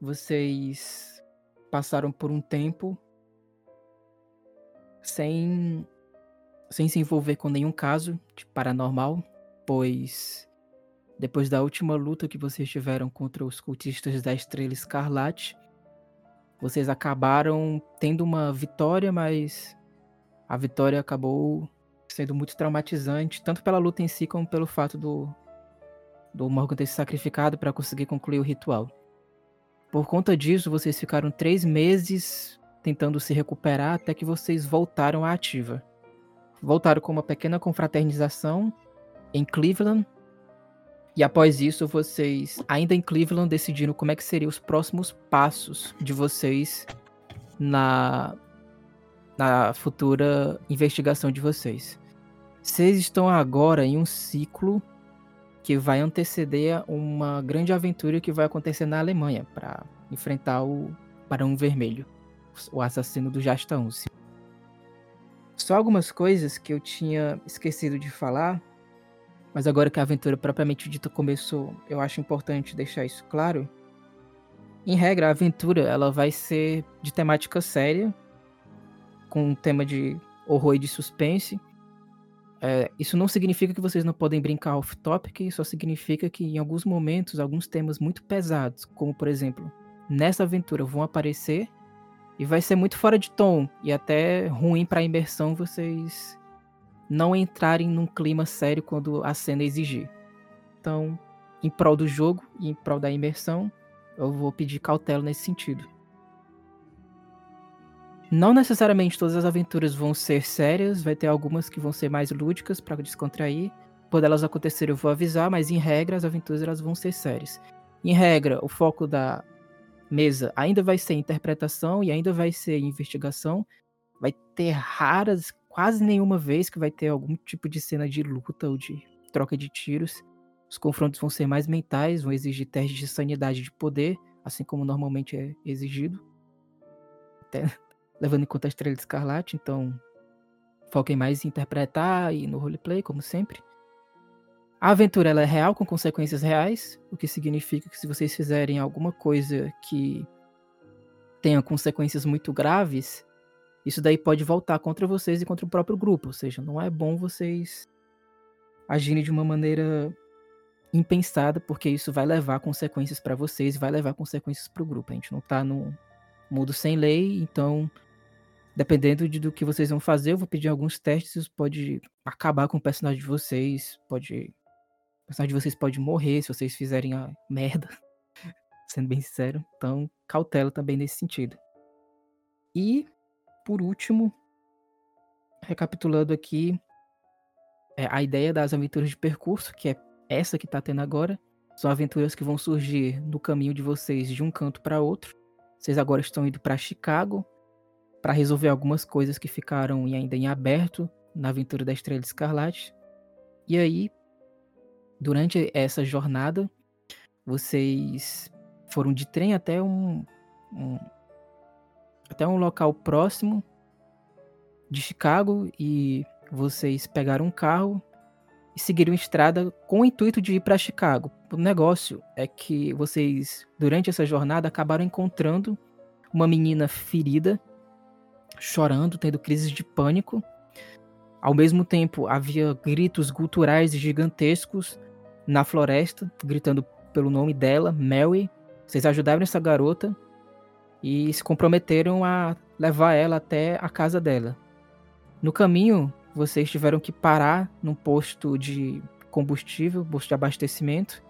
vocês passaram por um tempo sem, sem se envolver com nenhum caso de paranormal, pois depois da última luta que vocês tiveram contra os cultistas da Estrela Escarlate, vocês acabaram tendo uma vitória, mas a vitória acabou sendo muito traumatizante, tanto pela luta em si como pelo fato do, do Morgan ter se sacrificado para conseguir concluir o ritual. Por conta disso, vocês ficaram três meses tentando se recuperar até que vocês voltaram à ativa. Voltaram com uma pequena confraternização em Cleveland. E após isso, vocês, ainda em Cleveland, decidiram como é que seriam os próximos passos de vocês na, na futura investigação de vocês. Vocês estão agora em um ciclo que vai anteceder uma grande aventura que vai acontecer na Alemanha para enfrentar o Barão Vermelho, o assassino do Jasta Unce. Só algumas coisas que eu tinha esquecido de falar, mas agora que a aventura propriamente dita começou, eu acho importante deixar isso claro. Em regra, a aventura ela vai ser de temática séria, com um tema de horror e de suspense, é, isso não significa que vocês não podem brincar off-topic, só significa que em alguns momentos, alguns temas muito pesados, como por exemplo, nessa aventura vão aparecer e vai ser muito fora de tom e até ruim para a imersão vocês não entrarem num clima sério quando a cena exigir. Então, em prol do jogo e em prol da imersão, eu vou pedir cautela nesse sentido. Não necessariamente todas as aventuras vão ser sérias, vai ter algumas que vão ser mais lúdicas para descontrair. Quando elas acontecerem, eu vou avisar, mas em regra, as aventuras elas vão ser sérias. Em regra, o foco da mesa ainda vai ser interpretação e ainda vai ser investigação. Vai ter raras, quase nenhuma vez que vai ter algum tipo de cena de luta ou de troca de tiros. Os confrontos vão ser mais mentais, vão exigir testes de sanidade de poder, assim como normalmente é exigido. Até levando em conta a Estrela de Escarlate, então foquem mais em interpretar e no roleplay, como sempre. A aventura é real, com consequências reais, o que significa que se vocês fizerem alguma coisa que tenha consequências muito graves, isso daí pode voltar contra vocês e contra o próprio grupo. Ou seja, não é bom vocês agirem de uma maneira impensada, porque isso vai levar consequências para vocês e vai levar consequências para o grupo. A gente não tá no mundo sem lei, então dependendo de, do que vocês vão fazer, eu vou pedir alguns testes, pode acabar com o personagem de vocês, pode... O personagem de vocês pode morrer se vocês fizerem a merda, sendo bem sincero. Então, cautela também nesse sentido. E, por último, recapitulando aqui, é a ideia das aventuras de percurso, que é essa que tá tendo agora, são aventuras que vão surgir no caminho de vocês de um canto para outro. Vocês agora estão indo para Chicago, para resolver algumas coisas que ficaram ainda em aberto na aventura da Estrela Escarlate. E aí, durante essa jornada, vocês foram de trem até um, um até um local próximo de Chicago e vocês pegaram um carro e seguiram estrada com o intuito de ir para Chicago. O negócio é que vocês, durante essa jornada, acabaram encontrando uma menina ferida chorando, tendo crises de pânico. Ao mesmo tempo, havia gritos guturais gigantescos na floresta, gritando pelo nome dela, Mary. Vocês ajudaram essa garota e se comprometeram a levar ela até a casa dela. No caminho, vocês tiveram que parar num posto de combustível, posto de abastecimento.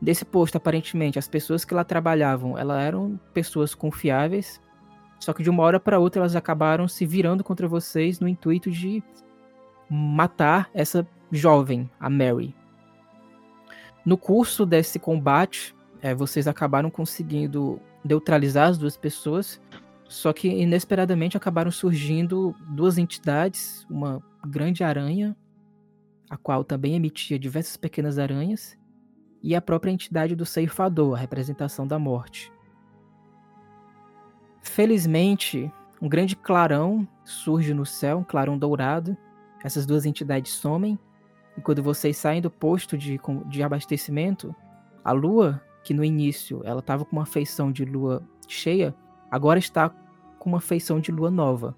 Desse posto, aparentemente, as pessoas que lá trabalhavam, elas eram pessoas confiáveis só que de uma hora para outra elas acabaram se virando contra vocês no intuito de matar essa jovem, a Mary. No curso desse combate, é, vocês acabaram conseguindo neutralizar as duas pessoas, só que inesperadamente acabaram surgindo duas entidades, uma grande aranha, a qual também emitia diversas pequenas aranhas, e a própria entidade do ceifador, a representação da morte. Felizmente, um grande clarão surge no céu, um clarão dourado. Essas duas entidades somem. E quando vocês saem do posto de, de abastecimento, a lua, que no início ela estava com uma feição de lua cheia, agora está com uma feição de lua nova.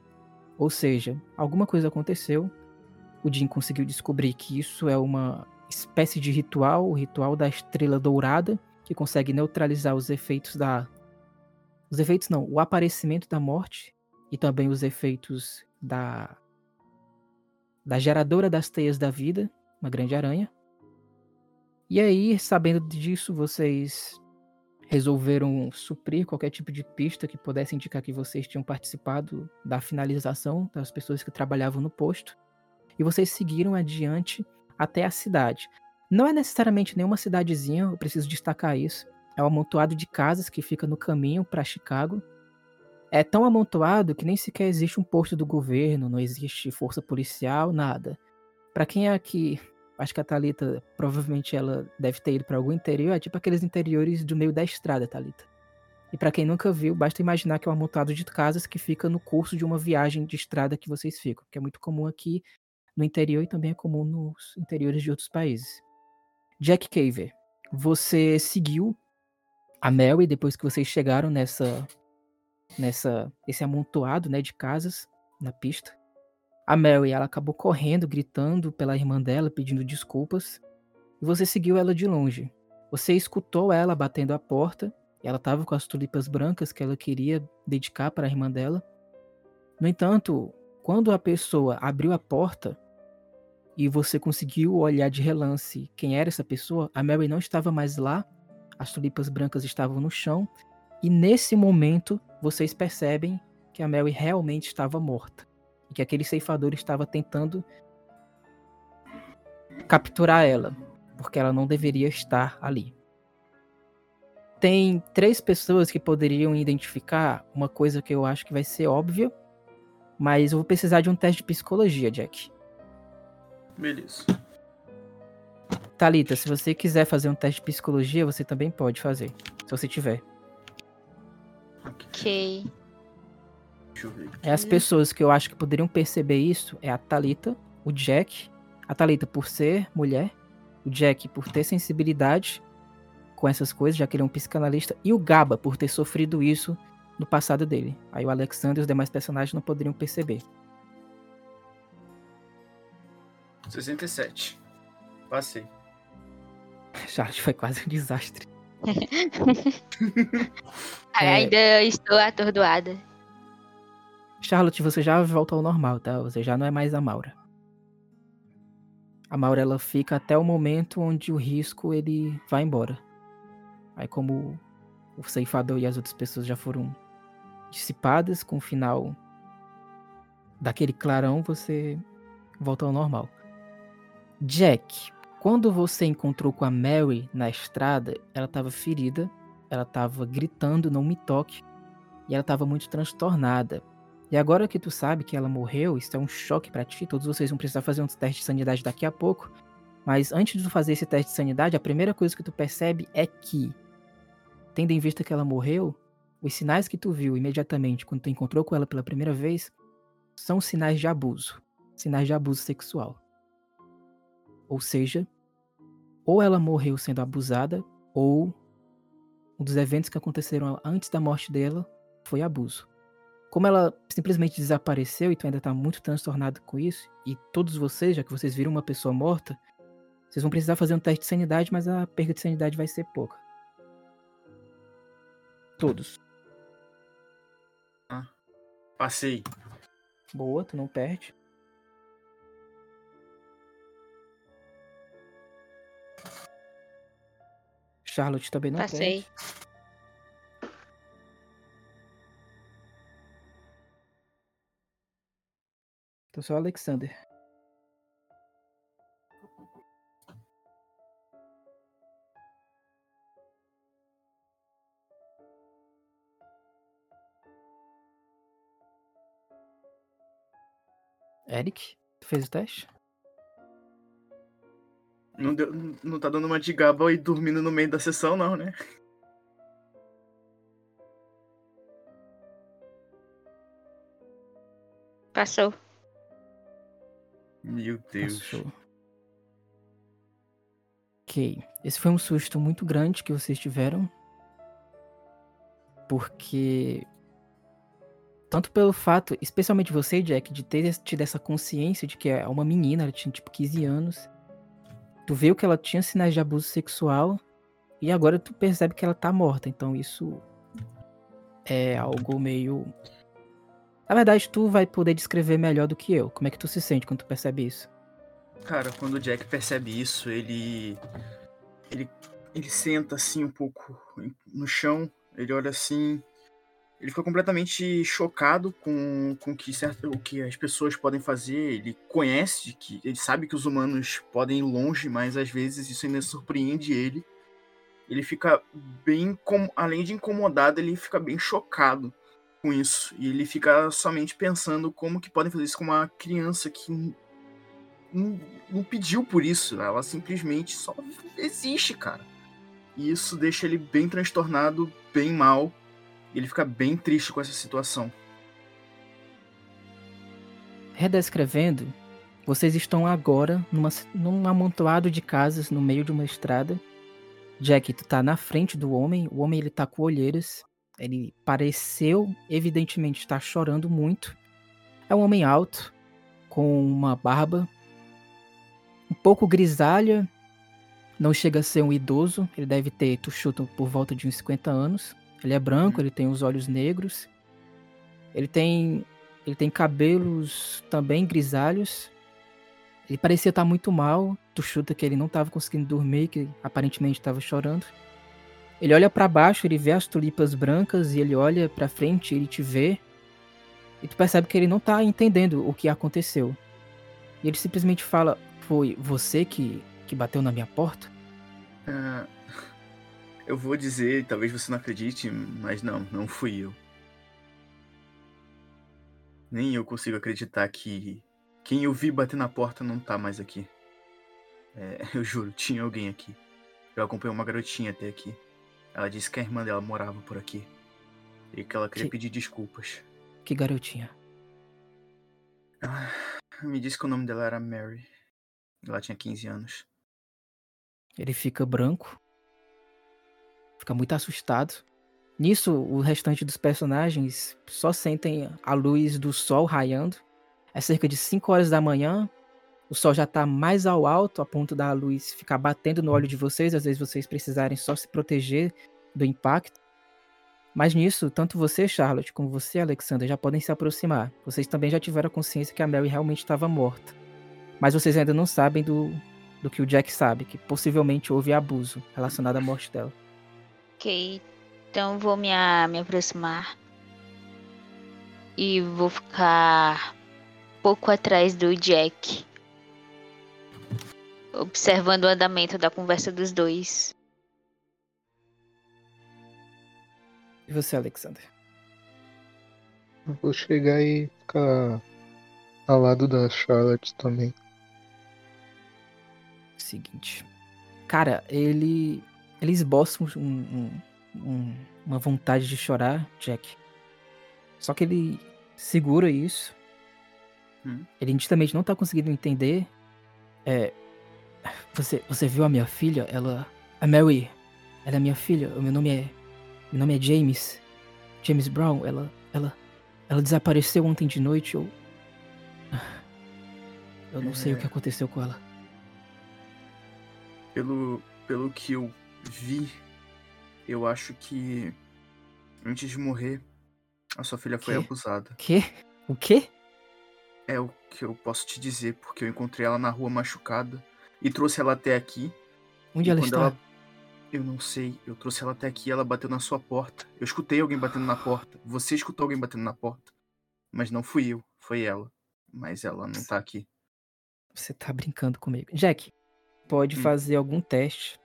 Ou seja, alguma coisa aconteceu. O Jin conseguiu descobrir que isso é uma espécie de ritual, o ritual da estrela dourada, que consegue neutralizar os efeitos da. Os efeitos não, o aparecimento da morte e também os efeitos da. da geradora das teias da vida, uma grande aranha. E aí, sabendo disso, vocês resolveram suprir qualquer tipo de pista que pudesse indicar que vocês tinham participado da finalização das pessoas que trabalhavam no posto. E vocês seguiram adiante até a cidade. Não é necessariamente nenhuma cidadezinha, eu preciso destacar isso. É um amontoado de casas que fica no caminho para Chicago. É tão amontoado que nem sequer existe um posto do governo, não existe força policial, nada. Para quem é aqui acho que a Talita provavelmente ela deve ter ido para algum interior, é tipo aqueles interiores do meio da estrada, Talita. E para quem nunca viu, basta imaginar que é um amontoado de casas que fica no curso de uma viagem de estrada que vocês ficam, que é muito comum aqui no interior e também é comum nos interiores de outros países. Jack Caver, você seguiu a e depois que vocês chegaram nessa nessa esse amontoado, né, de casas na pista. A Mary, ela acabou correndo, gritando pela irmã dela, pedindo desculpas. E você seguiu ela de longe. Você escutou ela batendo a porta. ela estava com as tulipas brancas que ela queria dedicar para a irmã dela. No entanto, quando a pessoa abriu a porta e você conseguiu olhar de relance quem era essa pessoa, a Mary não estava mais lá. As tulipas brancas estavam no chão. E nesse momento, vocês percebem que a Mary realmente estava morta e que aquele ceifador estava tentando capturar ela, porque ela não deveria estar ali. Tem três pessoas que poderiam identificar uma coisa que eu acho que vai ser óbvia, mas eu vou precisar de um teste de psicologia, Jack. Beleza. Talita, se você quiser fazer um teste de psicologia, você também pode fazer, se você tiver. Ok. Deixa eu ver. É as pessoas que eu acho que poderiam perceber isso é a Talita, o Jack, a Talita por ser mulher, o Jack por ter sensibilidade com essas coisas, já que ele é um psicanalista, e o Gaba por ter sofrido isso no passado dele. Aí o Alexander e os demais personagens não poderiam perceber. 67. Passei. Charles foi quase um desastre. é... Ainda estou atordoada. Charlotte, você já volta ao normal, tá? Você já não é mais a Maura. A Maura ela fica até o momento onde o risco ele vai embora. Aí como o ceifador e as outras pessoas já foram dissipadas com o final daquele clarão, você volta ao normal. Jack, quando você encontrou com a Mary na estrada, ela estava ferida, ela estava gritando, não me toque, e ela estava muito transtornada. E agora que tu sabe que ela morreu, isso é um choque para ti. Todos vocês vão precisar fazer um teste de sanidade daqui a pouco. Mas antes de fazer esse teste de sanidade, a primeira coisa que tu percebe é que, tendo em vista que ela morreu, os sinais que tu viu imediatamente quando tu encontrou com ela pela primeira vez são sinais de abuso, sinais de abuso sexual. Ou seja, ou ela morreu sendo abusada, ou um dos eventos que aconteceram antes da morte dela foi abuso. Como ela simplesmente desapareceu e tu ainda tá muito transtornado com isso, e todos vocês, já que vocês viram uma pessoa morta, vocês vão precisar fazer um teste de sanidade, mas a perda de sanidade vai ser pouca. Todos. Ah, passei. Boa, tu não perde. Charlotte também não Passei. perde. Então só Alexander. Eric, tu fez o teste? Não, deu, não tá dando uma de gaba e dormindo no meio da sessão, não, né? Passou. Meu Deus. Passou. Ok. Esse foi um susto muito grande que vocês tiveram. Porque. Tanto pelo fato, especialmente você, Jack, de ter tido essa consciência de que é uma menina, ela tinha tipo 15 anos. Tu viu que ela tinha sinais de abuso sexual. E agora tu percebe que ela tá morta. Então isso. É algo meio. Na verdade, tu vai poder descrever melhor do que eu. Como é que tu se sente quando tu percebe isso? Cara, quando o Jack percebe isso, ele. Ele, ele senta assim um pouco no chão, ele olha assim. Ele fica completamente chocado com, com que certo, o que as pessoas podem fazer. Ele conhece que. Ele sabe que os humanos podem ir longe, mas às vezes isso ainda surpreende ele. Ele fica bem. Além de incomodado, ele fica bem chocado com isso. E ele fica somente pensando como que podem fazer isso com uma criança que não, não pediu por isso. Ela simplesmente só existe, cara. E isso deixa ele bem transtornado, bem mal. Ele fica bem triste com essa situação. Redescrevendo, vocês estão agora numa, num amontoado de casas no meio de uma estrada. Jack, tu tá na frente do homem. O homem ele tá com olheiras. Ele pareceu, evidentemente, estar chorando muito. É um homem alto, com uma barba um pouco grisalha, não chega a ser um idoso, ele deve ter, tu chuta, por volta de uns 50 anos. Ele é branco, ele tem os olhos negros. Ele tem ele tem cabelos também grisalhos. Ele parecia estar muito mal. Tu chuta que ele não estava conseguindo dormir, que aparentemente estava chorando. Ele olha para baixo, ele vê as tulipas brancas e ele olha para frente, ele te vê. E tu percebe que ele não tá entendendo o que aconteceu. E ele simplesmente fala: foi você que, que bateu na minha porta? Uh, eu vou dizer, talvez você não acredite, mas não, não fui eu. Nem eu consigo acreditar que quem eu vi bater na porta não tá mais aqui. É, eu juro, tinha alguém aqui. Eu acompanhei uma garotinha até aqui. Ela disse que a irmã dela morava por aqui. E que ela queria que... pedir desculpas. Que garotinha? Ah, me disse que o nome dela era Mary. Ela tinha 15 anos. Ele fica branco. Fica muito assustado. Nisso, o restante dos personagens só sentem a luz do sol raiando. É cerca de 5 horas da manhã. O sol já está mais ao alto, a ponto da luz ficar batendo no olho de vocês. Às vezes vocês precisarem só se proteger do impacto. Mas nisso, tanto você, Charlotte, como você, Alexander, já podem se aproximar. Vocês também já tiveram consciência que a Mary realmente estava morta. Mas vocês ainda não sabem do, do que o Jack sabe, que possivelmente houve abuso relacionado à morte dela. Ok, então vou me, me aproximar. E vou ficar pouco atrás do Jack. Observando o andamento da conversa dos dois. E você, Alexander? Eu vou chegar e ficar ao lado da Charlotte também seguinte. Cara, ele. Ele esboça um, um, um, uma vontade de chorar, Jack. Só que ele segura isso. Hum. Ele nitidamente não tá conseguindo entender. É. Você, você viu a minha filha? Ela. A Mary. Ela é minha filha. O meu nome é. Meu nome é James. James Brown. Ela. Ela. Ela desapareceu ontem de noite. Eu. Eu não é... sei o que é. aconteceu com ela pelo, pelo que eu vi, eu acho que antes de morrer, a sua filha foi abusada. Que? O quê? É o que eu posso te dizer, porque eu encontrei ela na rua machucada e trouxe ela até aqui. Onde ela está? Ela... Eu não sei. Eu trouxe ela até aqui e ela bateu na sua porta. Eu escutei alguém batendo na porta. Você escutou alguém batendo na porta. Mas não fui eu, foi ela. Mas ela não tá aqui. Você tá brincando comigo. Jack, pode hum. fazer algum teste.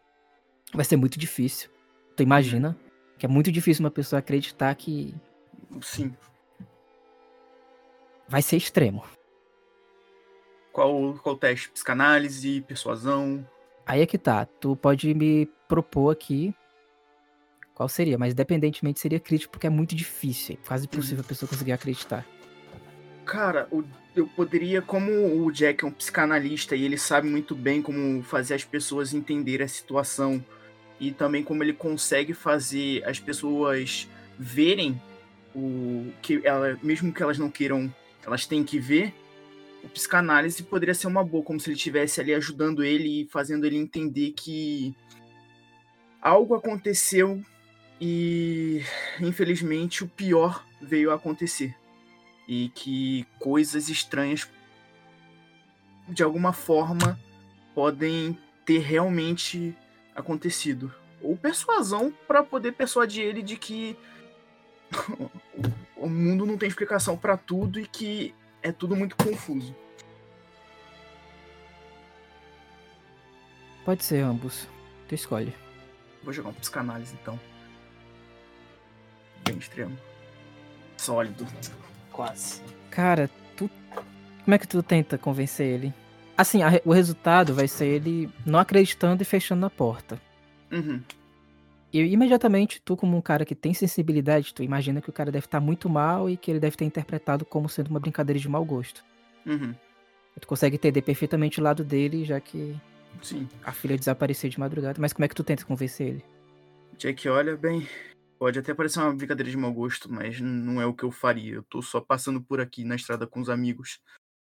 Vai ser muito difícil. Tu imagina que é muito difícil uma pessoa acreditar que. Sim. Vai ser extremo. Qual, qual teste? Psicanálise, persuasão? Aí é que tá. Tu pode me propor aqui qual seria, mas independentemente seria crítico porque é muito difícil. É quase impossível a pessoa conseguir acreditar. Cara, eu poderia, como o Jack é um psicanalista e ele sabe muito bem como fazer as pessoas entenderem a situação e também como ele consegue fazer as pessoas verem o que ela, mesmo que elas não queiram, elas têm que ver. O psicanálise poderia ser uma boa, como se ele estivesse ali ajudando ele e fazendo ele entender que algo aconteceu e infelizmente o pior veio a acontecer e que coisas estranhas de alguma forma podem ter realmente acontecido ou persuasão para poder persuadir ele de que o mundo não tem explicação para tudo e que é tudo muito confuso. Pode ser ambos. Tu escolhe. Vou jogar um psicanálise então. Bem extremo. Sólido. Quase. Cara, tu. Como é que tu tenta convencer ele? Assim, a o resultado vai ser ele não acreditando e fechando a porta. Uhum. E imediatamente, tu, como um cara que tem sensibilidade, tu imagina que o cara deve estar muito mal e que ele deve ter interpretado como sendo uma brincadeira de mau gosto. Uhum. Tu consegue entender perfeitamente o lado dele, já que Sim. a filha desapareceu de madrugada. Mas como é que tu tenta convencer ele? Jack, olha bem. Pode até parecer uma brincadeira de mau gosto, mas não é o que eu faria. Eu tô só passando por aqui na estrada com os amigos.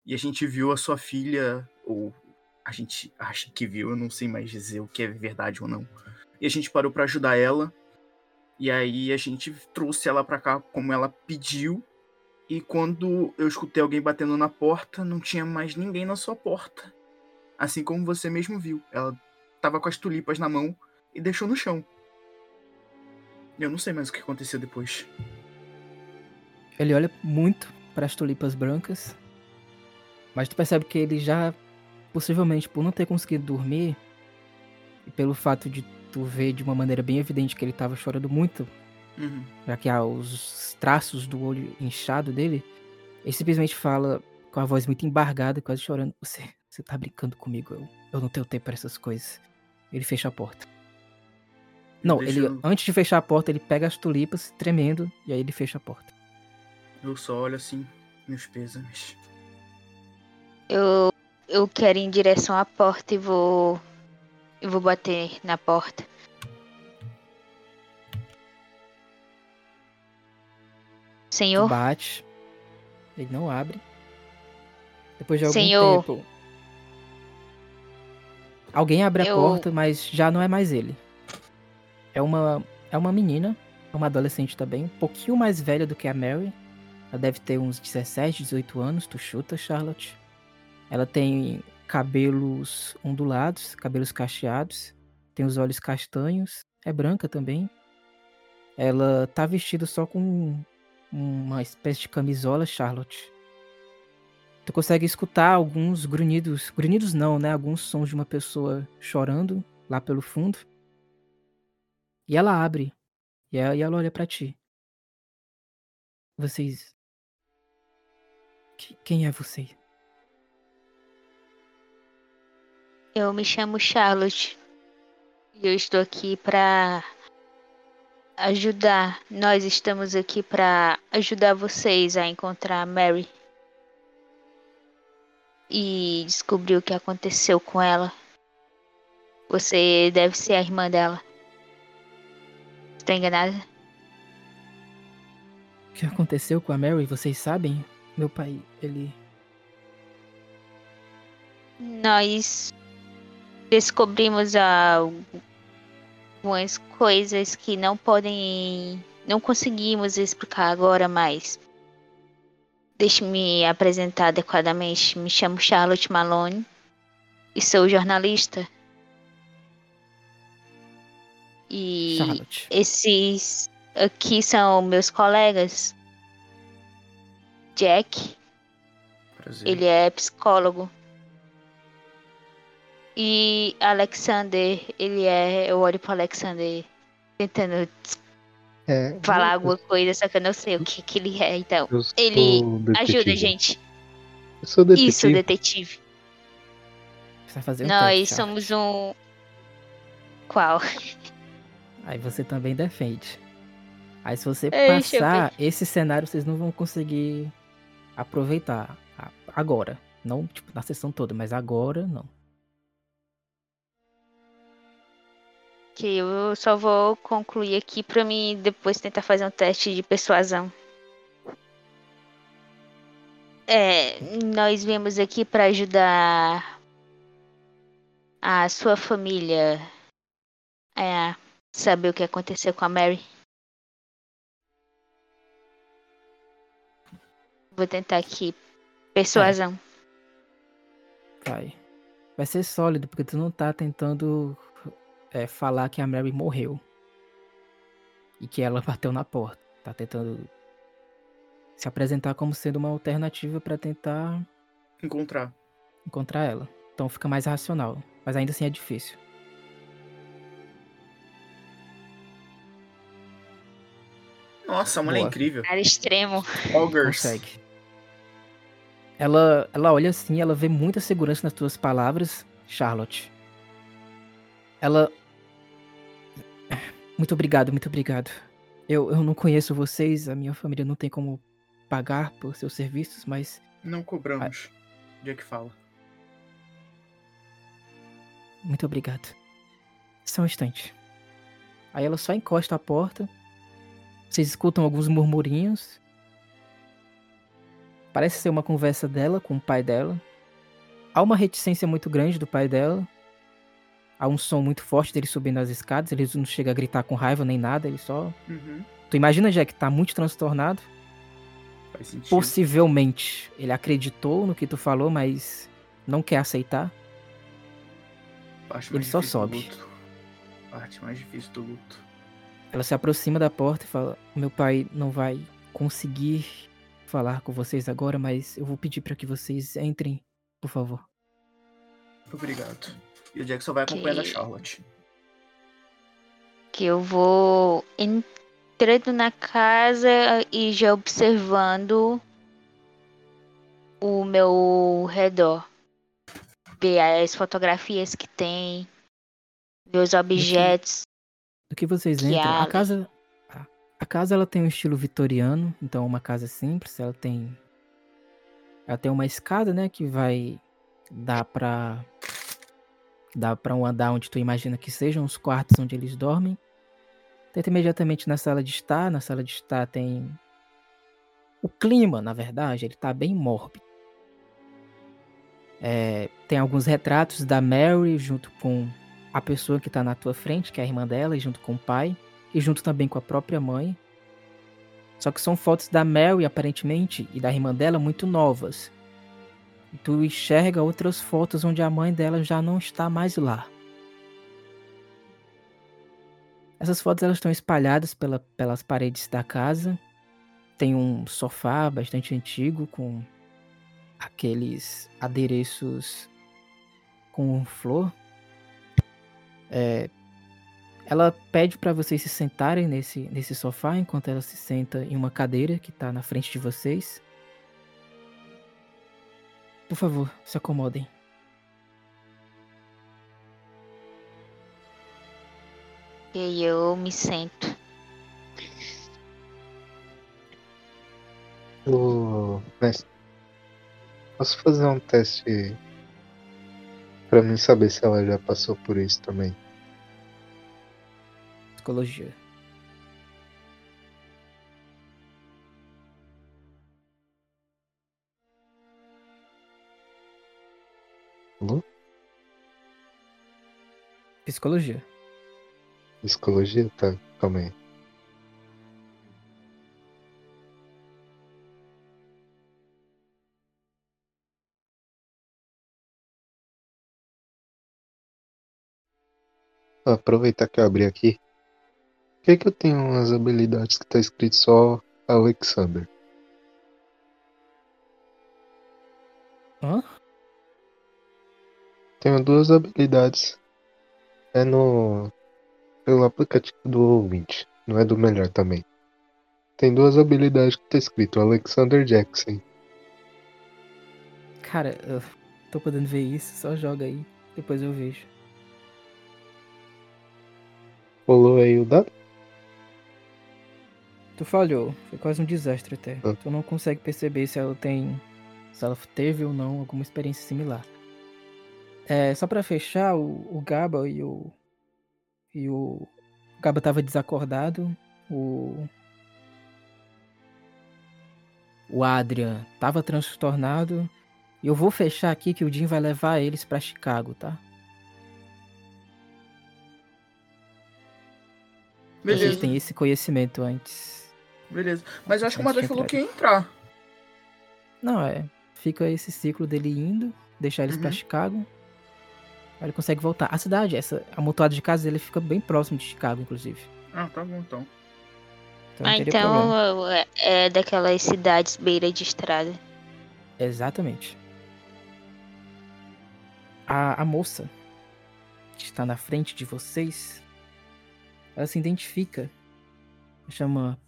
E a gente viu a sua filha, ou a gente acha que viu, eu não sei mais dizer o que é verdade ou não. E a gente parou pra ajudar ela. E aí a gente trouxe ela pra cá como ela pediu. E quando eu escutei alguém batendo na porta, não tinha mais ninguém na sua porta. Assim como você mesmo viu. Ela tava com as tulipas na mão e deixou no chão. Eu não sei mais o que aconteceu depois. Ele olha muito para as tulipas brancas, mas tu percebe que ele já, possivelmente por não ter conseguido dormir, e pelo fato de tu ver de uma maneira bem evidente que ele tava chorando muito, Uhum. já que há os traços do olho inchado dele, ele simplesmente fala com a voz muito embargada, quase chorando: Você, você tá brincando comigo, eu, eu não tenho tempo para essas coisas. Ele fecha a porta. Não, Deixa ele eu- antes de fechar a porta, ele pega as tulipas, tremendo, e aí ele fecha a porta. Eu só olho assim, meus pêsames. Eu, eu quero ir em direção à porta e vou. E vou bater na porta. Senhor, bate. Ele não abre. Depois de algum Senhor. tempo. Alguém abre a Eu- porta, mas já não é mais ele. É uma, é uma menina, uma adolescente também, um pouquinho mais velha do que a Mary. Ela deve ter uns 17, 18 anos, tu chuta, Charlotte. Ela tem cabelos ondulados, cabelos cacheados, tem os olhos castanhos, é branca também. Ela tá vestida só com uma espécie de camisola, Charlotte. Tu consegue escutar alguns grunhidos, grunhidos não, né? Alguns sons de uma pessoa chorando lá pelo fundo. E ela abre. E ela, olha pra ti. Vocês. Que- Quem é você? Eu me chamo Charlotte. E eu estou aqui para ajudar. Nós estamos aqui para ajudar vocês a encontrar a Mary. E descobrir o que aconteceu com ela. Você deve ser a irmã dela. Estou enganada? O que aconteceu com a Mary? Vocês sabem? Meu pai, ele. Nós descobrimos algumas coisas que não podem. Não conseguimos explicar agora, mas. Deixe-me apresentar adequadamente. Me chamo Charlotte Malone e sou jornalista. E Charlotte. esses aqui são meus colegas. Jack, Prazer. ele é psicólogo. E Alexander, ele é. Eu olho pro Alexander tentando É, falar eu- alguma coisa, só que eu não sei o que, que ele é. Então, ele detetive. ajuda, gente. Eu sou detetive. Isso, detetive. Fazer um Nós teste, somos um. Qual? Aí você também defende. Aí se você eu passar esse cenário, vocês não vão conseguir aproveitar a- agora. Não, tipo, na sessão toda, mas agora não. Que eu só vou concluir aqui pra mim depois tentar fazer um teste de persuasão. É, nós viemos aqui pra ajudar a sua família a saber o que aconteceu com a Mary. Vou tentar aqui persuasão. Vai. Vai ser sólido, porque tu não tá tentando é, falar que a Mary morreu. E que ela bateu na porta. Tá tentando se apresentar como sendo uma alternativa pra tentar Encontrar. encontrar ela. Então fica mais racional. Mas ainda assim é difícil. Nossa, a mulher é incrível. Cara extremo. Augers. Consegue. Ela, ela olha assim, ela vê muita segurança nas tuas palavras, Charlotte. Ela. Muito obrigado, muito obrigado. Eu, eu não conheço vocês, a minha família não tem como pagar por seus serviços, mas Não cobramos. Jack fala. muito obrigado. Só um instante. Aí ela só encosta a porta. Vocês escutam alguns murmurinhos. Parece ser uma conversa dela com o pai dela. Há uma reticência muito grande do pai dela. Há um som muito forte dele subindo as escadas. Ele não chega a gritar com raiva nem nada. Ele só. Uhum. Tu imagina, Jack, tá muito transtornado. Faz sentido. Possivelmente ele acreditou no que tu falou, mas não quer aceitar. Parte ele só sobe. Parte mais difícil do luto. Ela se aproxima da porta e fala: Meu pai não vai conseguir falar com vocês agora, mas eu vou pedir para que vocês entrem, por favor. Obrigado. E o Jack só vai acompanhando a Que- Charlotte. Que eu vou entrando na casa e já observando o meu redor. Ver as fotografias que tem, ver os objetos. Do que vocês Que entram, a casa. a- A casa ela tem um estilo vitoriano, então é uma casa simples, ela tem. Ela tem uma escada, né, que vai dar pra. Dá pra um andar onde tu imagina que sejam os quartos onde eles dormem. Tenta imediatamente na sala de estar, na sala de estar tem o clima, na verdade, ele tá bem mórbido. É, tem alguns retratos da Mary junto com a pessoa que tá na tua frente, que é a irmã dela, e junto com o pai, e junto também com a própria mãe. Só que são fotos da Mary, aparentemente, e da irmã dela muito novas. Tu enxerga outras fotos onde a mãe dela já não está mais lá. Essas fotos elas estão espalhadas pela- pelas paredes da casa. Tem um sofá bastante antigo com aqueles adereços com flor. É, ela pede para vocês se sentarem nesse, nesse sofá enquanto ela se senta em uma cadeira que tá na frente de vocês. Por favor, se acomodem. E aí eu me sento. Ô, mestre, posso fazer um teste pra mim saber se ela já passou por isso também? Psicologia. Psicologia. Psicologia? Tá, calma aí. Aproveitar que eu abri aqui. Por que, que eu tenho umas habilidades que tá escrito só Alexander? Hã? Tenho duas habilidades. É no. pelo aplicativo do ouvinte. Não é do melhor também. Tem duas habilidades que tá escrito Alexander Jackson. Cara, eu tô podendo ver isso, só joga aí. Depois eu vejo. Rolou aí o dado? Tu falhou. Foi quase um desastre até. Ah. Tu não consegue perceber se ela tem. Se ela teve ou não alguma experiência similar. É, só pra fechar, o, o Gaba e o. E o. O Gaba tava desacordado. O. O Adrian tava transtornado. E eu vou fechar aqui que o Jim vai levar eles pra Chicago, tá? Vocês Beleza, têm esse conhecimento antes. beleza. Mas eu acho que o Matheus falou que ia entrar. Não, é. Fica esse ciclo dele indo, deixar eles pra Uhum. Chicago. Aí ele consegue voltar. A cidade, essa amontoado de casas, ele fica bem próximo de Chicago, inclusive. Ah, tá bom então. Então Ah, problema. então é, é daquelas cidades beira de estrada. Exatamente. A, a moça que está na frente de vocês, ela se identifica. Chama.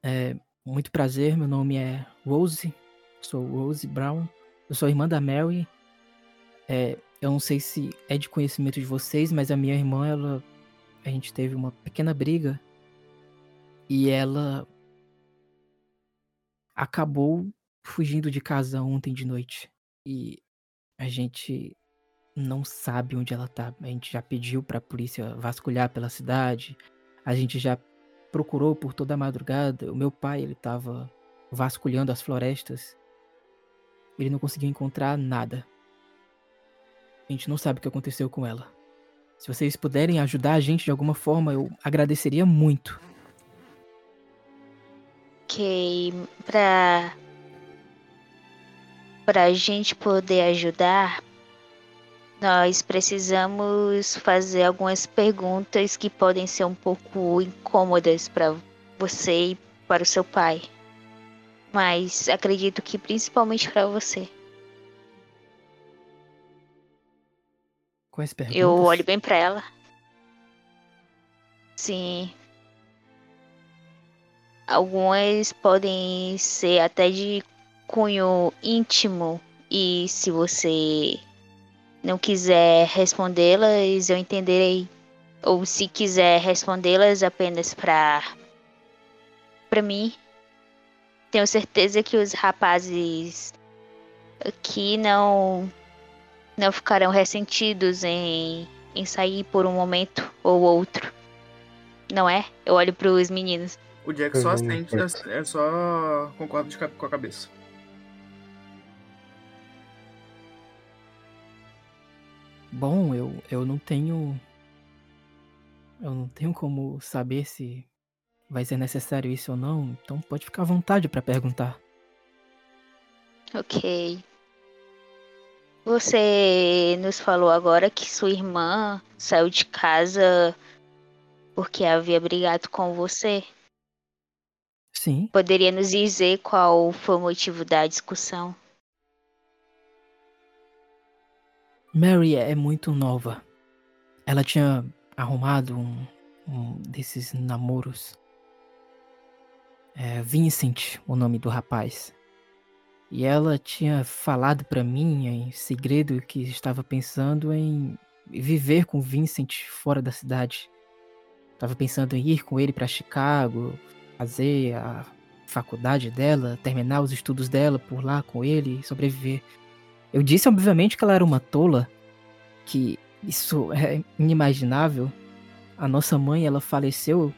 é, muito prazer, meu nome é Rose. Sou Rose Brown. Eu sou irmã da Mary. É, eu não sei se é de conhecimento de vocês, mas a minha irmã, ela. A gente teve uma pequena briga. E ela. Acabou fugindo de casa ontem de noite. E a gente não sabe onde ela tá. A gente já pediu pra polícia vasculhar pela cidade. A gente já procurou por toda a madrugada. O meu pai, ele tava vasculhando as florestas. Ele não conseguiu encontrar nada. Gente não sabe o que aconteceu com ela. Se vocês puderem ajudar a gente de alguma forma, eu agradeceria muito. Ok, pra. Pra gente poder ajudar, nós precisamos fazer algumas perguntas que podem ser um pouco incômodas para você e para o seu pai. Mas acredito que principalmente para você. Quais perguntas? Eu olho bem para ela. Sim. Algumas podem ser até de cunho íntimo e se você não quiser respondê-las, eu entenderei. Ou se quiser respondê-las apenas para para mim, tenho certeza que os rapazes aqui não não ficarão ressentidos em, em sair por um momento ou outro. Não é? Eu olho para os meninos. O Jack só Uhum, assente, certo. é só concorda de com a cabeça. Bom, eu, eu não tenho. Eu não tenho como saber se vai ser necessário isso ou não, então pode ficar à vontade pra perguntar. Ok. Você nos falou agora que sua irmã saiu de casa porque havia brigado com você. Sim, Poderia nos dizer qual foi o motivo da discussão? Mary é muito nova. Ela tinha arrumado um, um desses namoros. É Vincent, o nome do rapaz. E ela tinha falado pra mim em segredo que estava pensando em viver com Vincent fora da cidade. Tava pensando em ir com ele pra Chicago, fazer a faculdade dela, terminar os estudos dela por lá com ele e sobreviver. Eu disse, obviamente, que ela era uma tola, que isso é inimaginável. A nossa mãe, ela faleceu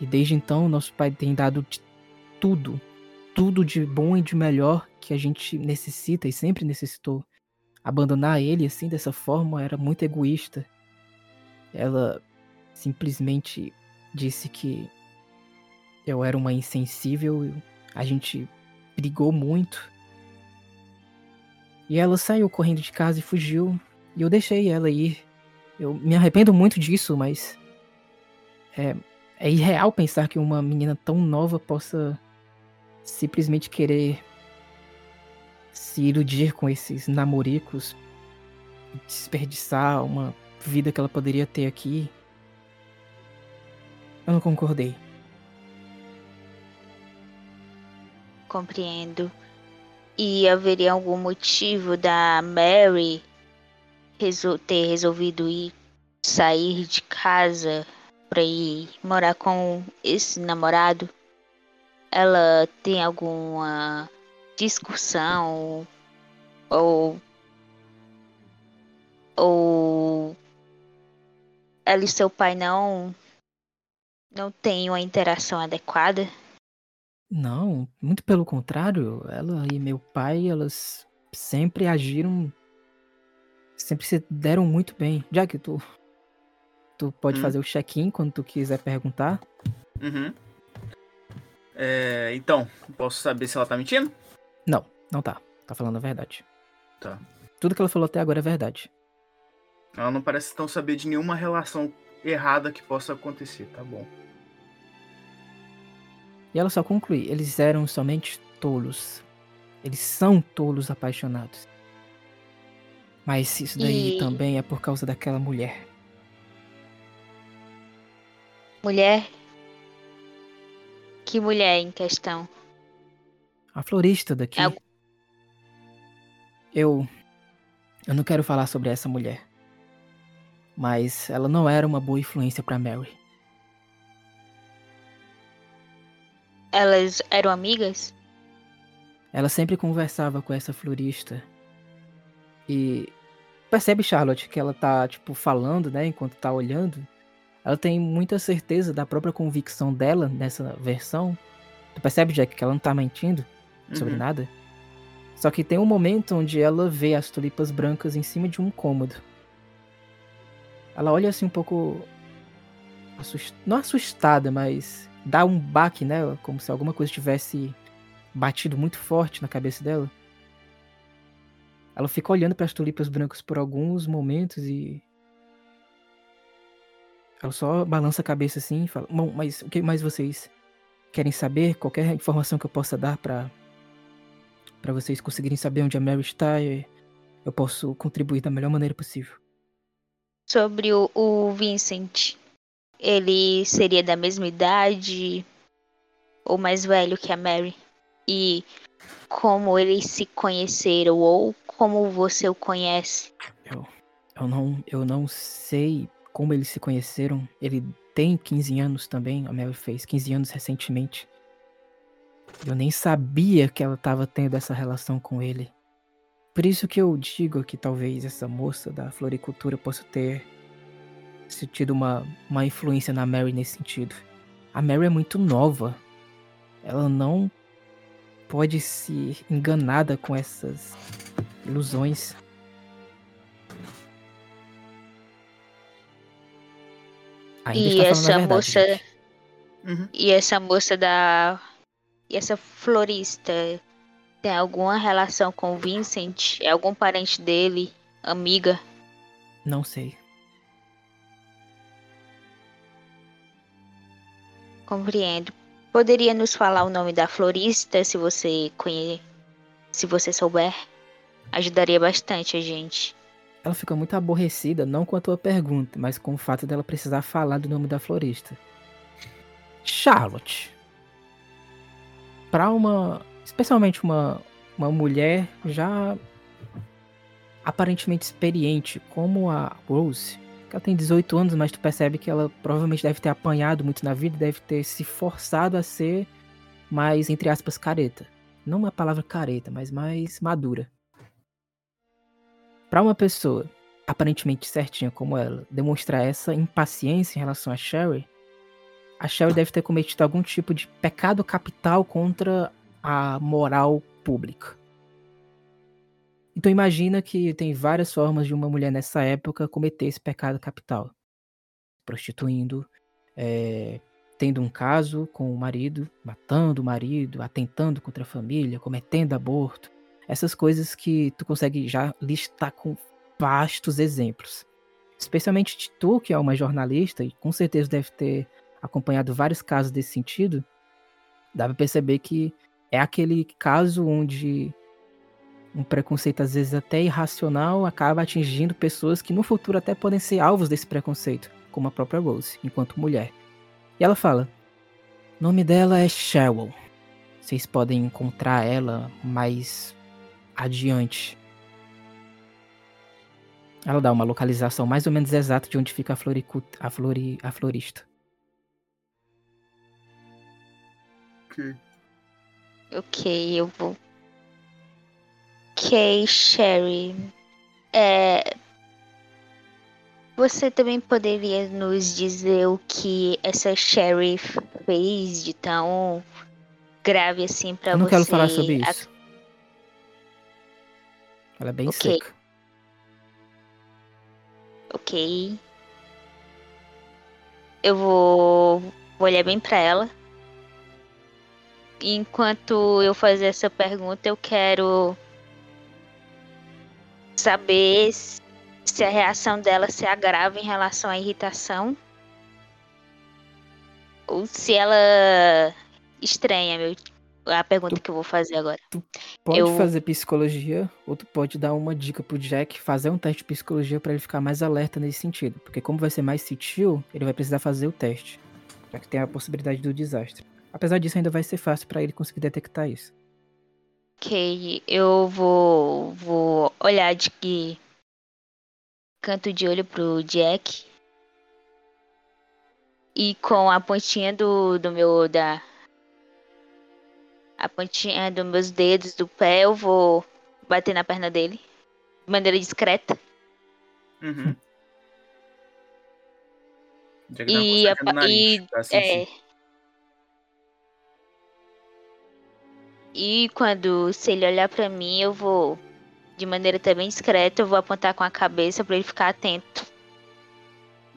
e desde então nosso pai tem dado de tudo, tudo de bom e de melhor que a gente necessita e sempre necessitou. Abandonar ele assim dessa forma era muito egoísta. Ela simplesmente disse que eu era uma insensível, a gente brigou muito. E ela saiu correndo de casa e fugiu. E eu deixei ela ir. Eu me arrependo muito disso, mas. É, é irreal pensar que uma menina tão nova possa simplesmente querer se iludir com esses namoricos, desperdiçar uma vida que ela poderia ter aqui. Eu não concordei. Compreendo. E haveria algum motivo da Mary resol- ter resolvido ir sair de casa pra ir morar com esse namorado? Ela tem alguma discussão ou ou ela e seu pai não não têm uma interação adequada? Não, muito pelo contrário, ela e meu pai, elas sempre agiram sempre se deram muito bem. Já que tu tu pode Hum. fazer o check-in quando tu quiser perguntar. Uhum. É, então, posso saber se ela tá mentindo? Não, não tá. Tá falando a verdade. Tá. Tudo que ela falou até agora é verdade. Ela não parece tão saber de nenhuma relação errada que possa acontecer, tá bom. E ela só conclui: eles eram somente tolos. Eles são tolos apaixonados. Mas isso daí E- também é por causa daquela mulher. Mulher? Que mulher em questão? A florista daqui. É Eu. Eu não quero falar sobre essa mulher. Mas ela não era uma boa influência pra Mary. Elas eram amigas? Ela sempre conversava com essa florista. E percebe, Charlotte, que ela tá, tipo, falando, né, enquanto tá olhando. Ela tem muita certeza da própria convicção dela nessa versão. Tu percebe, Jack, que ela não tá mentindo sobre Uhum. nada? Só que tem um momento onde ela vê as tulipas brancas em cima de um cômodo. Ela olha assim um pouco. assust- Não assustada, mas dá um baque nela, como se alguma coisa tivesse batido muito forte na cabeça dela. Ela fica olhando para as tulipas brancas por alguns momentos e. Ela só balança a cabeça assim e fala: Bom, mas o que mais vocês querem saber? Qualquer informação que eu possa dar para para vocês conseguirem saber onde a Mary está, eh, eu posso contribuir da melhor maneira possível. Sobre o, o Vincent. Ele seria da mesma idade ou mais velho que a Mary? E como eles se conheceram ou como você o conhece? Eu não, eu não sei como eles se conheceram. Ele tem 15 anos também, a Mary fez 15 anos recentemente. Eu nem sabia que ela estava tendo essa relação com ele. Por isso que eu digo que talvez essa moça da floricultura possa ter se tido uma, uma influência na Mary nesse sentido. A Mary é muito nova. Ela não pode se enganada com essas ilusões. Ainda e essa verdade, moça. Uhum. E essa moça da. E essa florista tem alguma relação com o Vincent? É algum parente dele? Amiga? Não sei. Compreendo. Poderia nos falar o nome da florista, se você conhe... se você souber? Ajudaria bastante a gente. Ela fica muito aborrecida, não com a tua pergunta, mas com o fato dela precisar falar do nome da florista. Charlotte. Pra uma. Especialmente uma, uma mulher já aparentemente experiente, como a Rose, que ela tem 18 anos, mas tu percebe que ela provavelmente deve ter apanhado muito na vida, deve ter se forçado a ser mais, entre aspas, careta. Não uma palavra careta, mas mais madura. Pra uma pessoa aparentemente certinha como ela demonstrar essa impaciência em relação a Sherry, a Sherry deve ter cometido algum tipo de pecado capital contra a moral pública. Então imagina que tem várias formas de uma mulher nessa época cometer esse pecado capital. Prostituindo, é, tendo um caso com o marido, matando o marido, atentando contra a família, cometendo aborto. Essas coisas que tu consegue já listar com vastos exemplos. Especialmente tu, que é uma jornalista e com certeza deve ter acompanhado vários casos desse sentido, dá pra perceber que é aquele caso onde um preconceito às vezes até irracional acaba atingindo pessoas que no futuro até podem ser alvos desse preconceito, como a própria Rose, enquanto mulher. E ela fala: o nome dela é Cheryl. Vocês podem encontrar ela mais adiante. Ela dá uma localização mais ou menos exata de onde fica a, floricu- a, flori- a florista. Ok. Ok, eu vou. Ok, Sherry. É. Você também poderia nos dizer o que essa Sherry fez de tão grave assim pra Eu não você? quero falar sobre isso. Ela é bem Ok. seca. Ok. Eu vou, vou olhar bem pra ela. Enquanto eu fazer essa pergunta, eu quero saber se se a reação dela se agrava em relação à irritação. Ou se ela estranha meu, a pergunta Tu- que eu vou fazer agora. Pode Eu- fazer psicologia, ou tu pode dar uma dica pro Jack, fazer um teste de psicologia pra ele ficar mais alerta nesse sentido. Porque como vai ser mais sutil, ele vai precisar fazer o teste. Já que tem a possibilidade do desastre. Apesar disso, ainda vai ser fácil pra ele conseguir detectar isso. Ok, eu vou, vou olhar de que canto de olho pro Jack. E com a pontinha do, do meu da a pontinha dos meus dedos do pé, eu vou bater na perna dele de maneira discreta. Uhum. E, a nariz, e pra sentir. é. E quando se ele olhar pra mim, eu vou de maneira também discreta, eu vou apontar com a cabeça pra ele ficar atento.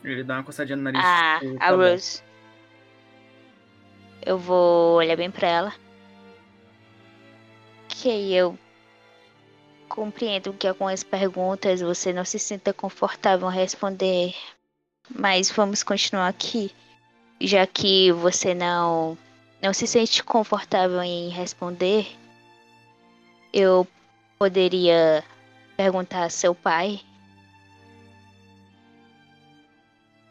Ele dá uma coçadinha no nariz. a, tipo, a tá. Rose. Eu vou olhar bem pra ela. Ok, eu compreendo que algumas perguntas você não se sinta confortável em responder. Mas vamos continuar aqui. Já que você não, não se sente confortável em responder, eu poderia perguntar a seu pai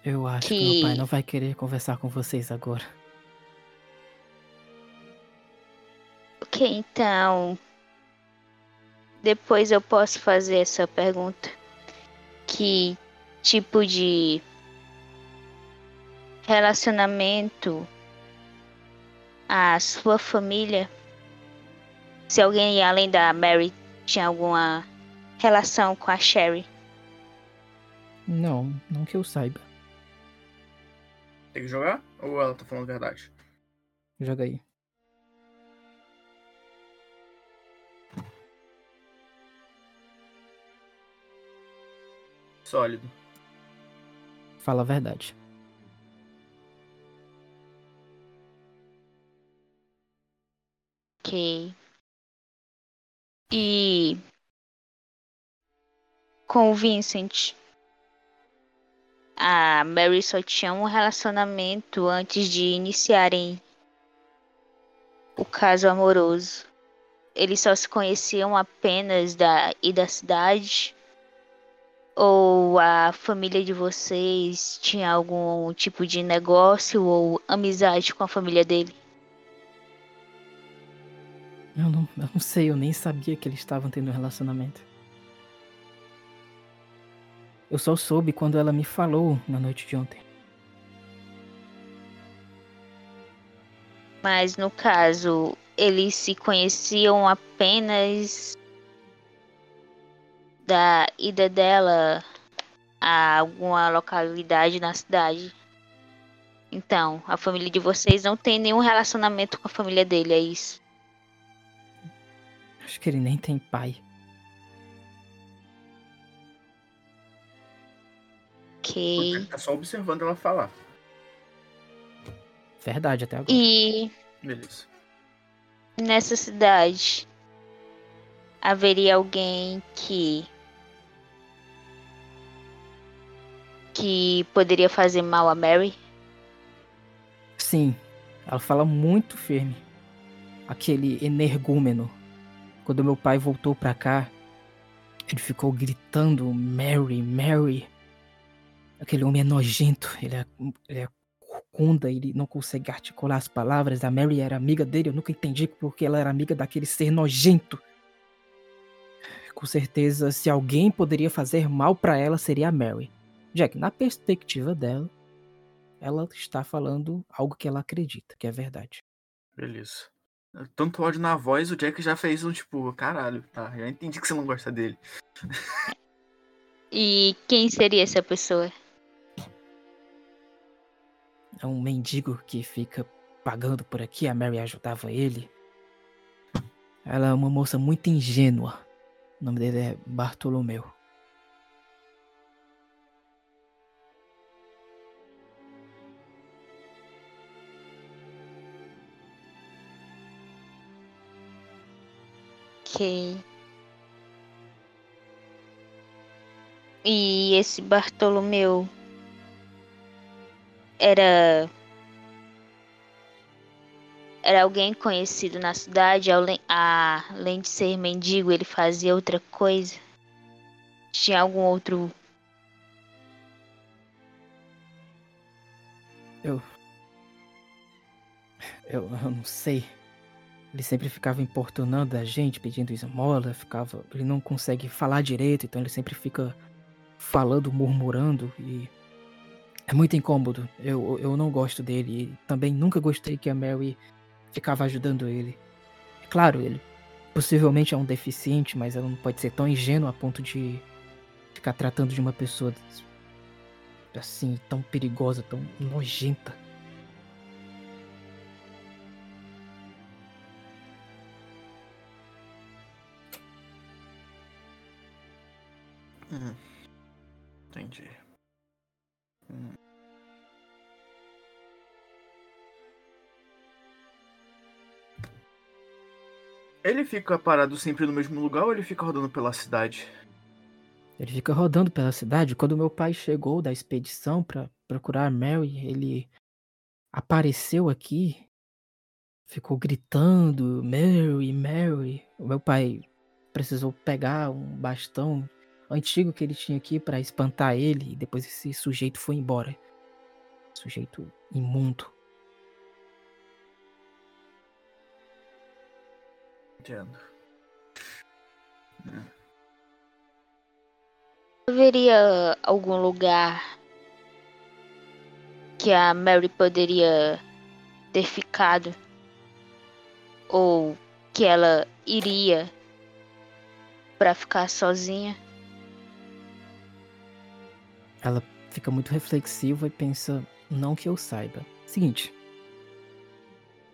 Eu acho que... Que- meu pai não vai querer conversar com vocês agora. Ok, então. Depois eu posso fazer essa pergunta. Que tipo de relacionamento a sua família? Se alguém além da Mary tinha alguma relação com a Sherry? Não, não que eu saiba. Tem que jogar? Ou ela tá falando a verdade? Joga aí. Sólido. Fala a verdade. Ok. E com o Vincent, a Mary só tinha um relacionamento antes de iniciarem o caso amoroso. Eles só se conheciam apenas da e da cidade? Ou a família de vocês tinha algum tipo de negócio ou amizade com a família dele? Eu não, eu não sei, eu nem sabia que eles estavam tendo um relacionamento. Eu só soube quando ela me falou na noite de ontem. Mas no caso, eles se conheciam apenas da ida dela a alguma localidade na cidade. Então, a família de vocês não tem nenhum relacionamento com a família dele, é isso? Acho que ele nem tem pai. Ok. Jack tá só observando ela falar. Verdade até agora. E Beleza. nessa cidade haveria alguém que que poderia fazer mal a Mary? Sim, ela fala muito firme. Aquele energúmeno. Quando meu pai voltou pra cá, ele ficou gritando Mary, Mary. Aquele homem é nojento, ele é, ele é corcunda, ele não consegue articular as palavras. A Mary era amiga dele, eu nunca entendi porque ela era amiga daquele ser nojento. Com certeza, se alguém poderia fazer mal pra ela, seria a Mary. Jack, na perspectiva dela, ela está falando algo que ela acredita, que é verdade. Beleza. Tanto ódio na voz, o Jack já fez um tipo, caralho, tá, já entendi que você não gosta dele. E quem seria essa pessoa? É um mendigo que fica pagando por aqui, a Mary ajudava ele. Ela é uma moça muito ingênua. O nome dele é Bartolomeu. Ok. E esse Bartolomeu era era alguém conhecido na cidade, além, de ser mendigo, ele fazia outra coisa? Tinha algum outro Eu. Eu, eu não sei. Ele sempre ficava importunando a gente, pedindo esmola, ficava. Ele não consegue falar direito, então ele sempre fica falando, murmurando e. É muito incômodo. Eu, eu não gosto dele. E também nunca gostei que a Mary ficava ajudando ele. É claro, ele possivelmente é um deficiente, mas ela não pode ser tão ingênua a ponto de ficar tratando de uma pessoa assim, tão perigosa, tão nojenta. Entendi. Hum. Ele fica parado sempre no mesmo lugar ou ele fica rodando pela cidade? Ele fica rodando pela cidade. Quando meu pai chegou da expedição para procurar Mary, ele apareceu aqui, ficou gritando Mary, Mary. O meu pai precisou pegar um bastão antigo que ele tinha aqui para espantar ele e depois esse sujeito foi embora. Sujeito imundo. Entendo. É. haveria algum lugar que a Mary poderia ter ficado ou que ela iria para ficar sozinha? Ela fica muito reflexiva e pensa, não que eu saiba. Seguinte.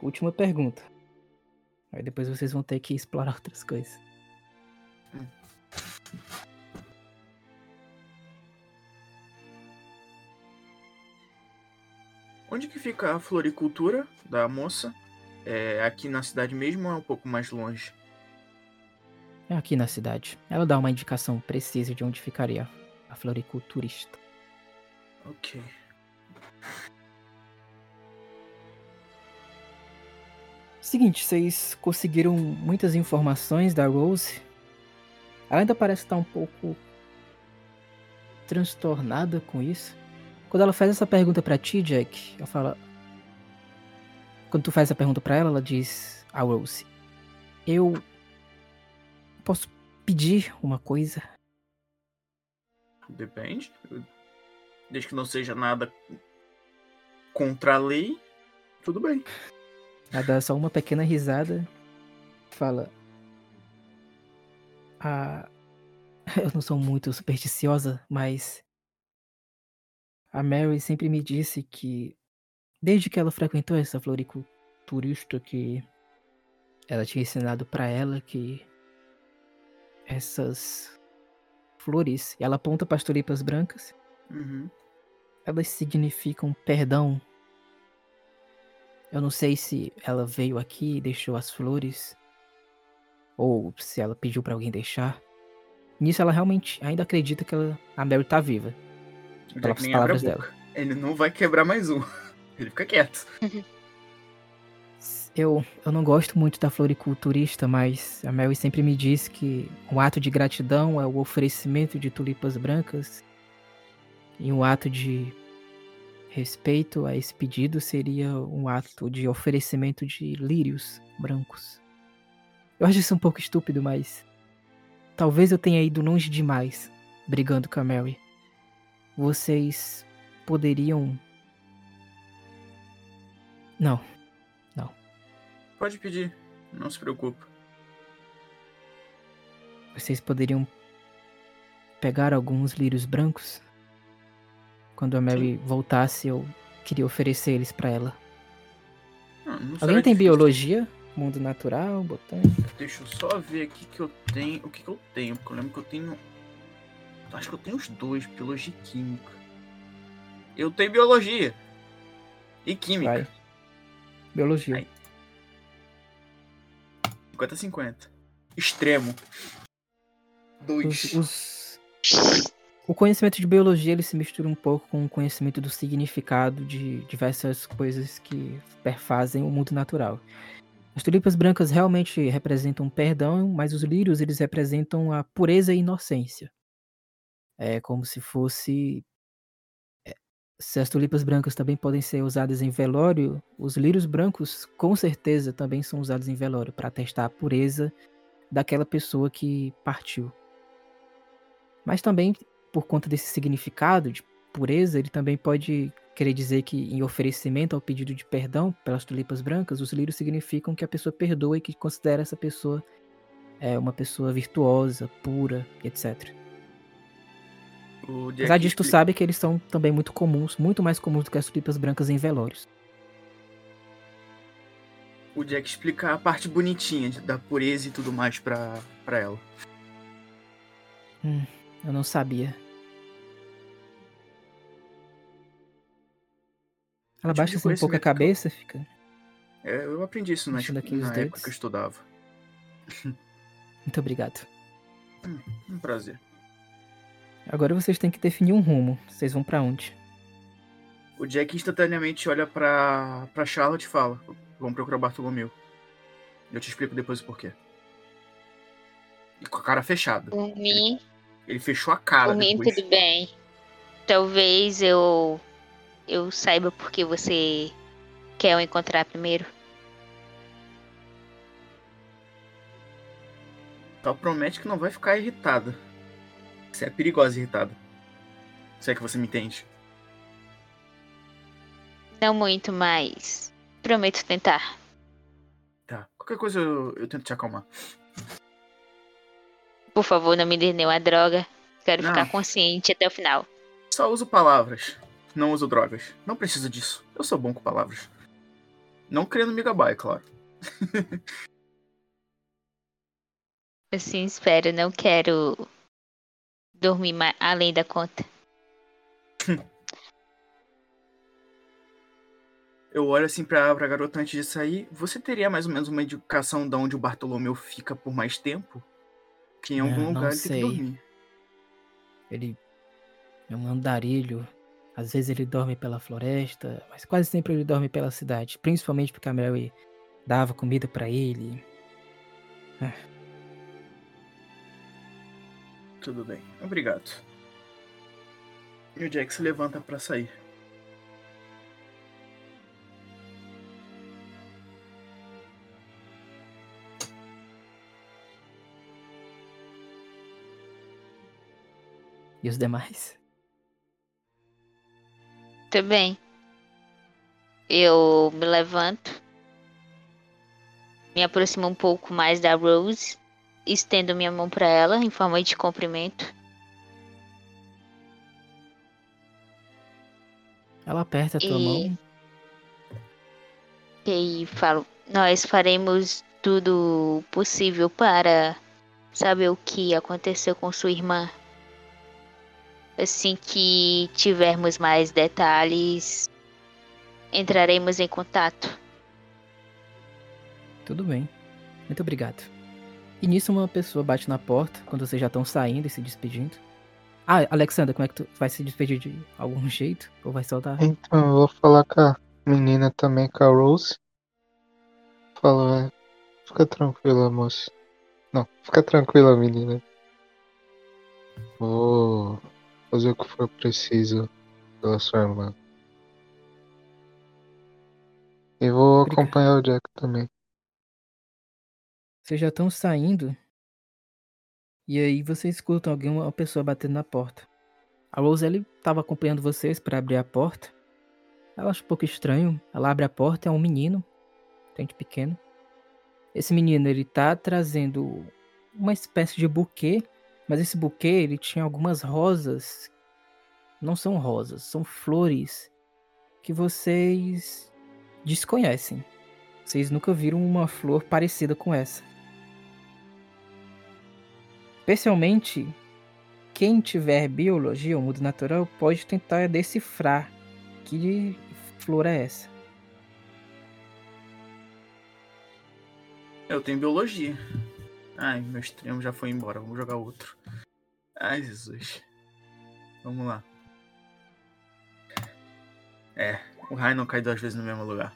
Última pergunta. Aí depois vocês vão ter que explorar outras coisas. Onde que fica a floricultura da moça? É aqui na cidade mesmo ou é um pouco mais longe? É aqui na cidade. Ela dá uma indicação precisa de onde ficaria a floriculturista. Ok. Seguinte, vocês conseguiram muitas informações da Rose. Ela ainda parece estar um pouco transtornada com isso. Quando ela faz essa pergunta para ti, Jack, ela fala. Quando tu faz essa pergunta para ela, ela diz a Rose: Eu posso pedir uma coisa? Depende. Desde que não seja nada contra a lei, tudo bem. Ela dá só uma pequena risada. Fala. Ah, eu não sou muito supersticiosa, mas. A Mary sempre me disse que. Desde que ela frequentou essa floriculturista que ela tinha ensinado para ela que essas flores, ela aponta para as tulipas brancas, Uhum. elas significam perdão. Eu não sei se ela veio aqui e deixou as flores ou se ela pediu para alguém deixar. Nisso ela realmente ainda acredita que ela, a Mary tá viva. Pelas palavras boca. Ele não vai quebrar mais um. Ele fica quieto. Eu, eu não gosto muito da floriculturista, mas a Mary sempre me diz que um ato de gratidão é o oferecimento de tulipas brancas e um ato de respeito a esse pedido seria um ato de oferecimento de lírios brancos. Eu acho isso um pouco estúpido, mas talvez eu tenha ido longe demais brigando com a Mary. Vocês poderiam. Não, Pode pedir. Não se preocupe. Vocês poderiam pegar alguns lírios brancos? Quando a Mary voltasse, eu queria oferecer eles pra ela. Ah, não Alguém tem difícil. biologia? Mundo natural, botânico? Deixa eu só ver aqui que eu tenho. O que, que eu tenho? Porque eu lembro que eu tenho. Acho que eu tenho os dois, biologia e química. Eu tenho biologia. E química. Vai. Biologia. Aí. 50-50. Extremo. Dois. Os, os- O conhecimento de biologia ele se mistura um pouco com o conhecimento do significado de diversas coisas que perfazem o mundo natural. As tulipas brancas realmente representam perdão, mas os lírios eles representam a pureza e inocência. É como se fosse se as tulipas brancas também podem ser usadas em velório, os lírios brancos com certeza também são usados em velório para atestar a pureza daquela pessoa que partiu. Mas também, por conta desse significado de pureza, ele também pode querer dizer que, em oferecimento ao pedido de perdão pelas tulipas brancas, os lírios significam que a pessoa perdoa e que considera essa pessoa é, uma pessoa virtuosa, pura, etc. Apesar disso, tu sabe que eles são também muito comuns, muito mais comuns do que as tulipas brancas em velórios. O Jack explica a parte bonitinha da pureza e tudo mais pra, pra ela. Eu não sabia. Ela tipo baixa assim um pouco a que cabeça, fica. É, eu aprendi isso na, na época dedos. que eu estudava. Muito obrigado. Um prazer. Agora vocês têm que definir um rumo. Vocês vão pra onde? O Jack instantaneamente olha pra, pra Charlotte e fala: Vamos procurar o Bartolomeu. Eu te explico depois o porquê. E com a cara fechada. Por mim, Ele fechou a cara por mim depois. tudo bem. Talvez eu eu saiba porque você quer o encontrar primeiro. Só promete que não vai ficar irritada. Você é perigosa irritada. Se é que você me entende. Não muito, mas prometo tentar. Tá. Qualquer coisa eu, eu tento te acalmar. Por favor, não me dê nenhuma droga. Quero Não. ficar consciente até o final. Só uso palavras. Não uso drogas. Não preciso disso. Eu sou bom com palavras. Não querendo me gabar, é claro. Assim espero, não quero dormir além da conta. Eu olho assim pra, pra garota antes de sair. Você teria mais ou menos uma indicação de onde o Bartolomeu fica por mais tempo? Que em algum não lugar ele sei. tem que dormir. Ele é um andarilho. Às vezes ele dorme pela floresta, mas quase sempre ele dorme pela cidade. Principalmente porque a Mary dava comida pra ele. Tudo bem. Obrigado. E o Jack se levanta pra sair. E os demais? Tudo bem. Eu me levanto. Me aproximo um pouco mais da Rose. Estendo minha mão pra ela em forma de cumprimento. Ela aperta a tua E- mão. E falo: Nós faremos tudo possível para saber o que aconteceu com sua irmã. Assim que tivermos mais detalhes, entraremos em contato. Tudo bem. Muito obrigado. E nisso uma pessoa bate na porta quando vocês já estão saindo e se despedindo. Ah, Alexandra, como é que tu vai se despedir de algum jeito? Ou vai soltar? Então, eu vou falar com a menina também, com a Rose. Fala, é, fica tranquila, moça. Não, fica tranquila, menina. Vou fazer o que for preciso pela sua irmã. E vou Obrigado. acompanhar o Jack também. Vocês já estão saindo. E aí vocês escutam alguém, uma pessoa batendo na porta. A Roselle estava acompanhando vocês para abrir a porta. Ela acha um pouco estranho. Ela abre a porta, é um menino. Tente pequeno. Esse menino, ele tá trazendo uma espécie de buquê, mas esse buquê, ele tinha algumas rosas. Não são rosas, são flores que vocês desconhecem. Vocês nunca viram uma flor parecida com essa. Especialmente quem tiver biologia ou mundo natural pode tentar decifrar que flor é essa. Eu tenho biologia. Ai, meu extremo já foi embora. Vamos jogar outro. Ai, Jesus. Vamos lá. É, o raio não cai duas vezes no mesmo lugar.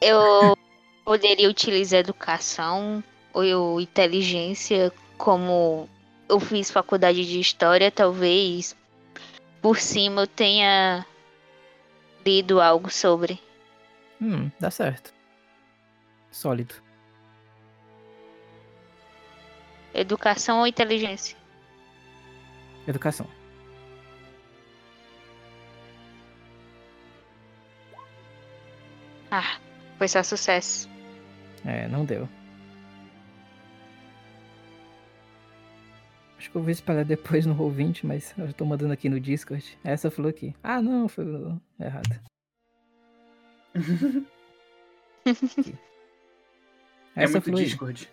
Eu poderia utilizar educação ou inteligência como eu fiz faculdade de história, talvez por cima eu tenha lido algo sobre. Hum, dá certo. Sólido. Educação ou inteligência? Educação. Ah, foi só sucesso. É, não deu. Acho que eu vou espalhar depois no Roll20, mas eu tô mandando aqui no Discord. Essa falou aqui. Ah, não, foi errado. é Essa muito Discord.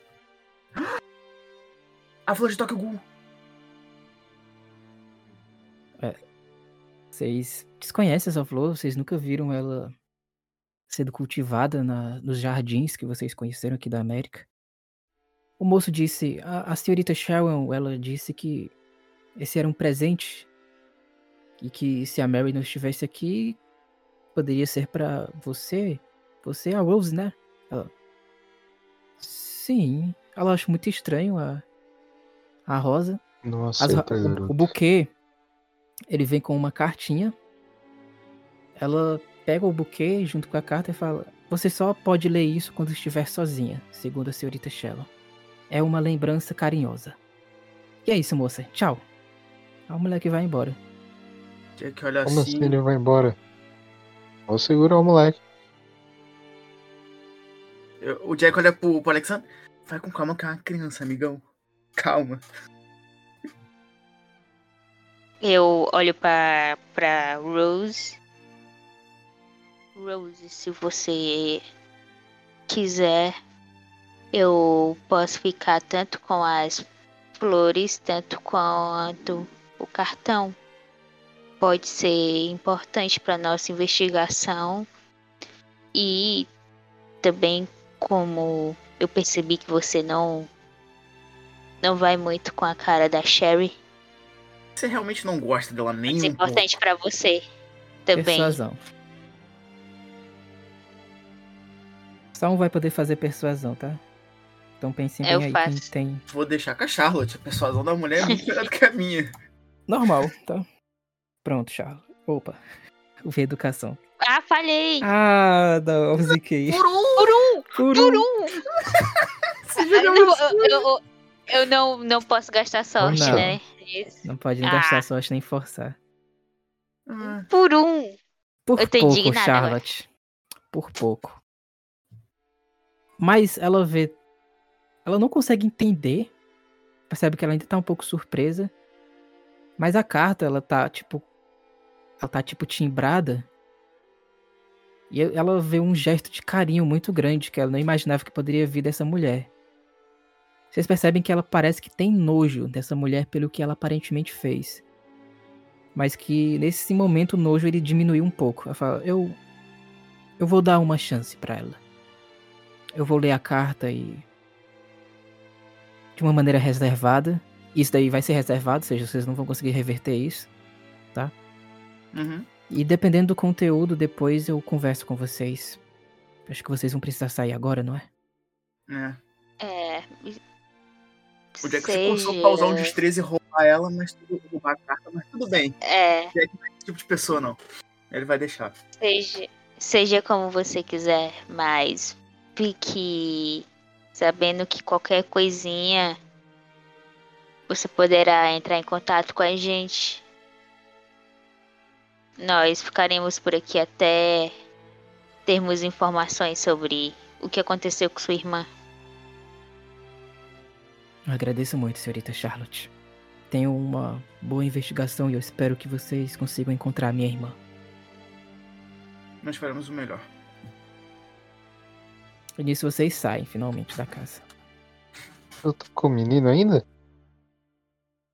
A flor de Tokyo Ghoul. É. Vocês desconhecem essa flor, vocês nunca viram ela sendo cultivada na, nos jardins que vocês conheceram aqui da América. O moço disse, a, a senhorita Sharon, ela disse que esse era um presente e que se a Mary não estivesse aqui, poderia ser para você, você é a Rose, né? Ela, sim, ela acha muito estranho a a rosa. Nossa, As, o, o buquê, ele vem com uma cartinha. Ela pega o buquê junto com a carta e fala: Você só pode ler isso quando estiver sozinha, segundo a senhorita Shella. É uma lembrança carinhosa. E é isso, moça. Tchau. A moleque vai embora. Jack olha Como assim. assim ele vai embora? Vou segurar o moleque. O Jack olha pro, pro Alexandre. Vai com calma que é uma criança, amigão. Calma. Eu olho pra, pra Rose. Rose, se você quiser, eu posso ficar tanto com as flores, tanto quanto o cartão. Pode ser importante para nossa investigação e também como eu percebi que você não não vai muito com a cara da Sherry. Você realmente não gosta dela nem Isso é importante para você também. Persuasão. Só um vai poder fazer persuasão, tá? Então pensem bem Eu aí faço. quem tem. Vou deixar com a Charlotte. A persuasão da mulher é muito melhor do que a minha. Normal, tá? Pronto, Charles. Opa. O V educação. Ah, falhei! Ah, da eu ziquei. Por um! Por um! Por Por um. eu, eu, eu não, não posso gastar sorte, Não. né? Isso. Não pode Ah. gastar sorte nem forçar. Ah, Por um! Por Eu tô pouco, indignada Charlotte. Por pouco. Mas ela vê. Ela não consegue entender. Percebe que ela ainda tá um pouco surpresa. Mas a carta, ela tá tipo. Ela tá tipo timbrada. E ela vê um gesto de carinho muito grande que ela não imaginava que poderia vir dessa mulher. Vocês percebem que ela parece que tem nojo dessa mulher pelo que ela aparentemente fez. Mas que nesse momento o nojo ele diminuiu um pouco. Ela fala, eu. Eu vou dar uma chance pra ela. Eu vou ler a carta e. De uma maneira reservada. Isso daí vai ser reservado, ou seja, vocês não vão conseguir reverter isso. uhum. E dependendo do conteúdo, depois eu converso com vocês. Acho que vocês vão precisar sair agora, não é? É. É. O Jack se forçou pra usar um destreza e roubar ela, mas tudo, roubar a carta, mas tudo bem. É, Jack não é esse tipo de pessoa, não. Ele vai deixar. seja, seja como você quiser, mas fique sabendo que qualquer coisinha você poderá entrar em contato com a gente. Nós ficaremos por aqui até termos informações sobre o que aconteceu com sua irmã. Agradeço muito, senhorita Charlotte. Tenho uma boa investigação e eu espero que vocês consigam encontrar minha irmã. Nós faremos o melhor. E nisso vocês saem finalmente da casa. Eu tô com o menino ainda?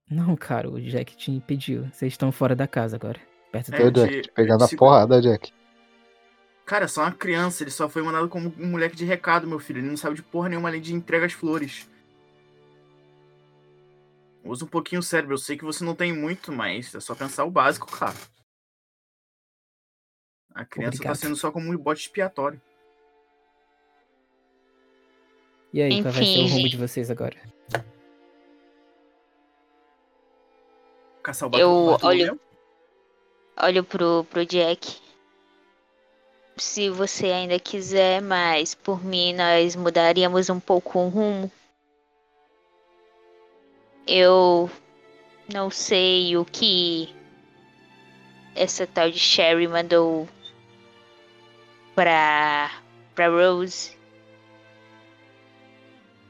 Não, cara, o Jack te impediu. Vocês estão fora da casa agora. Perto É, do... Jack, pegar na porrada, Jack. Cara, é só uma criança, ele só foi mandado como um moleque de recado, meu filho. Ele não sabe de porra nenhuma além de entrega as flores. Usa um pouquinho o cérebro. Eu sei que você não tem muito, mas é só pensar o básico, cara. A criança Obrigado. tá sendo só como um bote expiatório. E aí, qual vai ser o Enfim, rumo gente. de vocês agora? Caçar o Eu olho- Olho pro, pro Jack. Se você ainda quiser, mas por mim nós mudaríamos um pouco o rumo. Eu não sei o que essa tal de Sherry mandou pra, pra Rose.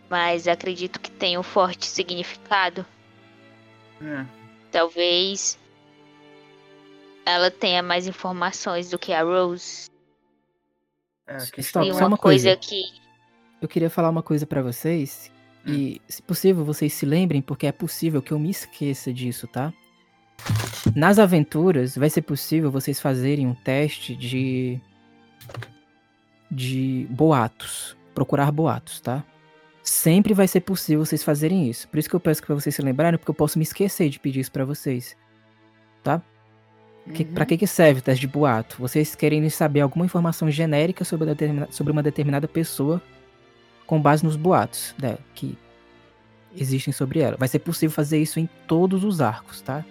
Mas acredito que tem um forte significado. É. Talvez ela tenha mais informações do que a Rose. É, a Stop, e só uma, uma coisa, coisa. que. Eu queria falar uma coisa pra vocês. Hum. E, se possível, vocês se lembrem, porque é possível que eu me esqueça disso, tá? Nas aventuras, vai ser possível vocês fazerem um teste de. de boatos. Procurar boatos, tá? Sempre vai ser possível vocês fazerem isso. Por isso que eu peço pra vocês se lembrarem, porque eu posso me esquecer de pedir isso pra vocês. Que, Uhum. Pra que, que serve o teste de boato? Vocês querem saber alguma informação genérica sobre, sobre uma determinada pessoa com base nos boatos né, que existem sobre ela. Vai ser possível fazer isso em todos os arcos, tá?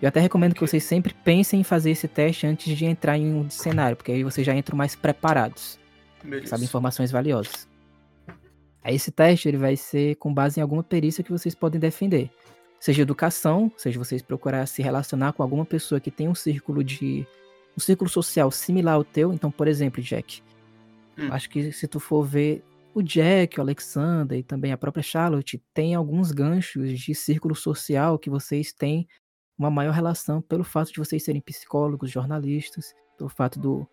Eu até recomendo que vocês sempre pensem em fazer esse teste antes de entrar em um cenário, porque aí vocês já entram mais preparados, Beleza. sabe? Informações valiosas. Esse teste ele vai ser com base em alguma perícia que vocês podem defender seja educação, seja vocês procurar se relacionar com alguma pessoa que tem um círculo de um círculo social similar ao teu. Então, por exemplo, Jack, Hum. acho que se tu for ver o Jack, o Alexander e também a própria Charlotte, tem alguns ganchos de círculo social que vocês têm uma maior relação pelo fato de vocês serem psicólogos, jornalistas, pelo fato do,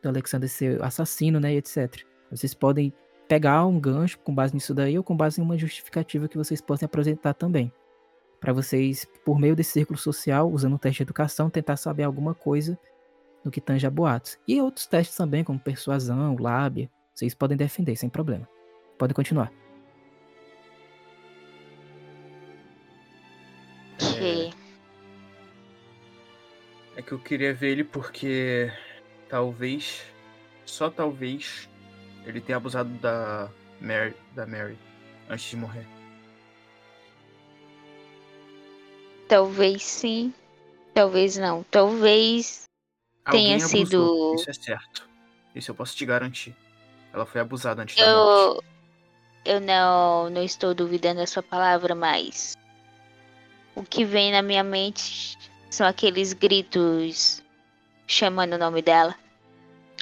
do Alexander ser assassino, né, e etc. Vocês podem pegar um gancho com base nisso daí ou com base em uma justificativa que vocês possam apresentar também para vocês, por meio desse círculo social, usando o teste de educação, tentar saber alguma coisa no que tange a boatos. E outros testes também, como persuasão, lábia, vocês podem defender sem problema. Podem continuar. que É que eu queria ver ele porque talvez, só talvez, ele tenha abusado da Mary, da Mary antes de morrer. Talvez sim, talvez não. Talvez Tenha Alguém abusou, sido- Isso é certo. Isso eu posso te garantir. Ela foi abusada antes da morte. eu. Eu não, não estou duvidando da sua palavra, mas. O que vem na minha mente são aqueles gritos chamando o nome dela.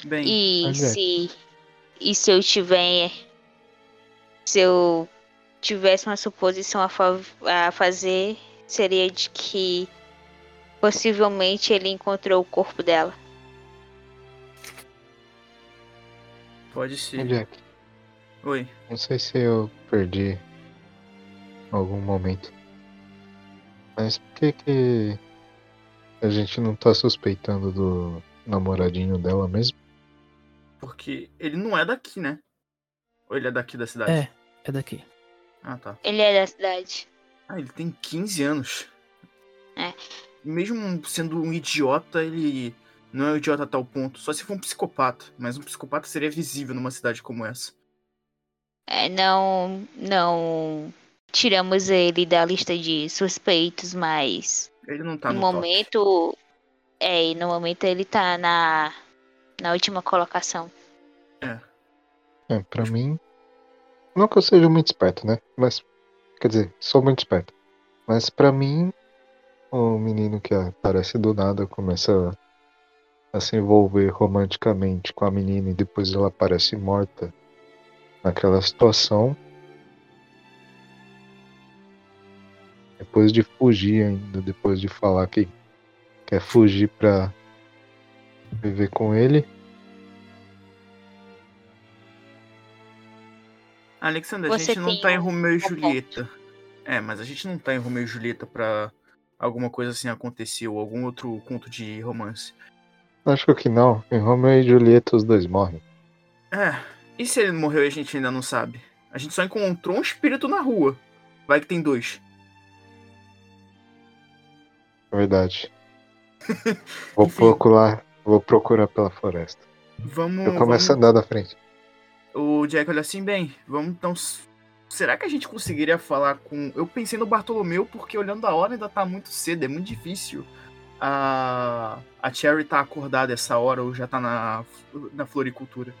Bem, E se. E se eu tiver. Se eu tivesse uma suposição a, fa- a fazer, seria de que possivelmente ele encontrou o corpo dela. pode ser. Jack, Oi. não sei se eu perdi algum momento. Mas por que que a gente não tá suspeitando do namoradinho dela mesmo? Porque ele não é daqui, né? Ou ele é daqui da cidade? É, é daqui. Ah, tá. Ele é da cidade. Ah, ele tem 15 anos. É. Mesmo sendo um idiota, ele não é um idiota a tal ponto. Só se for um psicopata. Mas um psicopata seria visível numa cidade como essa. É, não, não tiramos ele da lista de suspeitos, mas Ele não tá no no top. momento, é, e no momento ele tá na na última colocação. É, pra mim. Não que eu seja muito esperto, né? Mas. Quer dizer, sou muito esperto. Mas pra mim, o menino que aparece do nada começa a, a se envolver romanticamente com a menina e depois ela aparece morta naquela situação. depois de fugir ainda, depois de falar que quer fugir pra viver com ele. Alexandre, a gente não tem tá em Romeu e ponto. Julieta. É, mas a gente não tá em Romeu e Julieta pra alguma coisa assim acontecer, ou algum outro conto de romance. Acho que não. Em Romeo e Julieta os dois morrem. É, e se ele morreu e a gente ainda não sabe? A gente só encontrou um espírito na rua. Vai que tem dois. Verdade. Vou Enfim. procurar, vou procurar pela floresta. Vamos. Eu começo a vamos- andar da frente. O Jack olha assim, bem, vamos então. Será que a gente conseguiria falar com. Eu pensei no Bartolomeu porque olhando a hora ainda tá muito cedo, é muito difícil. A, a Cherry tá acordada essa hora ou já tá na, na floricultura.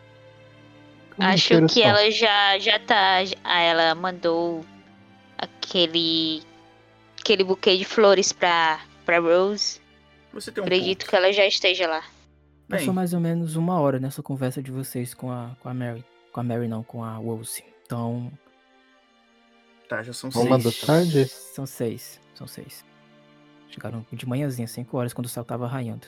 Acho que ela já, já tá. ah, Ela mandou aquele. aquele buquê de flores pra, pra Rose. Você tem um Acredito ponto. que ela já esteja lá. Passou mais ou menos uma hora nessa conversa de vocês com a, com a Mary. Com a Mary não, com a Wolsey. Então. Tá, já são Uma seis. da tarde? São seis. São seis. Chegaram de manhãzinha, 5 horas, quando o céu tava raiando.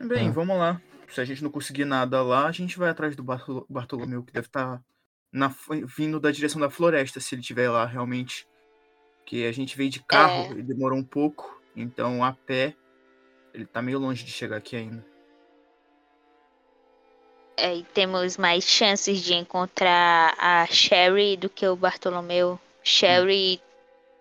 Bem, Ah. vamos lá. Se a gente não conseguir nada lá, a gente vai atrás do Bartolo- Bartolomeu, que deve estar vindo da direção da floresta, se ele estiver lá realmente. Que a gente veio de carro É. e demorou um pouco, então a pé ele tá meio longe de chegar aqui ainda. É, e temos mais chances de encontrar a Sherry do que o Bartolomeu. Sherry,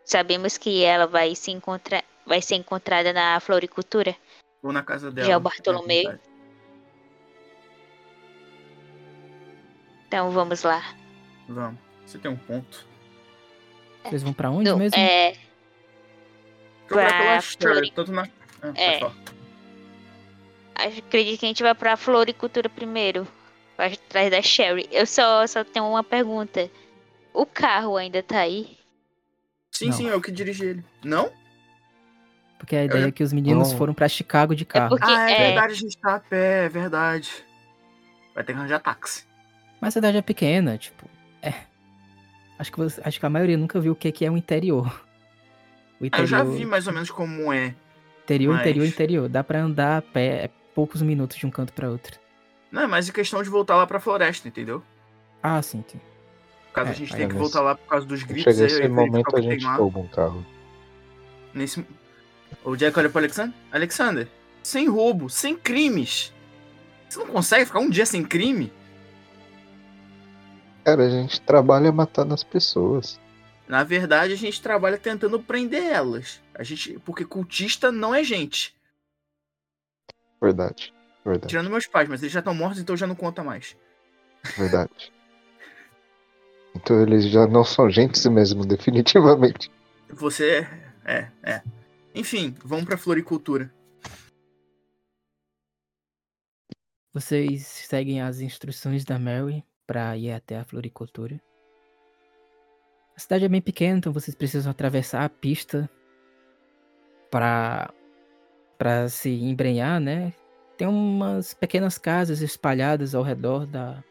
sabemos que ela vai se encontrar, vai ser encontrada na floricultura. Ou na casa dela. Já o é Bartolomeu? Então vamos lá. Vamos. Você tem um ponto. Vocês vão pra onde Não, mesmo? é, Pra Flori- tanto na. Ah, É. falar. Acredito que a gente vai pra floricultura primeiro. Vai atrás da Sherry. Eu só, só tenho uma pergunta. O carro ainda tá aí? Sim, Não. sim, eu que dirigi ele. Não? Porque a ideia eu- é que os meninos foram pra Chicago de carro. porque- ah, é, é. verdade, a gente tá a pé, é verdade. Vai ter que arranjar táxi. Mas a cidade é pequena, tipo. É. Acho que, você- acho que a maioria nunca viu o que que é o interior. O Ah, interior, eu já vi mais ou menos como é. interior, mas- interior, interior. Dá pra andar a pé, é poucos minutos de um canto pra outro. Não, é mais em questão de voltar lá pra floresta, entendeu? Ah, sim, sim. Caso É, a gente tenha que nesse- voltar lá por causa dos gritos, chegar aí esse eu verificar momento o a que tem gente lá. rouba um carro. Nesse... O Jack olha pro Alexander. Alexander, sem roubo, sem crimes. Você não consegue ficar um dia sem crime? Cara, a gente trabalha matando as pessoas. Na verdade, a gente trabalha tentando prender elas. A gente, porque cultista não é gente. Verdade. Verdade. Tirando meus pais, mas eles já estão mortos, então já não conta mais. Verdade. Então eles já não são gente mesmo, definitivamente. Você é, é. Enfim, vamos pra floricultura. Vocês seguem as instruções da Mary pra ir até a floricultura. A cidade é bem pequena, então vocês precisam atravessar a pista pra para se embrenhar, né? Tem umas pequenas casas espalhadas ao redor da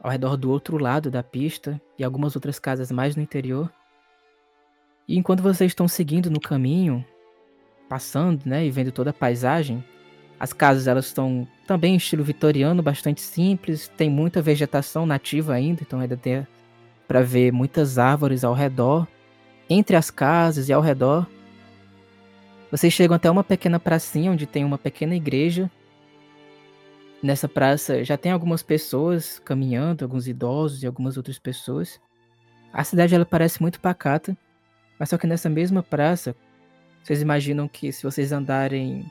ao redor do outro lado da pista e algumas outras casas mais no interior. E enquanto vocês estão seguindo no caminho, passando, né, e vendo toda a paisagem, as casas elas estão também em estilo vitoriano, bastante simples, tem muita vegetação nativa ainda, então ainda tem para ver muitas árvores ao redor. Entre as casas e ao redor, vocês chegam até uma pequena pracinha onde tem uma pequena igreja. Nessa praça já tem algumas pessoas caminhando, alguns idosos e algumas outras pessoas. A cidade ela parece muito pacata, mas só que nessa mesma praça, vocês imaginam que se vocês andarem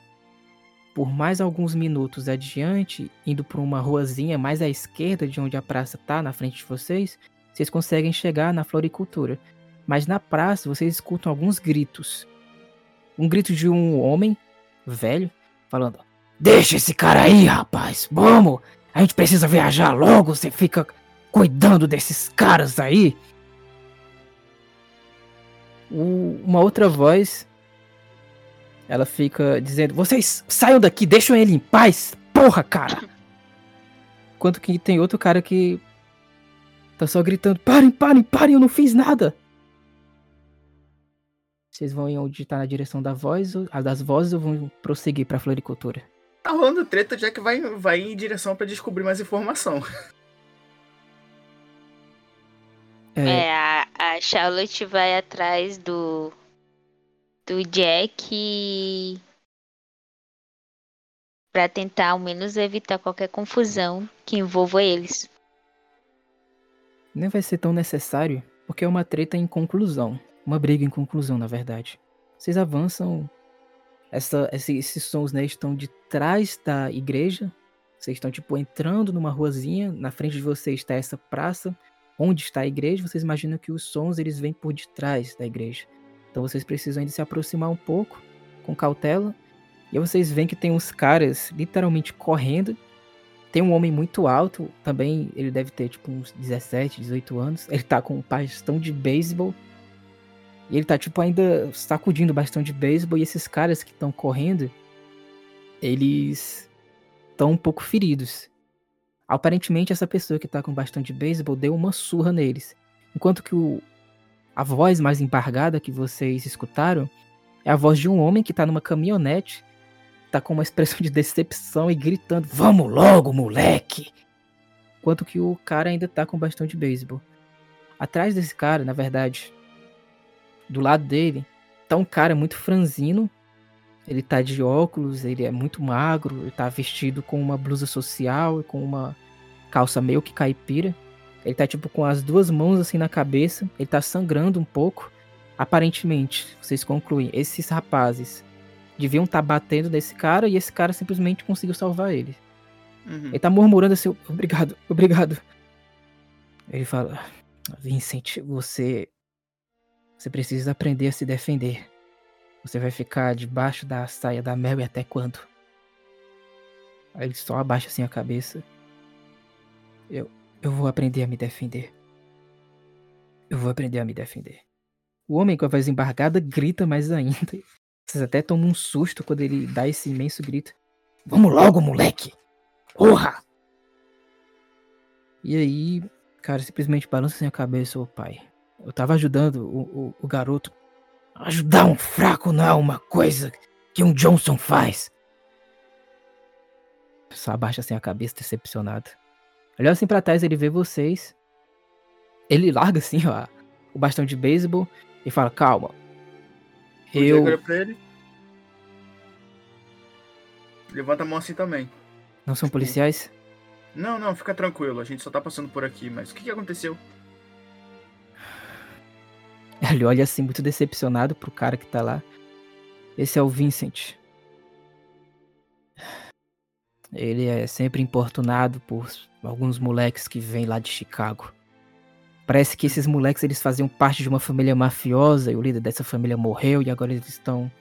por mais alguns minutos adiante, indo por uma ruazinha mais à esquerda de onde a praça tá, na frente de vocês, vocês conseguem chegar na floricultura. Mas na praça vocês escutam alguns gritos. Um grito de um homem velho falando: Deixa esse cara aí, rapaz. Vamos! A gente precisa viajar logo. Você fica cuidando desses caras aí. Uma outra voz ela fica dizendo: Vocês saiam daqui, deixam ele em paz, porra, cara. Enquanto que tem outro cara que tá só gritando: Parem, parem, parem, eu não fiz nada. Vocês vão em onde tá na direção da voz, ou- a das vozes ou vão prosseguir pra floricultura? Tá rolando treta, o Jack vai, vai em direção pra descobrir mais informação. É, É, a, a Charlotte vai atrás do. do Jack e- pra tentar ao menos evitar qualquer confusão que envolva eles. nem vai ser tão necessário, porque é uma treta em conclusão. Uma briga em conclusão, na verdade. Vocês avançam. Essa, esse- esses sons, né, estão de trás da igreja. Vocês estão, tipo, entrando numa ruazinha. Na frente de vocês está essa praça. Onde está a igreja, vocês imaginam que os sons, eles vêm por detrás da igreja. Então vocês precisam ainda se aproximar um pouco, com cautela. E aí vocês veem que tem uns caras literalmente correndo. Tem um homem muito alto, também ele deve ter tipo uns 17, 18 anos. Ele tá com um bastão de beisebol. E ele tá tipo ainda sacudindo o bastão de beisebol. E esses caras que estão correndo, eles estão um pouco feridos. Aparentemente essa pessoa que tá com o bastão de beisebol deu uma surra neles. Enquanto que o, a voz mais embargada que vocês escutaram é a voz de um homem que tá numa caminhonete tá com uma expressão de decepção e gritando: Vamos logo, moleque! Enquanto que o cara ainda tá com bastão de beisebol. Atrás desse cara, na verdade, do lado dele, tá um cara muito franzino. Ele tá de óculos, ele é muito magro, ele tá vestido com uma blusa social e com uma calça meio que caipira. Ele tá tipo com as duas mãos assim na cabeça, ele tá sangrando um pouco. Aparentemente, vocês concluem, esses rapazes deviam estar batendo nesse cara e esse cara simplesmente conseguiu salvar ele. Uhum. Ele tá murmurando assim, obrigado, obrigado. Ele fala, Vincent, você. Você precisa aprender a se defender. Você vai ficar debaixo da saia da Mary até quando? Aí ele só abaixa assim a cabeça. Eu, eu vou aprender a me defender. Eu vou aprender a me defender. O homem com a voz embargada grita mais ainda. Vocês até tomam um susto quando ele dá esse imenso grito. Vamos logo, moleque! Porra! E aí, cara, simplesmente balança assim a cabeça, ô pai. Eu tava ajudando o, o, o garoto. Ajudar um fraco não é uma coisa que um Johnson faz. Só abaixa assim a cabeça, decepcionado. Olha assim pra trás, ele vê vocês. Ele larga assim, ó, o bastão de beisebol e fala, calma. Eu olha pra ele. Levanta a mão assim também. não são policiais? Não, não, fica tranquilo. A gente só tá passando por aqui, mas o que, que aconteceu? Ele olha assim, muito decepcionado pro cara que tá lá. Esse é o Vincent. Ele é sempre importunado por alguns moleques que vêm lá de Chicago. Parece que esses moleques eles faziam parte de uma família mafiosa e o líder dessa família morreu e agora eles estão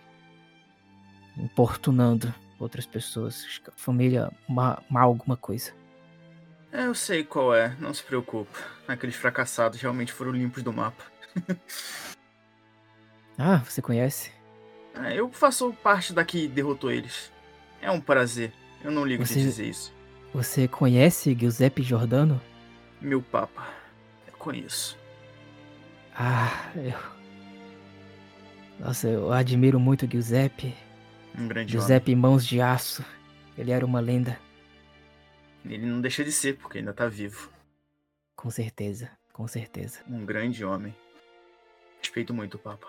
importunando outras pessoas. Família má alguma coisa. É, eu sei qual é, não se preocupa. Aqueles fracassados realmente foram limpos do mapa. Ah, você conhece? É, eu faço parte da que derrotou eles. É um prazer. Eu não ligo Você- de dizer isso. Você conhece Giuseppe Giordano? Meu papa. Eu conheço. Ah, eu. Nossa, eu admiro muito Giuseppe. Um grande Giuseppe Mãos de Aço. Ele era uma lenda, homem. Ele não deixa de ser, porque ainda tá vivo. com certeza, com certeza. Um grande homem. Respeito muito o papa.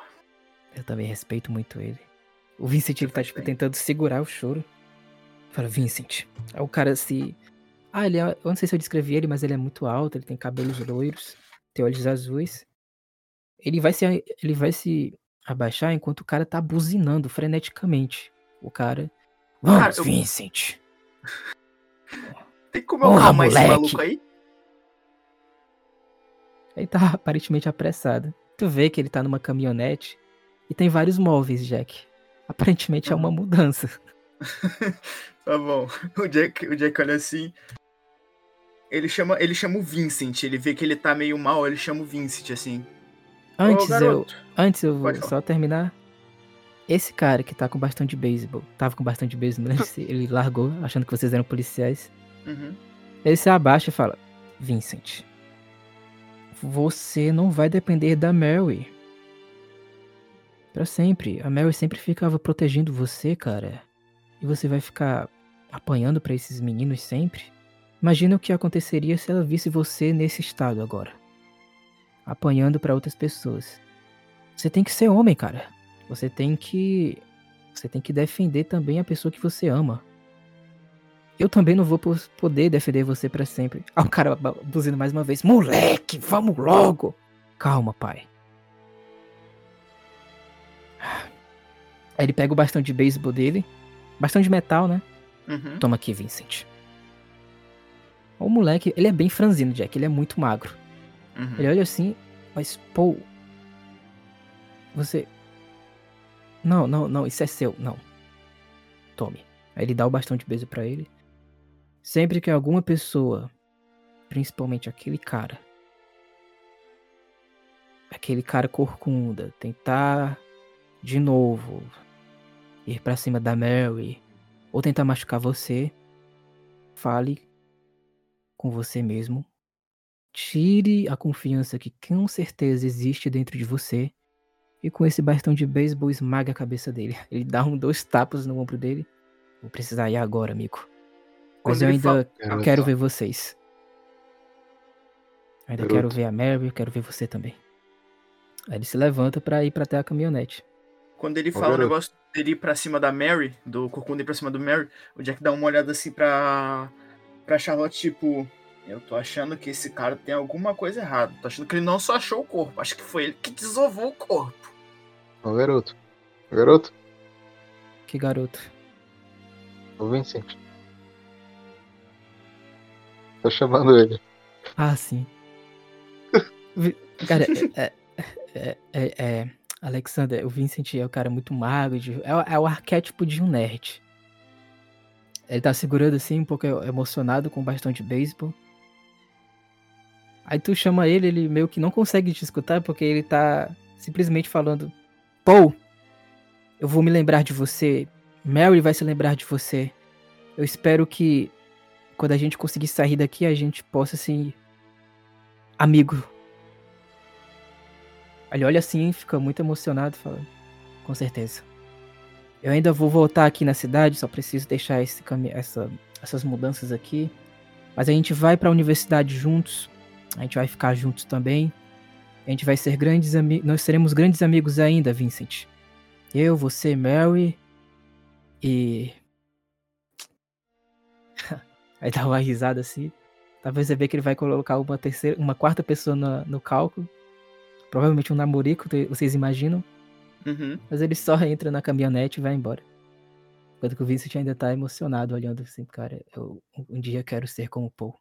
Eu também respeito muito ele. O Vincent ele tá tipo tentando segurar o choro. Fala, Vincent. Aí o cara se. Ah, ele é. Eu não sei se eu descrevi ele, mas ele é muito alto, ele tem cabelos loiros, tem olhos azuis. Ele vai se. Ele vai se abaixar enquanto o cara tá buzinando freneticamente. O cara. Vamos, Cara, eu- Vincent. Tem como Porra, eu acalmar esse maluco aí? Ele tá aparentemente apressado. Tu vê que ele tá numa caminhonete e tem vários móveis, Jack. Aparentemente é uma mudança. Tá bom. O Jack, o Jack olha assim. Ele chama, ele chama o Vincent. Ele vê que ele tá meio mal, ele chama o Vincent assim. Antes Ô, eu, antes eu vou só terminar. Esse cara que tá com bastante de beisebol, tava com bastante de beisebol, lembro se ele largou, achando que vocês eram policiais. Uhum. Ele se abaixa e fala: Vincent, você não vai depender da Mary. Pra sempre. A Mary sempre ficava protegendo você, cara. E você vai ficar apanhando pra esses meninos sempre? Imagina o que aconteceria se ela visse você nesse estado agora. Apanhando pra outras pessoas. Você tem que ser homem, cara. Você tem que. Você tem que defender também a pessoa que você ama. Eu também não vou poder defender você pra sempre. Ah, o cara buzina mais uma vez. Moleque, vamos logo! Calma, pai. Aí ele pega o bastão de beisebol dele. Bastão de metal, né? Uhum. Toma aqui, Vincent. O moleque, ele é bem franzino, Jack. Ele é muito magro. Uhum. Ele olha assim, mas, pô. Você. Não, não, não, isso é seu. Não. Tome. Aí ele dá o bastão de beijo pra ele. Sempre que alguma pessoa, principalmente aquele cara, aquele cara corcunda, tentar de novo ir pra cima da Mary ou tentar machucar você, fale com você mesmo Tire a confiança que com certeza existe dentro de você. E com esse bastão de beisebol esmaga a cabeça dele. Ele dá um dois tapas no ombro dele. Vou precisar ir agora, amigo. Mas eu ainda Garoto, quero ver vocês. Ainda Garoto. quero ver a Mary, quero ver você também. Aí ele se levanta pra ir pra até a caminhonete. Quando ele fala o garoto. negócio dele ir pra cima da Mary, do Corcunda ir pra cima do Mary, o Jack dá uma olhada assim pra, pra Charlotte, tipo, eu tô achando que esse cara tem alguma coisa errada. Tô achando que ele não só achou o corpo, acho que foi ele que desovou o corpo. Ô garoto. Ô, garoto. Que garoto. Ô Vincent. Tô chamando ele. Ah, sim. Cara, é, é, é, é- Alexander, o Vincent é o cara muito magro, de- é, o- é o arquétipo de um nerd. Ele tá segurando assim, um pouco emocionado com o bastão de beisebol. Aí tu chama ele, ele meio que não consegue te escutar porque ele tá simplesmente falando: Paul, eu vou me lembrar de você. Mary vai se lembrar de você. Eu espero que quando a gente conseguir sair daqui, a gente possa assim. Amigo. Ele olha assim, fica muito emocionado, fala. Com certeza. Eu ainda vou voltar aqui na cidade, só preciso deixar esse essa, essas mudanças aqui. Mas a gente vai pra universidade juntos. A gente vai ficar juntos também. A gente vai ser grandes amigos. Nós seremos grandes amigos ainda, Vincent. Eu, você, Mary. E. Aí dá uma risada assim. Talvez você vê que ele vai colocar uma terceira, uma quarta pessoa no, no cálculo. Provavelmente um namorico, vocês imaginam. Uhum. Mas ele só entra na caminhonete e vai embora. Enquanto que o Vincent ainda tá emocionado, olhando assim, cara, eu um dia quero ser como o Paul.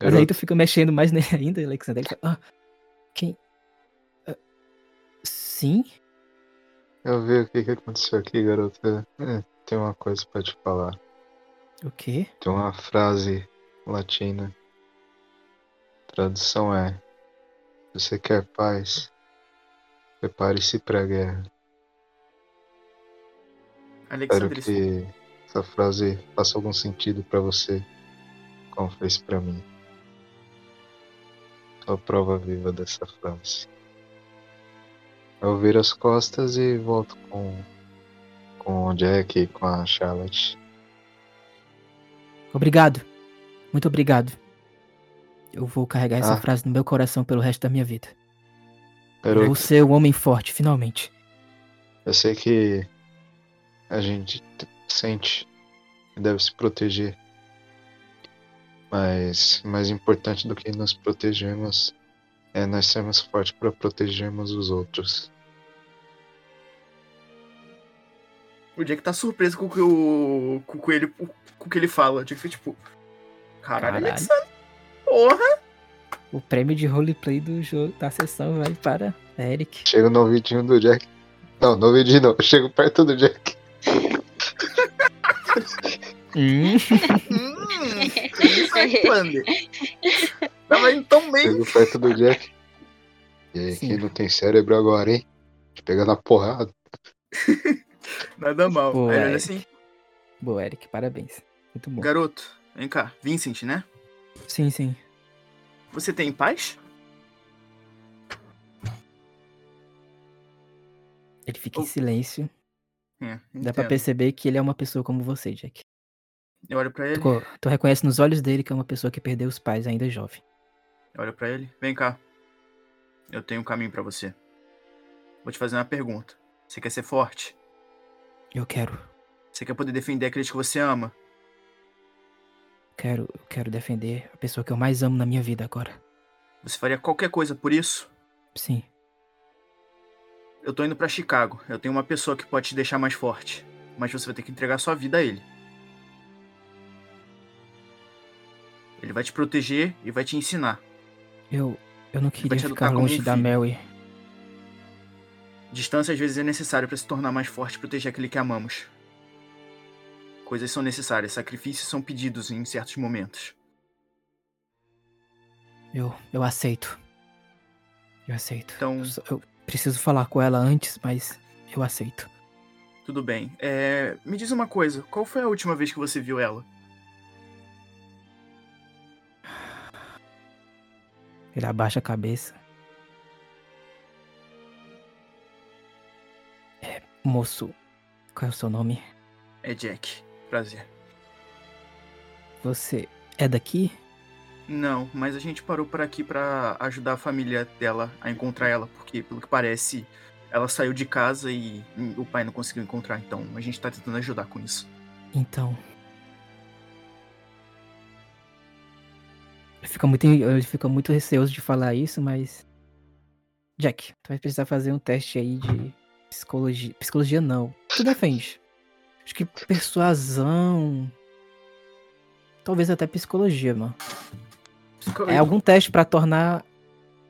Mas aí Garoto. tu fica mexendo mais nele ainda, Alexander. Ele fala, ah, quem? Ah, sim? Eu vi o que, que aconteceu aqui, garoto. É, tem uma coisa pra te falar. O quê? Tem uma frase latina. Tradução é: você quer paz, prepare-se pra guerra. Espero Alexander, isso- que essa frase faça algum sentido pra você, como fez pra mim. Sou a prova viva dessa frase. Eu viro as costas e volto com, com o Jack e com a Charlotte. Obrigado. Muito obrigado. Eu vou carregar essa Ah. frase no meu coração pelo resto da minha vida. Eu vou ser um homem forte, finalmente. eu sei que a gente sente que deve se proteger. Mas mais importante do que nos protegermos é nós sermos fortes para protegermos os outros. O Jack tá surpreso com o que o, com o que ele, com o que ele fala. O Jack fica tipo, caralho, Caralho. Alexander, porra. O prêmio de roleplay do jogo da sessão vai para Eric. Chego no ouvidinho do Jack. Não, no ouvidinho não. Eu chego perto do Jack. Hum, Hum, que isso, Alexander? Tava indo tão bem. Chego perto do Jack. E aí, Sim. quem não tem cérebro agora, hein? Pegando a porrada. Nada mal. Ele olha Eric. assim, Boa, Eric, parabéns. Muito bom. garoto, vem cá, Vincent, né? Sim, sim. Você tem paz? fique em silêncio. É, Dá pra perceber que ele é uma pessoa como você, Jack. Eu olho pra ele, Tu, tu reconhece nos olhos dele que é uma pessoa que perdeu os pais ainda jovem. eu olho pra ele. Vem cá. Eu tenho um caminho pra você. Vou te fazer uma pergunta. Você quer ser forte? Eu quero, Você quer poder defender aqueles que você ama? quero, eu quero defender a pessoa que eu mais amo na minha vida agora. Você faria qualquer coisa por isso? Sim, Eu tô indo pra Chicago. Eu tenho uma pessoa que pode te deixar mais forte. Mas você vai ter que entregar sua vida a ele. Ele vai te proteger e vai te ensinar. eu, eu não queria ficar longe da. Mary. Distância às vezes é necessária pra se tornar mais forte e proteger aquele que amamos. Coisas são necessárias, sacrifícios são pedidos em certos momentos. Eu, eu aceito. Eu aceito. Então- Eu, eu preciso falar com ela antes, mas eu aceito. Tudo bem. É, Me diz uma coisa, qual foi a última vez que você viu ela? Ele abaixa a cabeça. Moço, qual é o seu nome? É Jack. Prazer. Você é daqui? Não, mas a gente parou por aqui pra ajudar a família dela a encontrar ela, porque pelo que parece, ela saiu de casa e o pai não conseguiu encontrar, então a gente tá tentando ajudar com isso. Então. Ele fica muito, ele fica muito receoso de falar isso, mas. Jack, tu vai precisar fazer um teste aí de psicologia. Psicologia não. Tu defende. Acho que persuasão. Talvez até psicologia, mano. É algum teste pra tornar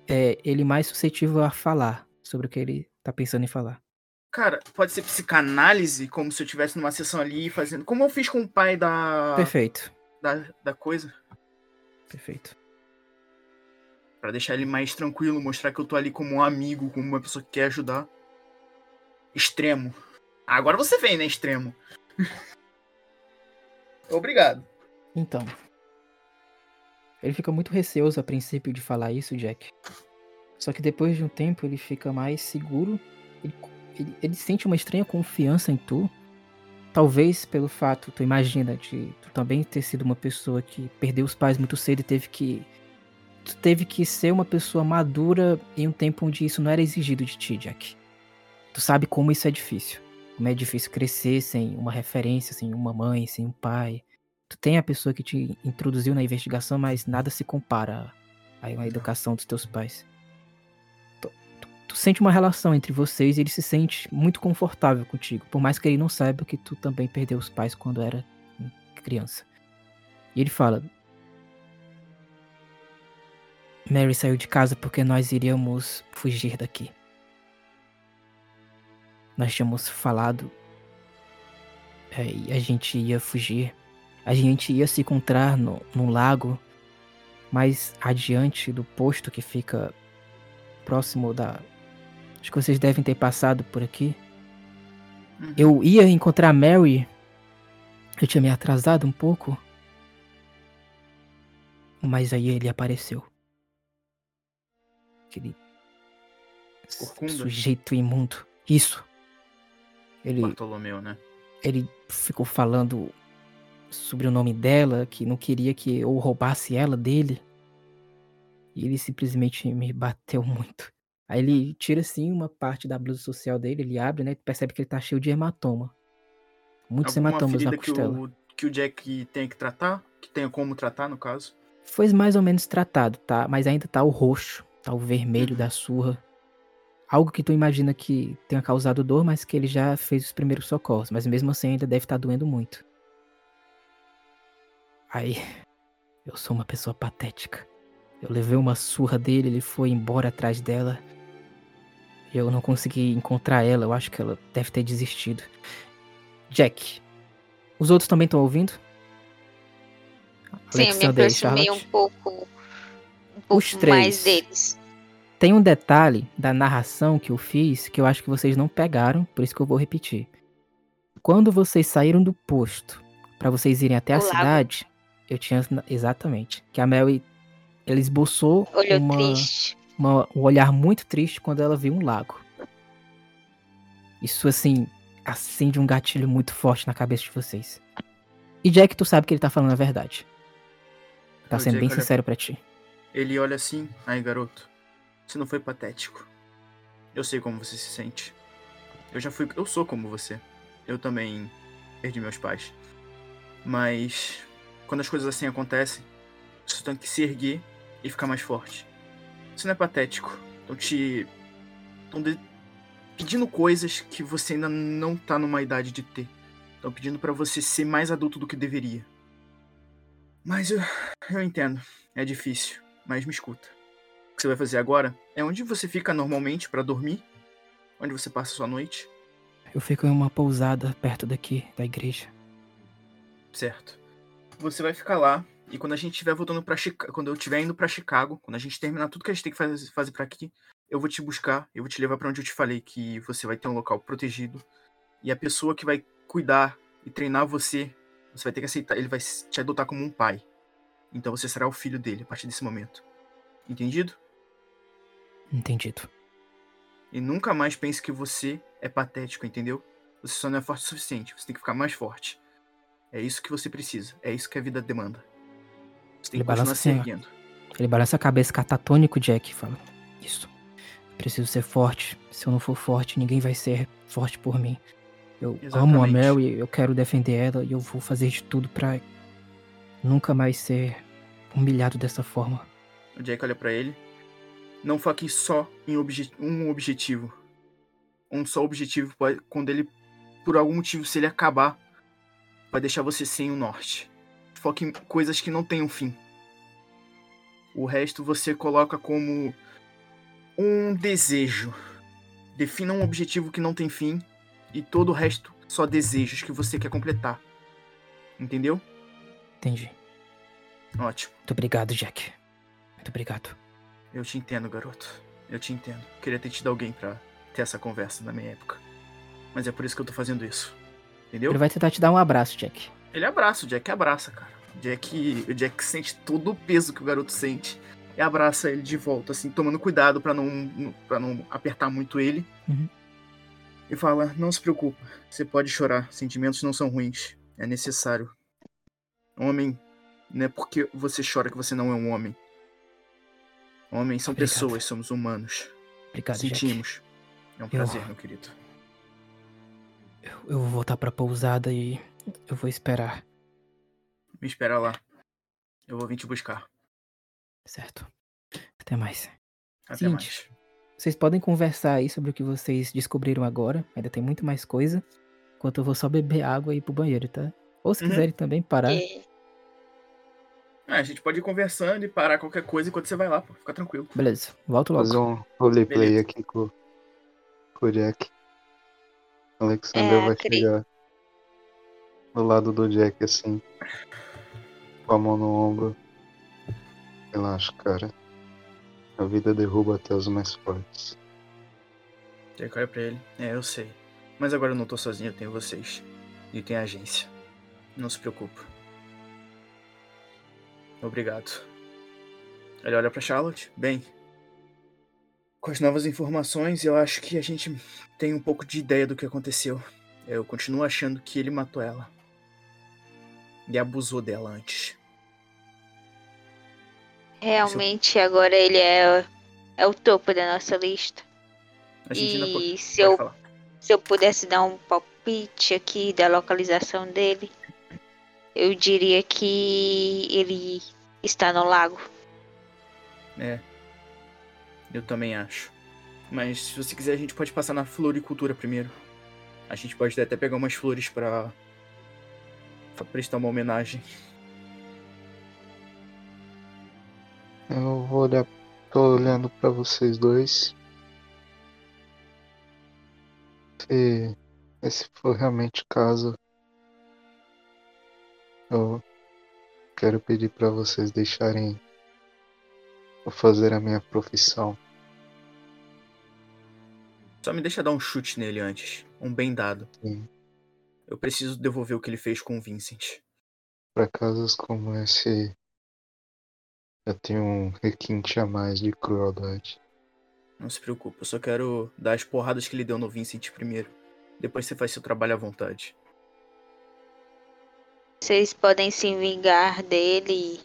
é, ele mais suscetível a falar sobre o que ele tá pensando em falar. Cara, pode ser psicanálise, como se eu estivesse numa sessão ali fazendo. Como eu fiz com o pai da. Perfeito, da, da coisa. perfeito. Pra deixar ele mais tranquilo, mostrar que eu tô ali como um amigo, como uma pessoa que quer ajudar. Extremo. Agora você vem, né, extremo? Obrigado. Então. Ele fica muito receoso a princípio de falar isso, Jack. Só que depois de um tempo ele fica mais seguro. Ele, ele- ele sente uma estranha confiança em tu. Talvez pelo fato, tu imagina, de tu também ter sido uma pessoa que perdeu os pais muito cedo e teve que. Tu teve que ser uma pessoa madura em um tempo onde isso não era exigido de ti, Jack. Tu sabe como isso é difícil. Como é difícil crescer sem uma referência, sem uma mãe, sem um pai. Tu tem a pessoa que te introduziu na investigação, mas nada se compara a a educação dos teus pais. Tu, tu- tu sente uma relação entre vocês e ele se sente muito confortável contigo, por mais que ele não saiba que tu também perdeu os pais quando era criança. E ele fala: Mary saiu de casa porque nós iríamos fugir daqui. Nós tínhamos falado é, e a gente ia fugir. A gente ia se encontrar no, num lago mais adiante do posto que fica próximo da. Acho que vocês devem ter passado por aqui. Uhum. Eu ia encontrar a Mary. Eu tinha me atrasado um pouco. Mas aí ele apareceu. Aquele Corcunda? sujeito imundo. Isso. Ele, Bartolomeu, né? ele ficou falando sobre o nome dela, que não queria que eu roubasse ela dele. E ele simplesmente me bateu muito. Aí ele tira assim uma parte da blusa social dele, ele abre, né? Percebe que ele tá cheio de hematoma. Muitos Alguma hematomas na ferida que costela. o, que o Jack tem que tratar? Que tenha como tratar, no caso? Foi mais ou menos tratado, tá? Mas ainda tá o roxo, tá o vermelho Uhum. da surra. Algo que tu imagina que tenha causado dor, mas que ele já fez os primeiros socorros. Mas mesmo assim ainda deve estar doendo muito. Aí, eu sou uma pessoa patética. Eu levei uma surra dele, ele foi embora atrás dela. Eu não consegui encontrar ela, eu acho que ela deve ter desistido. Jack, os outros também estão ouvindo? Sim, eu me Alexander aproximei um pouco, um pouco Os três. mais deles. Tem um detalhe da narração que eu fiz que eu acho que vocês não pegaram, por isso que eu vou repetir. Quando vocês saíram do posto pra vocês irem até a O lago. cidade, eu tinha exatamente que a Mary ela esboçou Olhou uma, triste. uma- um olhar muito triste quando ela viu um lago. Isso, assim, acende um gatilho muito forte na cabeça de vocês. E Jack, tu sabe que ele tá falando a verdade. Tá O sendo Jack bem olha- sincero pra ti. Ele olha assim, aí garoto, você não foi patético. Eu sei como você se sente. Eu já fui, eu sou como você. Eu também perdi meus pais. Mas quando as coisas assim acontecem, você tem que se erguer e ficar mais forte. Isso não é patético. Estão te estão de- pedindo coisas que você ainda não tá numa idade de ter. Estão pedindo pra você ser mais adulto do que deveria. Mas eu, eu entendo, é difícil mas me escuta. O que você vai fazer agora é onde você fica normalmente pra dormir, onde você passa a sua noite, Eu fico em uma pousada perto daqui, da igreja. certo? Você vai ficar lá e quando a gente estiver voltando para Chicago, quando eu estiver indo pra Chicago, quando a gente terminar tudo que a gente tem que fazer, fazer para aqui, eu vou te buscar, eu vou te levar pra onde eu te falei que você vai ter um local protegido e a pessoa que vai cuidar e treinar você, você vai ter que aceitar, ele vai te adotar como um pai. Então você será o filho dele a partir desse momento. Entendido? Entendido. E nunca mais pense que você é patético, entendeu? Você só não é forte o suficiente. Você tem que ficar mais forte. É isso que você precisa. É isso que a vida demanda. Você tem Ele que continuar balança se assim, erguendo. Ele balança a cabeça catatônico, Jack, e fala: Isso. Preciso ser forte. Se eu não for forte, ninguém vai ser forte por mim. Eu amo a Exatamente. Mel e eu quero defender ela e eu vou fazer de tudo pra nunca mais ser humilhado dessa forma. O Jack olha pra ele. Não foque só em obje- um objetivo. Um só objetivo pode, quando ele, por algum motivo, se ele acabar, vai deixar você sem o norte. Foque em coisas que não tenham fim. O resto você coloca como um desejo. Defina um objetivo que não tem fim e todo o resto só desejos que você quer completar. Entendeu? Entendi. Ótimo. Muito obrigado, Jack. Muito obrigado. Eu te entendo, garoto. Eu te entendo. Queria ter tido alguém pra ter essa conversa na minha época. Mas é por isso que eu tô fazendo isso. Entendeu? Ele vai tentar te dar um abraço, Jack. Ele abraça, o Jack abraça, cara. O Jack, o Jack sente todo o peso que o garoto sente e abraça ele de volta, assim, tomando cuidado pra não, pra não apertar muito ele. Uhum. E fala: Não se preocupa, você pode chorar, sentimentos não são ruins, é necessário. Homem, não é porque você chora que você não é um homem. Homens são Obrigado. pessoas, somos humanos. Obrigado, Jack. Sentimos. É um prazer, meu querido. Eu, eu vou voltar pra pousada e eu vou esperar. Me espera lá. Eu vou vir te buscar. Certo. Até mais. Até Seguinte. mais. Vocês podem conversar aí sobre o que vocês descobriram agora. Ainda tem muito mais coisa. Enquanto eu vou só beber água e ir pro banheiro, tá? Ou se Uhum. quiserem também parar. É, Ah, a gente pode ir conversando e parar qualquer coisa enquanto você vai lá, pô. Fica tranquilo. Beleza, volto logo. Fazer um roleplay aqui com, com o Jack. O Alexander É, vai acredito. chegar do lado do Jack assim. Com a mão no ombro. Relaxa, cara. A vida derruba até os mais fortes. Jack olha pra ele. É, eu sei. Mas agora eu não tô sozinho, eu tenho vocês. E tem a agência. Não se preocupa. Obrigado. Ele olha pra Charlotte. Bem, com as novas informações, eu acho que a gente tem um pouco de ideia do que aconteceu. Eu continuo achando que ele matou ela. E abusou dela antes. realmente agora ele é, é o topo da nossa lista. E se eu, falar. se eu pudesse dar um palpite aqui da localização dele, eu diria que ele está no lago. É. Eu também acho. Mas se você quiser, a gente pode passar na floricultura primeiro. A gente pode até pegar umas flores pra, pra prestar uma homenagem. Eu vou olhar. Tô olhando pra vocês dois. Se esse for realmente o caso, eu quero pedir pra vocês deixarem eu fazer a minha profissão. Só me deixa dar um chute nele antes. Um bem dado. Sim. Eu preciso devolver o que ele fez com o Vincent. Pra casos como esse, eu tenho um requinte a mais de crueldade. Não se preocupe, eu só quero dar as porradas que ele deu no Vincent primeiro. Depois você faz seu trabalho à vontade. Vocês podem se vingar dele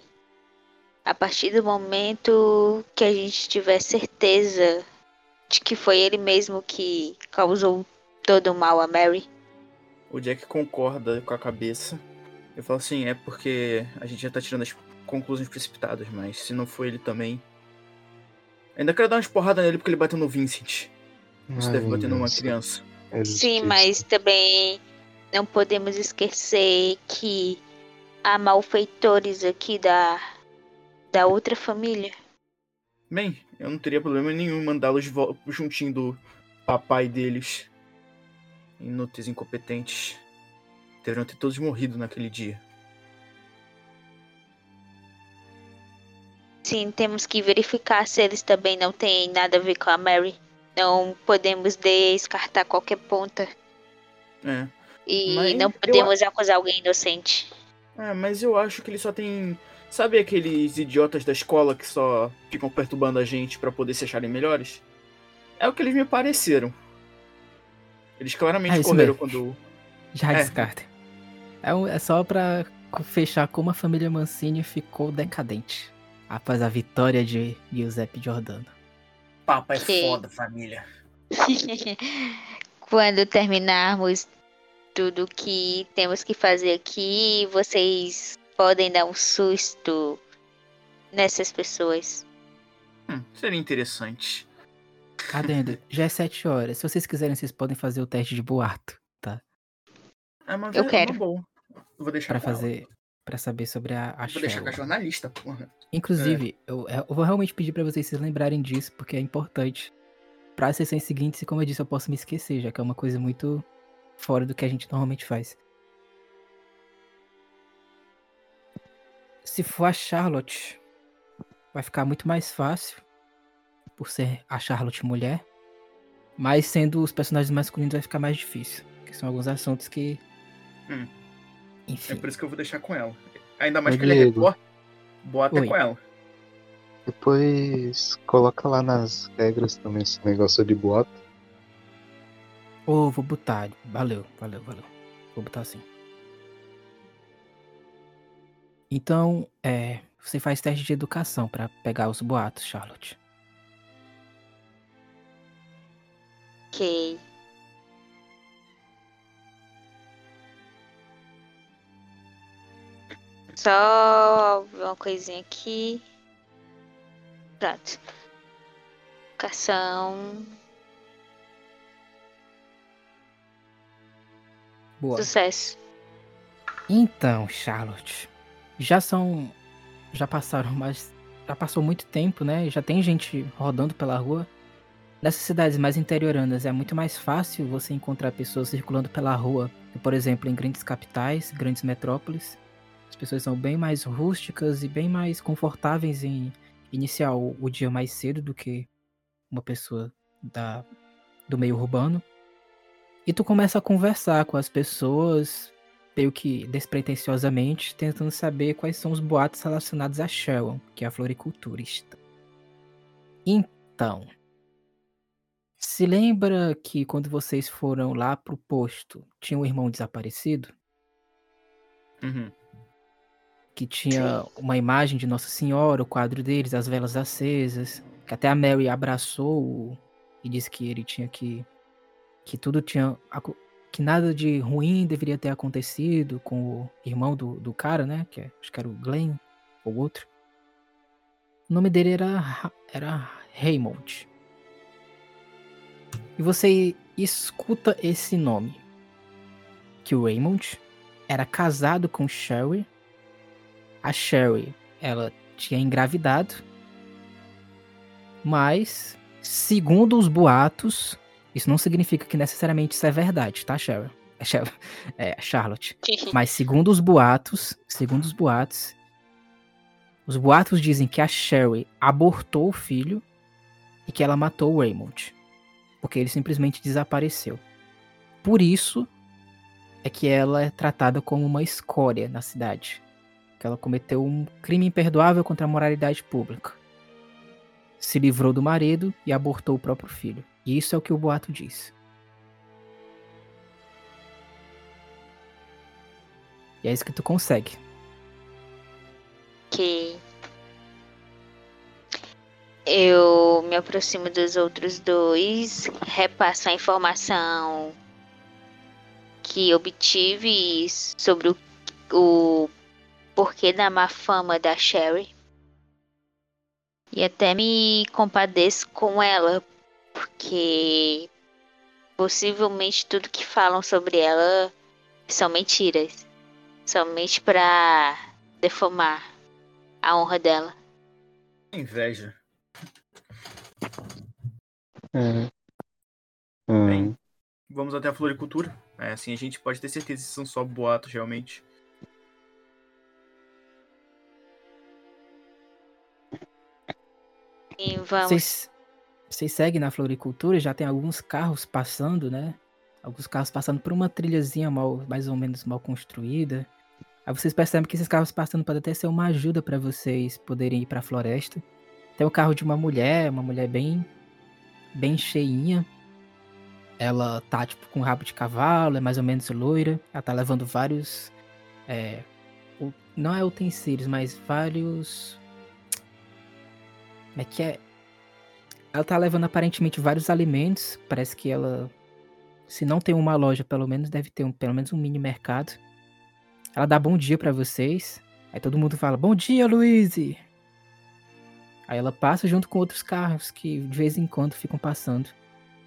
a partir do momento que a gente tiver certeza de que foi ele mesmo que causou todo o mal a Mary. O Jack concorda com a cabeça. Eu falo assim, é porque a gente já tá tirando as conclusões precipitadas, mas se não foi ele também. Ainda quero dar umas porradas nele porque ele bateu no Vincent. Isso deve bater numa criança. É Sim, mas também não podemos esquecer que há malfeitores aqui da, da outra família. Bem, eu não teria problema nenhum mandá-los juntinho do papai deles. Inúteis, incompetentes. Deveriam ter todos morrido naquele dia. Sim, temos que verificar se eles também não têm nada a ver com a Mary. Não podemos descartar qualquer ponta. É. E Mas não eu podemos acusar alguém inocente. É, mas eu acho que ele só tem. Sabe aqueles idiotas da escola que só ficam perturbando a gente pra poder se acharem melhores? É o que eles me pareceram. Eles claramente É correram mesmo. quando. Já É. descarta. É, um- é só pra fechar como a família Mancini ficou decadente. Após a vitória de Giuseppe Giordano. Papo é Ok. foda, família. Quando terminarmos tudo que temos que fazer aqui, vocês podem dar um susto nessas pessoas. Hum, seria interessante. Adendo, já é 7 horas. Se vocês quiserem, vocês podem fazer o teste de boato, tá? É uma, Eu ve- quero. uma vou deixar Pra fazer. Pra saber sobre a, a Vou deixar com a jornalista, porra. Inclusive, eu, eu vou realmente pedir pra vocês se lembrarem disso, porque é importante. Para as sessões seguintes, e como eu disse, eu posso me esquecer, já que é uma coisa muito fora do que a gente normalmente faz. Se for a Charlotte, vai ficar muito mais fácil, por ser a Charlotte mulher. Mas sendo os personagens masculinos vai ficar mais difícil. Que são alguns assuntos que. Hum. É Enfim. por isso que eu vou deixar com ela. Ainda mais Ô, que ele é repórter. Bota Oi. com ela. Depois coloca lá nas regras também esse negócio de Ô, vou botar. Valeu, valeu, valeu. Vou botar assim. Então, é, você faz teste de educação pra pegar os boatos, Charlotte. Ok. Só uma coisinha aqui. Pronto. Educação. Boa. Sucesso. Então, Charlotte, já são, já passaram mais, já passou muito tempo, né? Já tem gente rodando pela rua. Nessas cidades mais interioranas é muito mais fácil você encontrar pessoas circulando pela rua, por exemplo, em grandes capitais, grandes metrópoles. As pessoas são bem mais rústicas e bem mais confortáveis em iniciar o, o dia mais cedo do que uma pessoa da, do meio urbano. E tu começa a conversar com as pessoas, meio que despretensiosamente, tentando saber quais são os boatos relacionados a Sharon, que é a floriculturista. Então, se lembra que quando vocês foram lá pro posto, tinha um irmão desaparecido? Uhum. Que tinha uma imagem de Nossa Senhora, o quadro deles, as velas acesas, que até a Mary abraçou e disse que ele tinha que. Que tudo tinha. que nada de ruim deveria ter acontecido com o irmão do, do cara, né? Que é- acho que era o Glenn, ou outro. O nome dele era, Ra- era Raymond. E você escuta esse nome. Que o Raymond era casado com Sherry. A Sherry, ela tinha engravidado. Mas, segundo os boatos, isso não significa que necessariamente isso é verdade, tá? É, Sher- é, Charlotte. Mas segundo os boatos, segundo os boatos, os boatos dizem que a Sherry abortou o filho e que ela matou o Raymond. Porque ele simplesmente desapareceu. Por isso é que ela é tratada como uma escória na cidade. Que ela cometeu um crime imperdoável contra a moralidade pública. Se livrou do marido e abortou o próprio filho. Isso é o que o boato diz. E é isso que tu consegue. Ok. Eu me aproximo dos outros dois, repasso a informação que obtive sobre o, o porquê da má fama da Sherry. E até me compadeço com ela porque possivelmente tudo que falam sobre ela são mentiras. Somente para defamar a honra dela. Inveja. É. Bem, vamos até a floricultura. É, assim a gente pode ter certeza se são só boatos realmente. E vamos. Vocês, vocês seguem na floricultura, já tem alguns carros passando, né? Alguns carros passando por uma trilhazinha mal, mais ou menos mal construída. Aí vocês percebem que esses carros passando pode até ser uma ajuda para vocês poderem ir para a floresta. Tem o carro de uma mulher, uma mulher bem bem cheinha. Ela tá tipo com rabo de cavalo, é mais ou menos loira. Ela tá levando vários é, não é utensílios, mas vários como é que é? Ela tá levando aparentemente vários alimentos. Parece que ela, se não tem uma loja, pelo menos deve ter um, pelo menos um mini mercado. Ela dá bom dia pra vocês. Aí todo mundo fala: "Bom dia, Luíse". Aí ela passa junto com outros carros que de vez em quando ficam passando.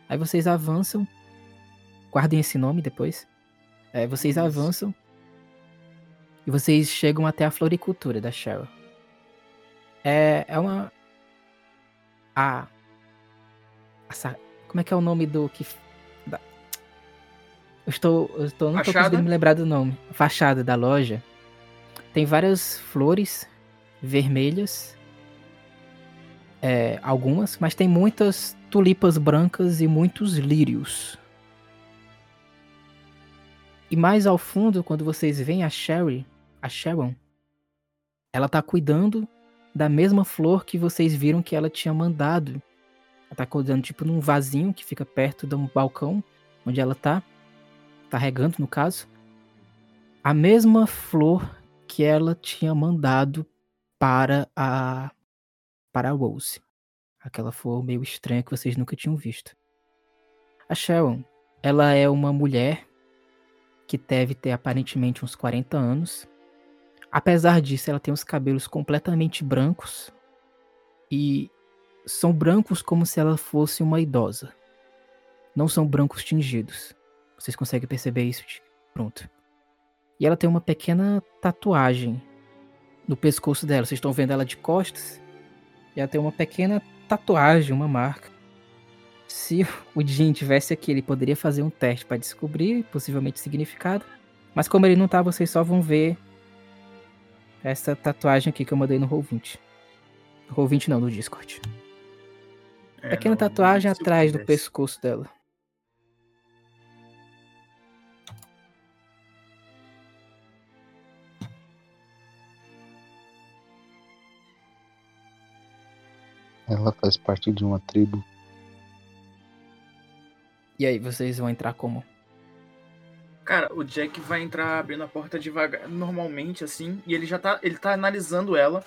Aí vocês avançam. Guardem esse nome depois. É, vocês avançam. E vocês chegam até a floricultura da Cheryl. É, é uma. A. a sa- como é que é o nome do que. da- eu estou. Eu estou não estou conseguindo me lembrar do nome. A fachada da loja. Tem várias flores vermelhas. É, algumas, mas tem muitas tulipas brancas e muitos lírios. E mais ao fundo, quando vocês veem a Sherry, a Sharon, ela tá cuidando da mesma flor que vocês viram que ela tinha mandado. Ela tá cuidando, tipo, num vasinho que fica perto de um balcão onde ela tá. Tá regando, no caso. A mesma flor que ela tinha mandado para a. para a Rose. Aquela flor meio estranha que vocês nunca tinham visto. A Sharon, ela é uma mulher que deve ter aparentemente uns 40 anos. Apesar disso, ela tem os cabelos completamente brancos e são brancos como se ela fosse uma idosa. Não são brancos tingidos. Vocês conseguem perceber isso? de- Pronto. E ela tem uma pequena tatuagem no pescoço dela. Vocês estão vendo ela de costas? E ela tem uma pequena tatuagem, uma marca. Se o Jin tivesse aqui, ele poderia fazer um teste para descobrir possivelmente o significado. Mas como ele não tá, vocês só vão ver essa tatuagem aqui que eu mandei no Roll20. No Roll20 não, no Discord. É, Pequena não, tatuagem eu atrás do pescoço dela. ela faz parte de uma tribo. E aí, vocês vão entrar como? Cara, o Jack vai entrar abrindo a porta devagar, normalmente, assim, e ele já tá, ele tá analisando ela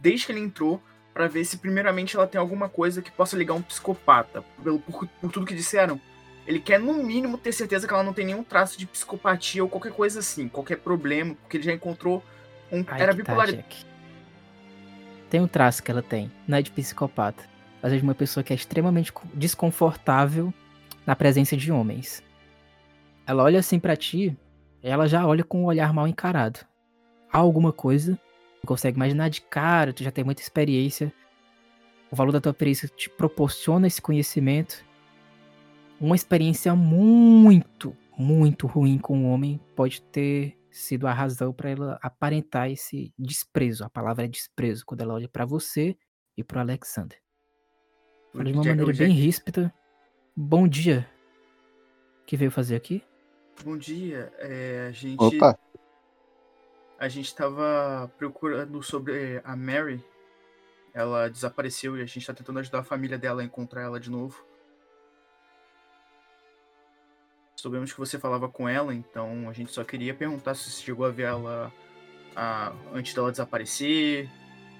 desde que ele entrou pra ver se primeiramente ela tem alguma coisa que possa ligar um psicopata. Pelo, por, por tudo que disseram. Ele quer, no mínimo, ter certeza que ela não tem nenhum traço de psicopatia ou qualquer coisa assim, qualquer problema, porque ele já encontrou um. Aí era tá, bipolar. Jack. Tem um traço que ela tem, não é de psicopata. Mas é de uma pessoa que é extremamente co- desconfortável na presença de homens. Ela olha assim pra ti, ela já olha com um olhar mal encarado. Há alguma coisa, consegue imaginar de cara, tu já tem muita experiência. O valor da tua perícia te proporciona esse conhecimento. Uma experiência muito, muito ruim com um homem pode ter sido a razão pra ela aparentar esse desprezo. A palavra é desprezo quando ela olha pra você e pro Alexander. O Fala de uma Jack- maneira o bem ríspida. Bom dia. O que veio fazer aqui? Bom dia. é, a gente. Opa, A gente tava procurando sobre a Mary. Ela desapareceu e a gente tá tentando ajudar a família dela a encontrar ela de novo. Soubemos que você falava com ela, então a gente só queria perguntar se você chegou a ver ela ah, antes dela desaparecer,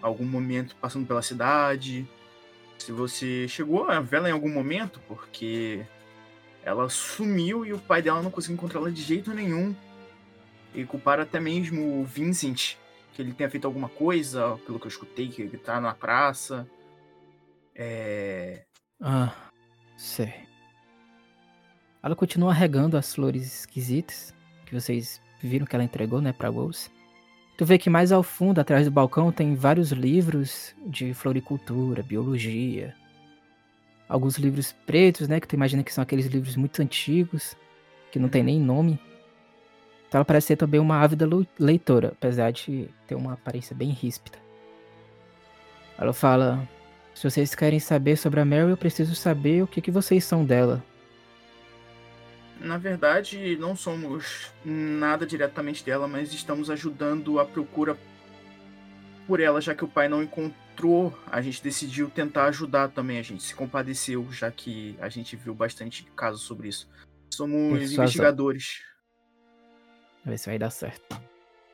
algum momento passando pela cidade. Se você chegou a vê-la em algum momento, porque ela sumiu e o pai dela não conseguiu encontrá-la de jeito nenhum. E culparam até mesmo o Vincent, que ele tenha feito alguma coisa, pelo que eu escutei, que ele tá na praça. É. Ah, sei. Ela continua regando as flores esquisitas que vocês viram que ela entregou, né, pra Wolves. Tu vê que mais ao fundo, atrás do balcão, tem vários livros de floricultura, biologia. Alguns livros pretos, né, que tu imagina que são aqueles livros muito antigos, que não tem nem nome. Então ela parece ser também uma ávida leitora, apesar de ter uma aparência bem ríspida. Ela fala: Se vocês querem saber sobre a Mary, eu preciso saber o que, que vocês são dela. Na verdade, não somos nada diretamente dela, mas estamos ajudando a procura por ela, já que o pai não encontrou. A gente decidiu tentar ajudar também. A gente se compadeceu, já que a gente viu bastante casos sobre isso. Somos Persuasão. investigadores. Vamos ver se vai dar certo.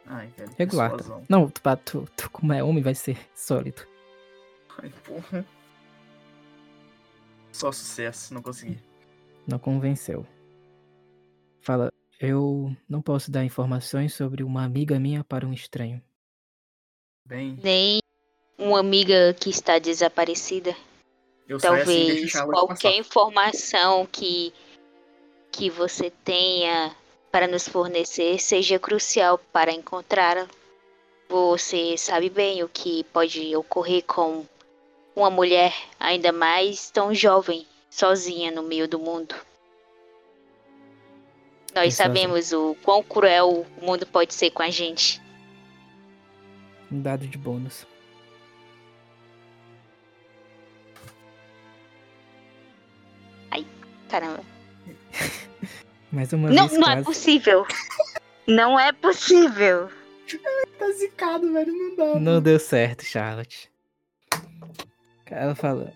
Ai, velho. Regular. tá? Não, tu, tu, tu, como é homem, vai ser sólido. Ai, porra. Só sucesso, não consegui. Não convenceu. Fala: Eu não posso dar informações sobre uma amiga minha para um estranho. Bem, Nem uma amiga que está desaparecida. eu assim Talvez Charlotte qualquer passar. informação que, que você tenha para nos fornecer seja crucial para encontrá-la. Você sabe bem o que pode ocorrer com uma mulher, ainda mais tão jovem, sozinha no meio do mundo. Nós sabemos o quão cruel o mundo pode ser com a gente. Um dado de bônus. Caramba. Mais uma Não, vez não é quase. possível. Não é possível. Tá zicado, velho, não dá. Não deu certo, Charlotte. Ela fala: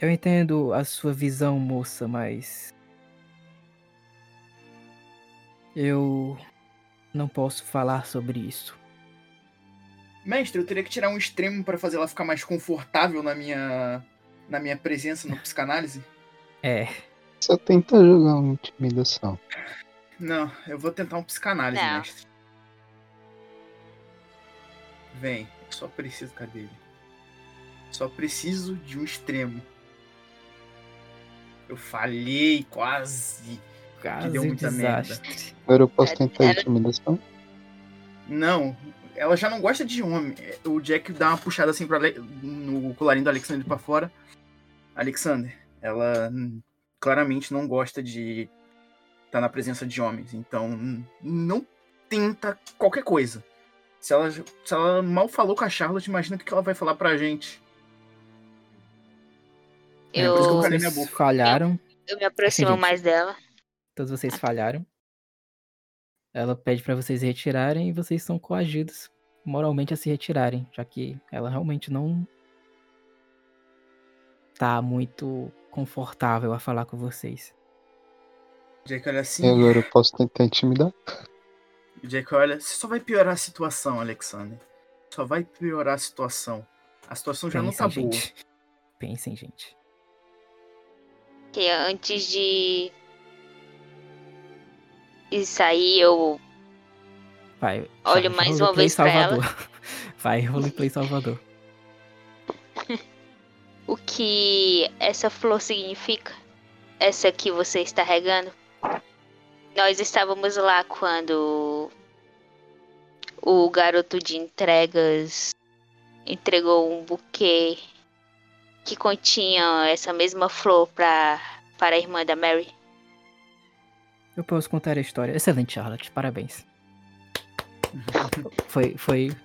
Eu entendo a sua visão, moça, mas. Eu não posso falar sobre isso. Mestre, eu teria que tirar um extremo pra fazer ela ficar mais confortável na minha na minha presença no psicanálise? É, Só tenta jogar uma intimidação. Não, eu vou tentar um psicanálise, Não. mestre. Vem, eu só preciso, cadê ele? Só preciso de um extremo. Eu falhei quase. quase deu um muita merda. desastre. Agora eu posso tentar Era- intimidação? Não, ela já não gosta de homem. O Jack dá uma puxada assim pro Ale- no colarinho do Alexander pra fora. Alexander, ela claramente não gosta de estar na presença de homens. Então, não tenta qualquer coisa. Se ela, se ela mal falou com a Charlotte, imagina o que ela vai falar pra gente. É, por isso que eu Eu, Vocês falharam, eu me aproximo gente. mais dela. todos vocês falharam. Ela pede pra vocês retirarem e vocês são coagidos moralmente a se retirarem, já que ela realmente não tá muito confortável a falar com vocês. O Jack olha assim. E agora eu posso tentar intimidar? O Jack olha. Você só vai piorar a situação, Alexander. Só vai piorar a situação. A situação já não tá Pensem, boa. gente. Pensem, gente. Que antes de. de sair, eu. Vai. Olho mais uma roleplay vez pra ela. Salvador. Vai, roleplay Salvador. O que essa flor significa? Essa que você está regando? Nós estávamos lá quando o garoto de entregas entregou um buquê que continha essa mesma flor para para a irmã da Mary. Eu posso contar a história. Excelente, Charlotte. Parabéns. Foi. Foi.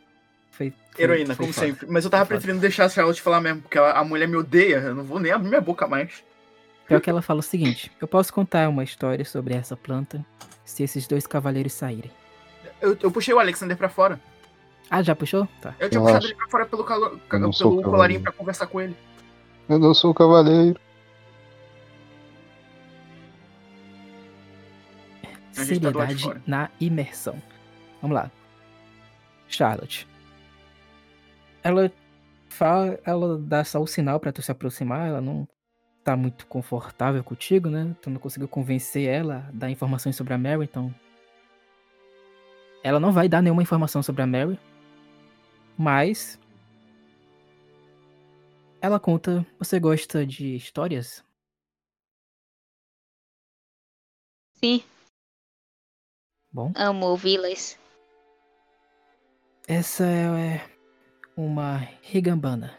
Heroína, foi como foda. sempre. Mas eu tava Foi preferindo deixar a Charlotte falar mesmo, porque ela- a mulher me odeia. Eu não vou nem abrir minha boca mais. Pior que ela fala o seguinte: eu posso contar uma história sobre essa planta se esses dois cavaleiros saírem. Eu, eu puxei o Alexander pra fora. Ah, já puxou? Tá. Eu tinha Eu puxado acho. ele pra fora pelo, calo- pelo cavaleiro. colarinho pra conversar com ele. Eu não sou o cavaleiro. tá seriedade fora. na imersão. Vamos lá. Charlotte. Ela fala, ela dá só o sinal pra tu se aproximar, ela não tá muito confortável contigo, né? Tu não conseguiu convencer ela a dar informações sobre a Mary, então ela não vai dar nenhuma informação sobre a Mary, mas ela conta, você gosta de histórias? Sim, Bom, amo ouvi-las. essa é uma rigambana.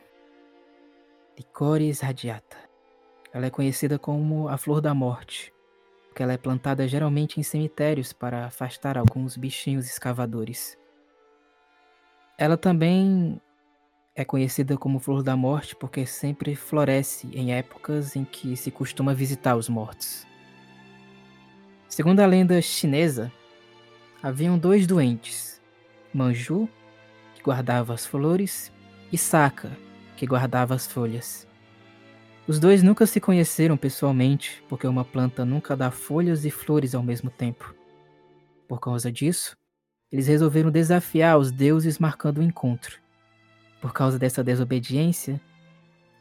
Licores radiata. Ela é conhecida como a flor da morte, porque ela é plantada geralmente em cemitérios para afastar alguns bichinhos escavadores. Ela também é conhecida como flor da morte porque sempre floresce em épocas em que se costuma visitar os mortos. Segundo a lenda chinesa, haviam dois doentes, Manju, guardava as flores, e Saka, que guardava as folhas. Os dois nunca se conheceram pessoalmente, porque uma planta nunca dá folhas e flores ao mesmo tempo. Por causa disso, eles resolveram desafiar os deuses marcando o encontro. Por causa dessa desobediência,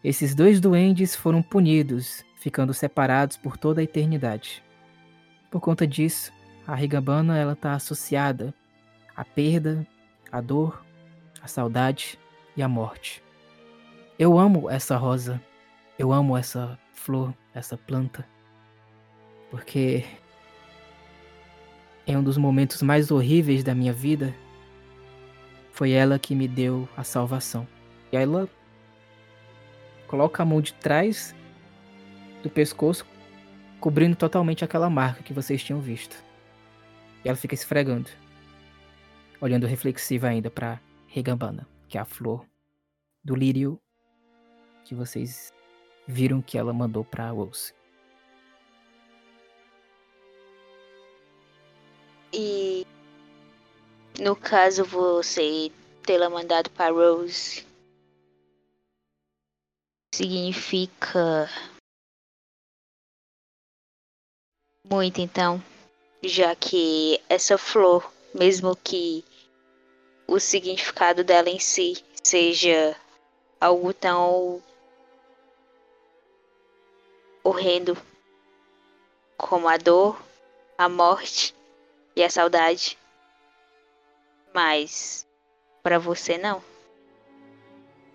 esses dois duendes foram punidos, ficando separados por toda a eternidade. Por conta disso, a Rigabana ela está associada à perda, à dor, à saudade e à morte. Eu amo essa rosa, eu amo essa flor, essa planta, porque em um dos momentos mais horríveis da minha vida, foi ela que me deu a salvação. E aí ela coloca a mão de trás do pescoço, cobrindo totalmente aquela marca que vocês tinham visto. E ela fica esfregando, olhando reflexiva ainda para Regambana, que é a flor do lírio que vocês viram que ela mandou para Wolse. E no caso você tê-la mandado para Rose significa muito então, já que essa flor, mesmo que o significado dela em si seja algo tão horrendo como a dor, a morte e a saudade. Mas para você não.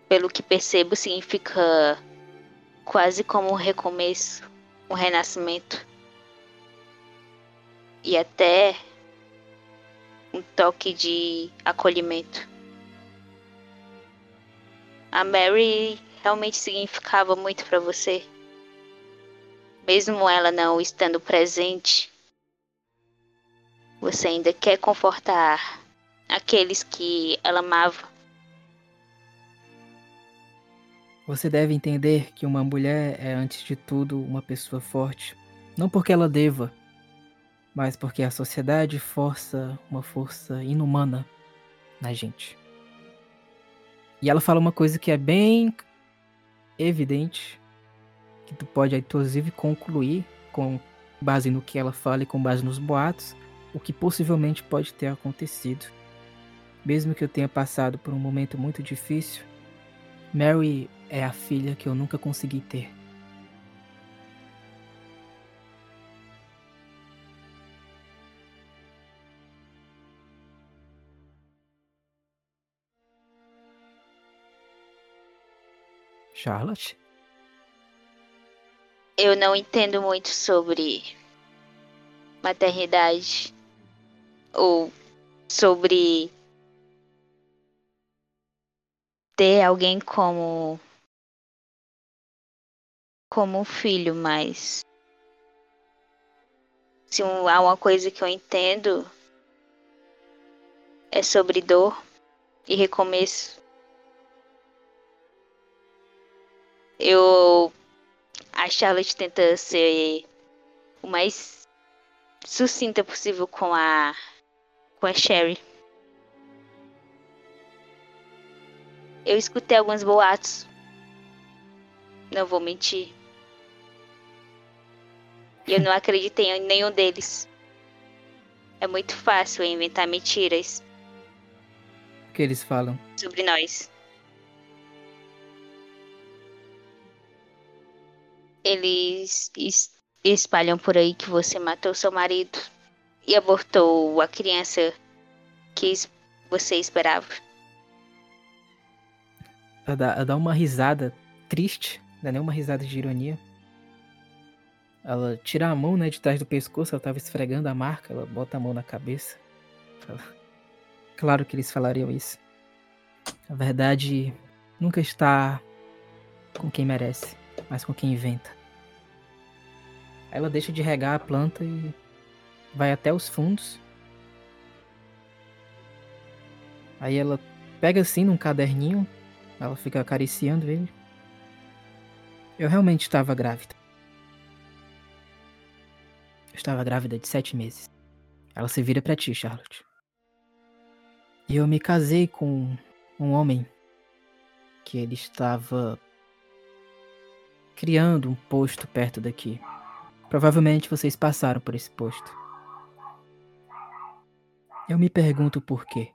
Pelo que percebo, significa quase como um recomeço, um renascimento. E até um toque de acolhimento. A Mary realmente significava muito para você. Mesmo ela não estando presente, você ainda quer confortar aqueles que ela amava. Você deve entender que uma mulher é, antes de tudo, uma pessoa forte. Não porque ela deva, mas porque a sociedade força uma força inumana na gente. E ela fala uma coisa que é bem evidente, que tu pode inclusive concluir com base no que ela fala e com base nos boatos, o que possivelmente pode ter acontecido. Mesmo que eu tenha passado por um momento muito difícil, Mary é a filha que eu nunca consegui ter. Charlotte? Eu não entendo muito sobre maternidade ou sobre ter alguém como como um filho, mas se há uma coisa que eu entendo é sobre dor e recomeço. Eu a Charlotte tenta ser o mais sucinta possível com a com a Sherry. Eu escutei alguns boatos. Não vou mentir. E eu não acreditei em nenhum deles. É muito fácil inventar mentiras O que eles falam? sobre nós. Eles es- espalham por aí que você matou seu marido e abortou a criança que você esperava. Ela dá, ela dá uma risada triste, não é nem uma risada de ironia. Ela tira a mão, né, de trás do pescoço, ela tava esfregando a marca, ela bota a mão na cabeça. Fala, Claro que eles falariam isso. A verdade nunca está com quem merece, mas com quem inventa. Ela deixa de regar a planta e vai até os fundos. Aí ela pega assim num caderninho ela fica acariciando ele. Eu realmente estava grávida. Eu estava grávida de sete meses. Ela se vira pra ti, Charlotte. E eu me casei com um homem que ele estava criando um posto perto daqui. Provavelmente vocês passaram por esse posto. Eu me pergunto por quê.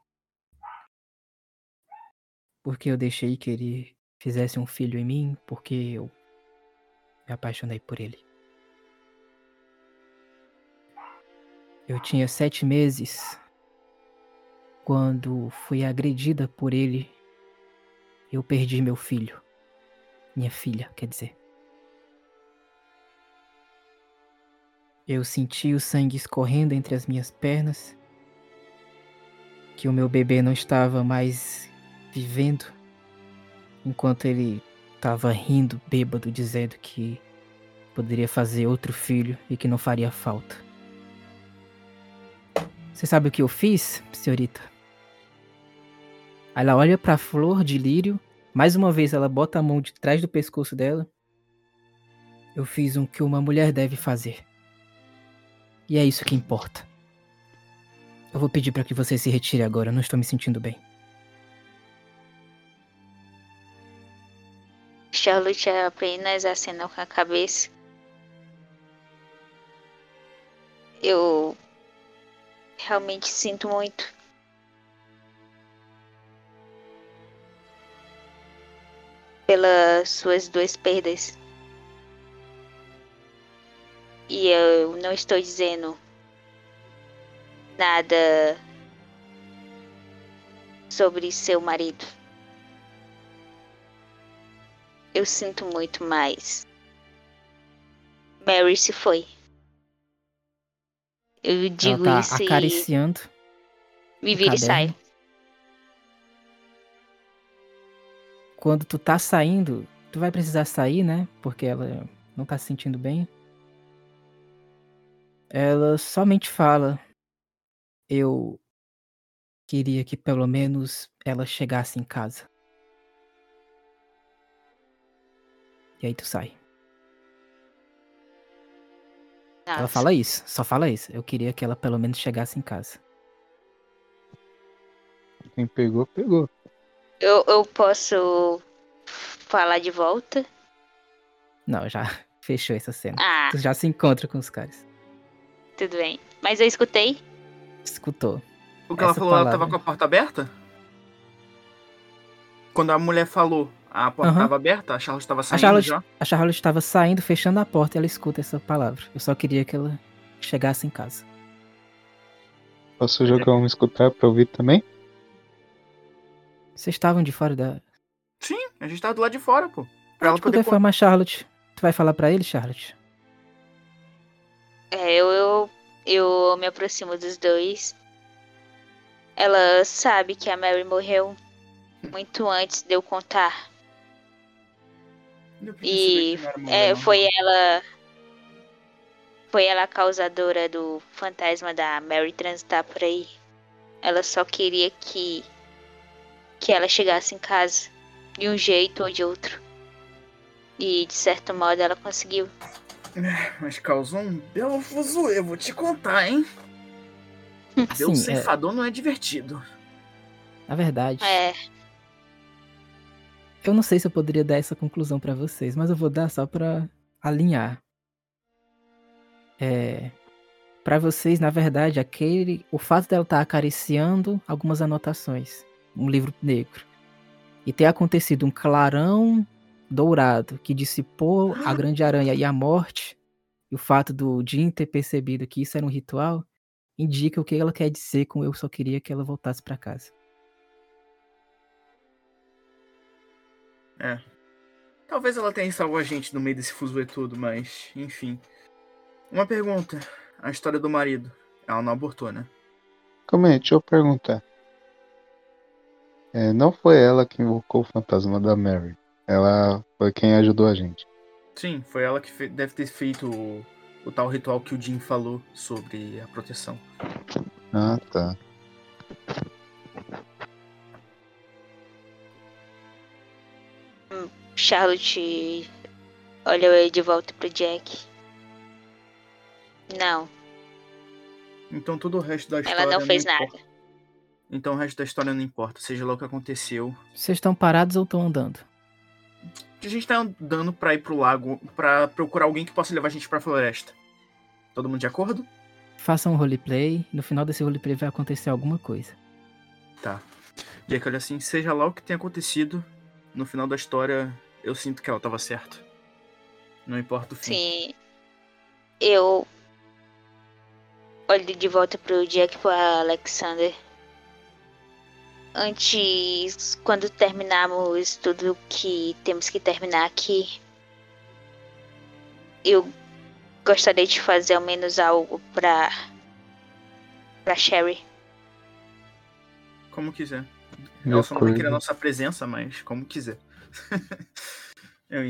Porque eu deixei que ele fizesse um filho em mim, porque eu me apaixonei por ele. Eu tinha sete meses quando fui agredida por ele. Eu perdi meu filho. Minha filha, quer dizer. Eu senti o sangue escorrendo entre as minhas pernas. Que o meu bebê não estava mais vivendo. Enquanto ele estava rindo, bêbado, dizendo que poderia fazer outro filho e que não faria falta. Você sabe o que eu fiz, senhorita? Ela olha pra flor de lírio. Mais uma vez ela bota a mão de trás do pescoço dela. Eu fiz o que uma mulher deve fazer. E é isso que importa. Eu vou pedir pra que você se retire agora, eu não estou me sentindo bem. Charlotte apenas acenou com a cabeça. Eu realmente sinto muito. Pelas suas duas perdas. E eu não estou dizendo nada sobre seu marido. Eu sinto muito mais. Mary se foi. Eu digo ela tá isso acariciando. e me vira e sai. Quando tu tá saindo, tu vai precisar sair, né? Porque ela não tá se sentindo bem. Ela somente fala: Eu queria que pelo menos ela chegasse em casa. E aí tu sai. Ela Nossa. fala isso, só fala isso. Eu queria que ela pelo menos chegasse em casa. Quem pegou, pegou. Eu, eu posso falar de volta? Não, já fechou essa cena. Ah, Tu já se encontra com os caras. Tudo bem. Mas eu escutei. Escutou. O que ela falou, ela palavra. tava com a porta aberta? Quando a mulher falou, a porta Aham. tava aberta, a Charlotte tava A saindo Charlotte, já. a Charlotte estava saindo, fechando a porta e ela escuta essa palavra. Eu só queria que ela chegasse em casa. Posso jogar um escutar pra ouvir também? Vocês estavam de fora da. Sim, a gente tava do lado de fora, pô. Pra ela Pode poder. informar Charlotte. Tu vai falar pra ele, Charlotte? É, eu, eu, eu me aproximo dos dois. Ela sabe que a Mary morreu muito antes de eu contar. Eu E é, foi ela. Foi ela a causadora do fantasma da Mary transitar por aí. Ela só queria que. que ela chegasse em casa. De um jeito ou de outro. E de certo modo ela conseguiu. Mas causou um belo fuzuê, eu vou te contar, hein? Um Assim, é, ceifador não é divertido. na verdade, É, eu não sei se eu poderia dar essa conclusão pra vocês, mas eu vou dar só pra alinhar. É. Pra vocês, na verdade, aquele, o fato dela estar acariciando algumas anotações, um livro negro, e ter acontecido um clarão dourado que dissipou a grande aranha e a morte, e o fato do Jim ter percebido que isso era um ritual, indica o que ela quer dizer com eu só queria que ela voltasse pra casa. É. Talvez ela tenha salvo a gente no meio desse fuzuê todo, mas, enfim. Uma pergunta. A história do marido. Ela não abortou, né? Calma aí, deixa eu perguntar. É, não foi ela que invocou o fantasma da Mary. Ela foi quem ajudou a gente. Sim, foi ela que deve ter feito o, o tal ritual que o Jim falou sobre a proteção. Ah, tá. Charlotte olha de volta pro Jack. Não, Então todo o resto da história. ela não fez importa. nada. Então o resto da história não importa, seja lá o que aconteceu. Vocês estão parados ou estão andando? A gente tá andando pra ir pro lago pra procurar alguém que possa levar a gente pra floresta. Todo mundo de acordo? Façam um roleplay, no final desse roleplay vai acontecer alguma coisa. Tá. Jack, olha assim, seja lá o que tenha acontecido, no final da história eu sinto que ela tava certa. Não importa o fim. Sim. Eu olho de volta pro Jack e pro Alexander. Antes, quando terminarmos tudo que temos que terminar aqui, eu gostaria de fazer ao menos algo pra. pra Sherry. Como quiser. Ela só não vai querer a nossa presença, mas como quiser.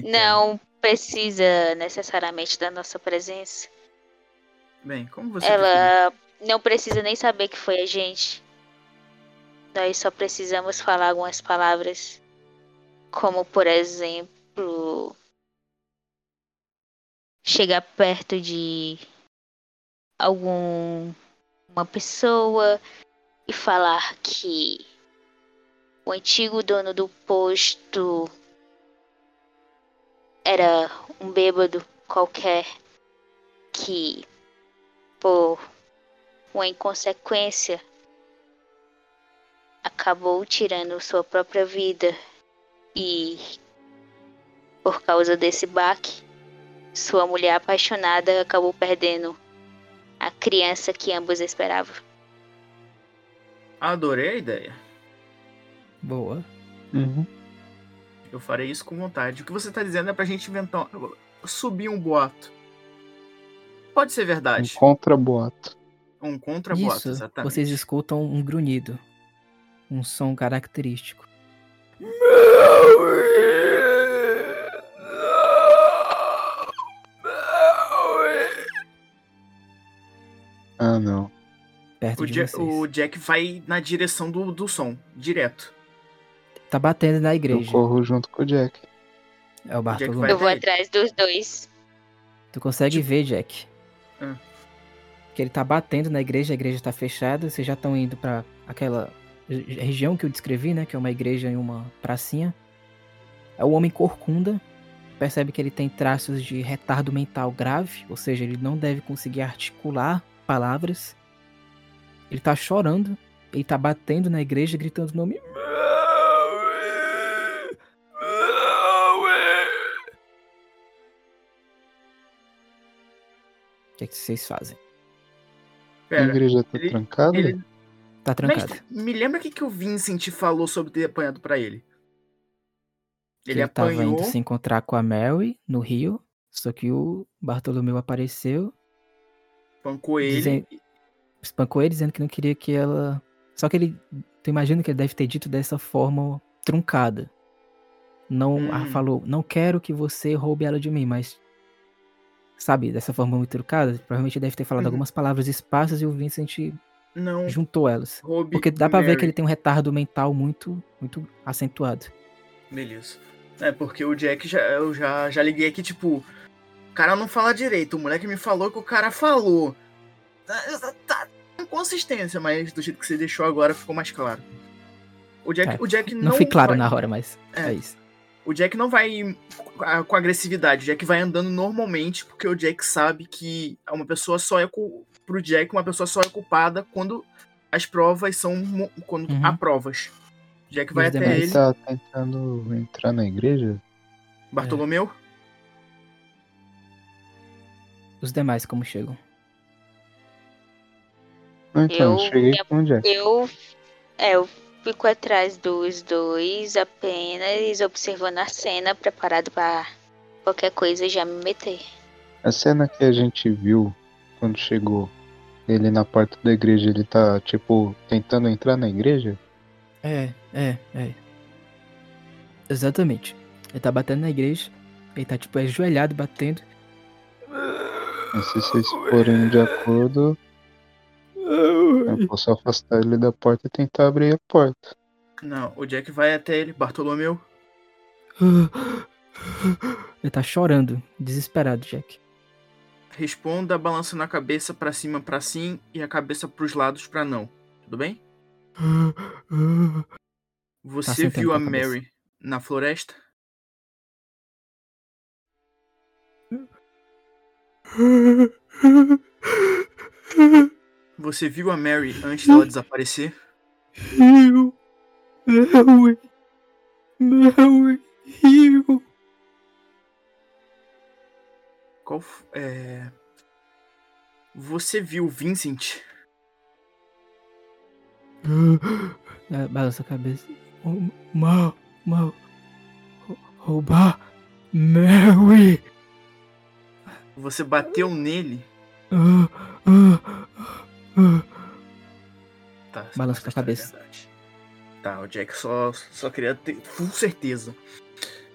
Não precisa necessariamente da nossa presença. Bem, como você. Ela não precisa nem saber que foi a gente. Nós só precisamos falar algumas palavras. Como, por exemplo. Chegar perto de algum uma pessoa e falar que o antigo dono do posto era um bêbado qualquer que por uma inconsequência, acabou tirando sua própria vida e, por causa desse baque, sua mulher apaixonada acabou perdendo a criança que ambos esperavam. Adorei a ideia. Boa. Uhum. Eu farei isso com vontade. O que você tá dizendo é pra gente inventar. subir um boato. Pode ser Um verdade. contraboato. Um contra-boato, Isso, exatamente. vocês escutam um grunhido. Um som característico. Ah, não. Perto O, de Ja- vocês. o Jack vai na direção do, do som, direto. Tá batendo na Eu igreja. corro junto com o Jack. É o Jack Bartolomeu. Eu vou atrás dos dois. Tu consegue Tipo- ver, Jack. Ah. Que ele tá batendo na igreja, a igreja tá fechada. Vocês já estão indo pra aquela região que eu descrevi, né? Que é uma igreja em uma pracinha. É o homem corcunda. Percebe que ele tem traços de retardo mental grave, ou seja, ele não deve conseguir articular palavras. Ele tá chorando, ele tá batendo na igreja, gritando o nome. O que, é que vocês fazem? A Pera, igreja tá ele- trancada? ele. Tá trancado. Mestre, me lembra o que, que o Vincent falou sobre ter apanhado pra ele? Ele, ele tava apanhou. indo se encontrar com a Mary no Rio, só que o Bartolomeu apareceu, Espancou ele. Dizem- espancou ele dizendo que não queria que ela. Só que ele. Tu imagina que ele deve ter dito dessa forma truncada. Não ah, Hum. falou, não quero que você roube ela de mim, mas. Sabe, dessa forma muito truncada, provavelmente deve ter falado Uhum. algumas palavras esparsas e o Vincent Não, juntou elas. roube Porque dá pra ver que ele tem um retardo mental muito, muito acentuado. Beleza. É, porque o Jack, já, eu já, já liguei aqui, tipo, o cara não fala direito, o moleque me falou que o cara falou. Tá, tá com consistência, mas do jeito que você deixou agora ficou mais claro. O Jack, É, o Jack não. Não, foi claro vai, na hora, mas É. é isso. O Jack não vai com agressividade, o Jack vai andando normalmente, porque o Jack sabe que uma pessoa só é com, pro Jack uma pessoa só é culpada quando as provas são. quando Uhum. há provas. Jack vai até ele. Tá tentando entrar na igreja? Bartolomeu? Os demais como chegam? Não, então, Eu- cheguei com o Jack. Eu, é, eu fico atrás dos dois, apenas observando a cena, preparado pra qualquer coisa já me meter. A cena que a gente viu quando chegou ele na porta da igreja, ele tá, tipo, tentando entrar na igreja? É, é, é. Exatamente. Ele tá batendo na igreja. Ele tá, tipo, ajoelhado, batendo. Mas se vocês forem de acordo, eu posso afastar ele da porta e tentar abrir a porta. Não, o Jack vai até ele. Bartolomeu? Ele tá chorando, desesperado, Jack. Responda balançando a cabeça pra cima pra sim e a cabeça pros lados pra não. Tudo bem? Você sentando viu a a. Mary na floresta? Você viu a Mary antes dela desaparecer? Rio, Mary, Mary, Rio. Qual é... Você viu o Vincent? É, balança a cabeça. Mal, mal. Rou- Roubar Mary. Você bateu nele? Tá, Balança a é cabeça. verdade. Tá, o Jack só, só queria ter full certeza.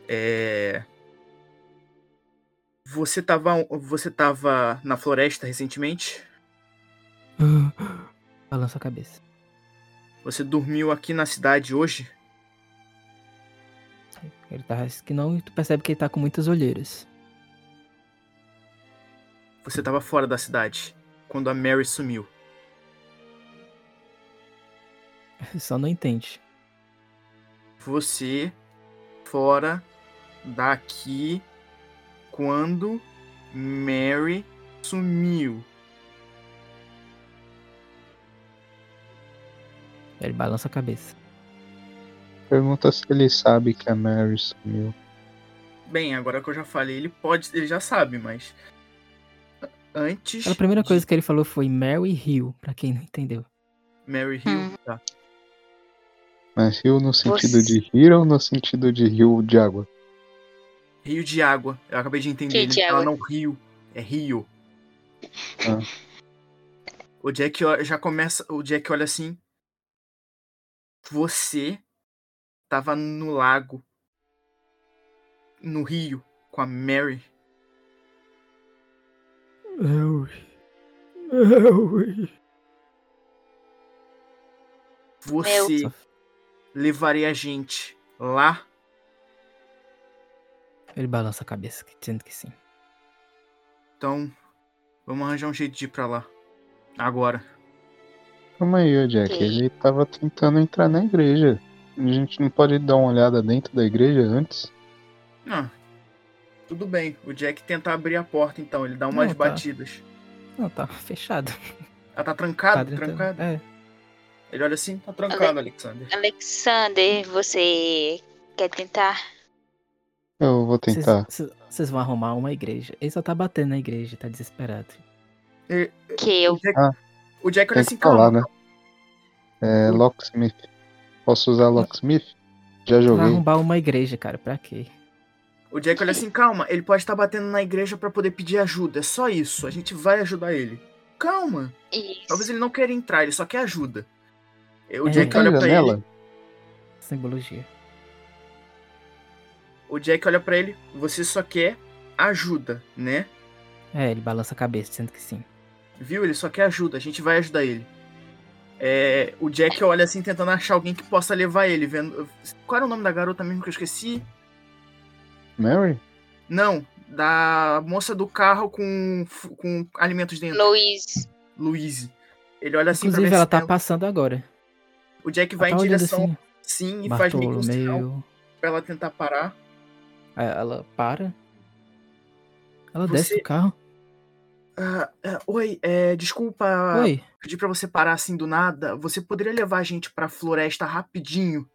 É... Você tava, você tava na floresta recentemente? ah. Balança a cabeça. Você dormiu aqui na cidade hoje? Ele tá que não e tu percebe que ele tá com muitas olheiras. Você tava fora da cidade quando a Mary sumiu. Só não entende. Você fora daqui quando Mary sumiu. Ele balança a cabeça. Pergunta se ele sabe que a Mary sumiu. Bem, agora que eu já falei, ele pode, ele já sabe, mas antes A primeira de coisa que ele falou foi Mary Hill, pra quem não entendeu. Mary Hill, Hum. tá. Mas rio no sentido Você- de rio ou no sentido de rio de água? Rio de água. Eu acabei de entender. Que Ele de fala água? não rio, é rio. Ah. O Jack já começa, o Jack olha assim. Você tava no lago, no rio, com a Mary. Mary. Mary. Você levaria a gente lá? Ele balança a cabeça, dizendo que sim. Então, vamos arranjar um jeito de ir pra lá. Agora. Calma aí, ô Jack. Ele tava tentando entrar na igreja. A gente não pode dar uma olhada dentro da igreja antes? Ah, tudo bem. O Jack tenta abrir a porta, então. Ele dá umas Não, tá. batidas. Não, tá fechado. Ela tá trancada? Padre tá- Trancada? É. Ele olha assim, tá trancado, Alexander. Alexander, você quer tentar? Eu vou tentar. Vocês vão arrumar uma igreja. Ele só tá batendo na igreja, tá desesperado. Que eu O Jack, Ah, o Jack olha assim, falar, calma. né? É, Locksmith. Posso usar Locksmith? Já Vai joguei. arrombar uma igreja, cara, pra quê? O Jack olha assim, calma. Ele pode estar batendo na igreja pra poder pedir ajuda. É só isso. A gente vai ajudar ele. Calma. Isso. Talvez ele não queira entrar, ele só quer ajuda. O É, Jack olha pra janela? ele. Simbologia. O Jack olha pra ele. Você só quer ajuda, né? É, ele balança a cabeça, dizendo que sim. Viu? Ele só quer ajuda. A gente vai ajudar ele. É, o Jack olha assim, tentando achar alguém que possa levar ele. Vendo... Qual era o nome da garota mesmo que eu esqueci? Mary? Não, da moça do carro com, com alimentos dentro. Luiz. Louise. Ele olha assim Inclusive, pra ela tá passando agora. O Jack Ela vai tá em direção assim, sim e faz meio que um sinal pra ela tentar parar. Ela para. Ela Você- desce do carro. Ah, ah, oi, é, desculpa Oi. pedir pra você parar assim do nada. Você poderia levar a gente pra floresta rapidinho?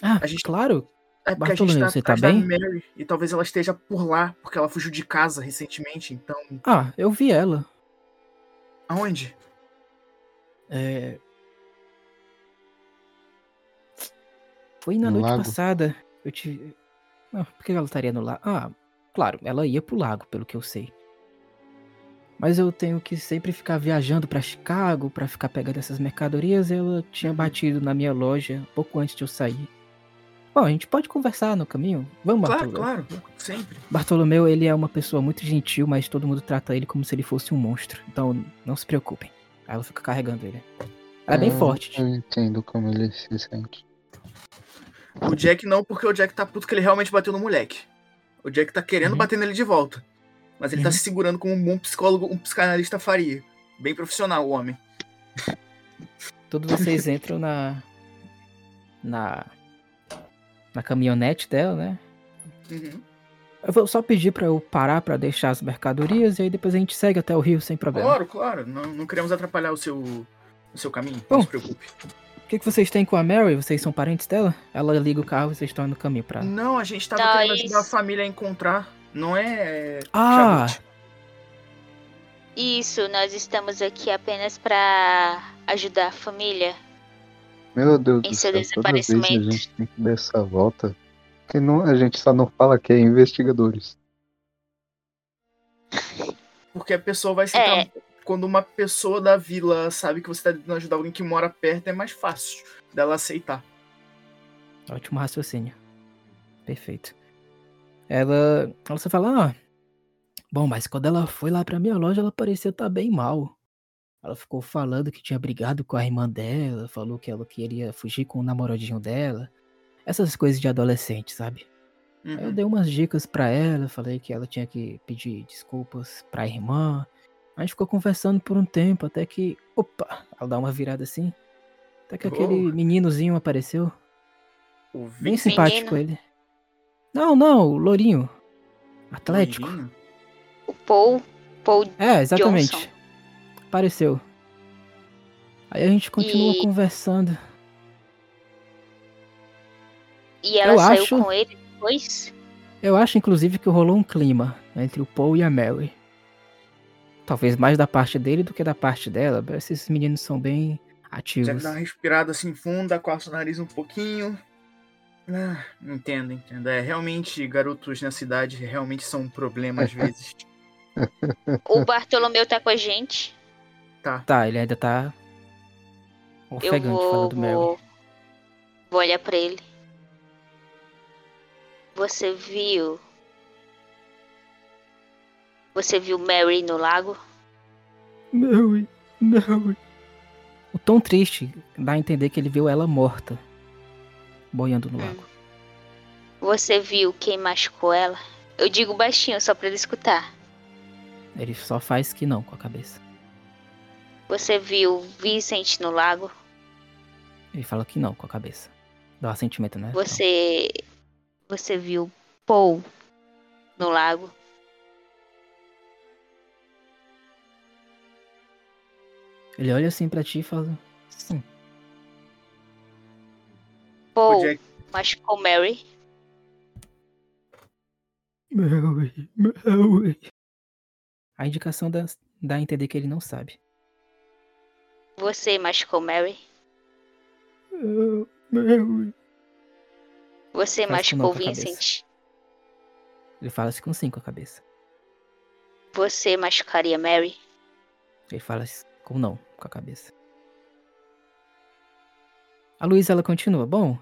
Ah, A gente- claro. É porque a gente Bartolomeu, tá você tá bem? Mary e talvez ela esteja por lá, porque ela fugiu de casa recentemente, então. Ah, eu vi ela. Aonde? É... Foi na No noite lago? passada. Eu te. Não, por que ela estaria no lago? Ah, claro, ela ia pro lago, pelo que eu sei. Mas eu tenho que sempre ficar viajando pra Chicago pra ficar pegando essas mercadorias. e Ela tinha batido na minha loja pouco antes de eu sair. Bom, a gente pode conversar no caminho? Vamos, Claro, Bartolomeu. claro, sempre. Bartolomeu, ele é uma pessoa muito gentil, mas todo mundo trata ele como se ele fosse um monstro. Então, não se preocupem. Aí ela fica carregando ele. Ela é bem Eu- forte. Eu entendo como ele se sente. O Jack não, porque o Jack tá puto que ele realmente bateu no moleque. O Jack tá querendo Uhum. bater nele de volta. Mas ele tá Uhum. se segurando como um bom psicólogo, um psicanalista faria. Bem profissional o homem. Todos vocês entram na. Na. Na caminhonete dela, né? Uhum. Eu vou só pedir pra eu parar pra deixar as mercadorias e aí depois a gente segue até o rio sem problema. Claro, claro. Não, não queremos atrapalhar o seu, o seu caminho. Bom. Não se preocupe. O que, que vocês têm com a Mary? Vocês são parentes dela? Ela liga o carro e vocês estão no caminho pra. Não, a gente tava Não, querendo ajudar a isso. família a encontrar. Não é. Ah! Charlotte. Isso, nós estamos aqui apenas pra ajudar a família. Meu Deus Em do seu céu, toda vez a gente tem que dar essa volta. Porque não, a gente só não fala que é investigadores. Porque a pessoa vai se. É. Quando uma pessoa da vila sabe que você tá tentando ajudar alguém que mora perto, é mais fácil dela aceitar. Ótimo raciocínio. Perfeito. Ela. Ela só fala, ah. Bom, mas quando ela foi lá pra minha loja, ela parecia estar bem mal. Ela ficou falando que tinha brigado com a irmã dela, falou que ela queria fugir com o namoradinho dela. Essas coisas de adolescente, sabe? Aí eu Uhum. dei umas dicas pra ela, falei que ela tinha que pedir desculpas pra irmã. A gente ficou conversando por um tempo, até que. Opa! Ela dá uma virada assim. Até que aquele meninozinho apareceu. O Bem simpático ele. Não, não, o Lourinho. Atlético. O Paul, Paul É, exatamente. Johnson. Apareceu. Aí a gente continua E- conversando. e ela Eu saiu acho- com ele depois. Eu acho, inclusive, que rolou um clima entre o Paul e a Mary. Talvez mais da parte dele do que da parte dela. Esses meninos são bem ativos. dá uma respirada assim funda, coça o nariz um pouquinho. Ah, entendo, entendo. É, realmente, garotos na cidade realmente são um problema às vezes. O Bartolomeu tá com a gente. Tá, ele ainda tá. Eu Ofegante vou, falando Mary. vou, vou olhar pra ele. Você viu? Você viu Mary no lago? Mary, Mary. O tom triste dá a entender que ele viu ela morta. Boiando no Hum. lago. Você viu quem machucou ela? Eu digo baixinho só pra ele escutar. Ele só faz que não com a cabeça. Você viu Vincent no lago? Ele fala que não com a cabeça. Dá um sentimento, né? Você. Você viu Paul no lago? Ele olha assim pra ti e fala: Sim. Paul O Jack, machucou Mary? Mary, Mary. A indicação dá, dá a entender que ele não sabe. Você machucou Mary? Mary. Você Faz com machucou com. Vincent? Ele fala assim com sim com a cabeça. Você machucaria Mary? Ele fala assim com não com a cabeça. A Luísa ela continua. Bom,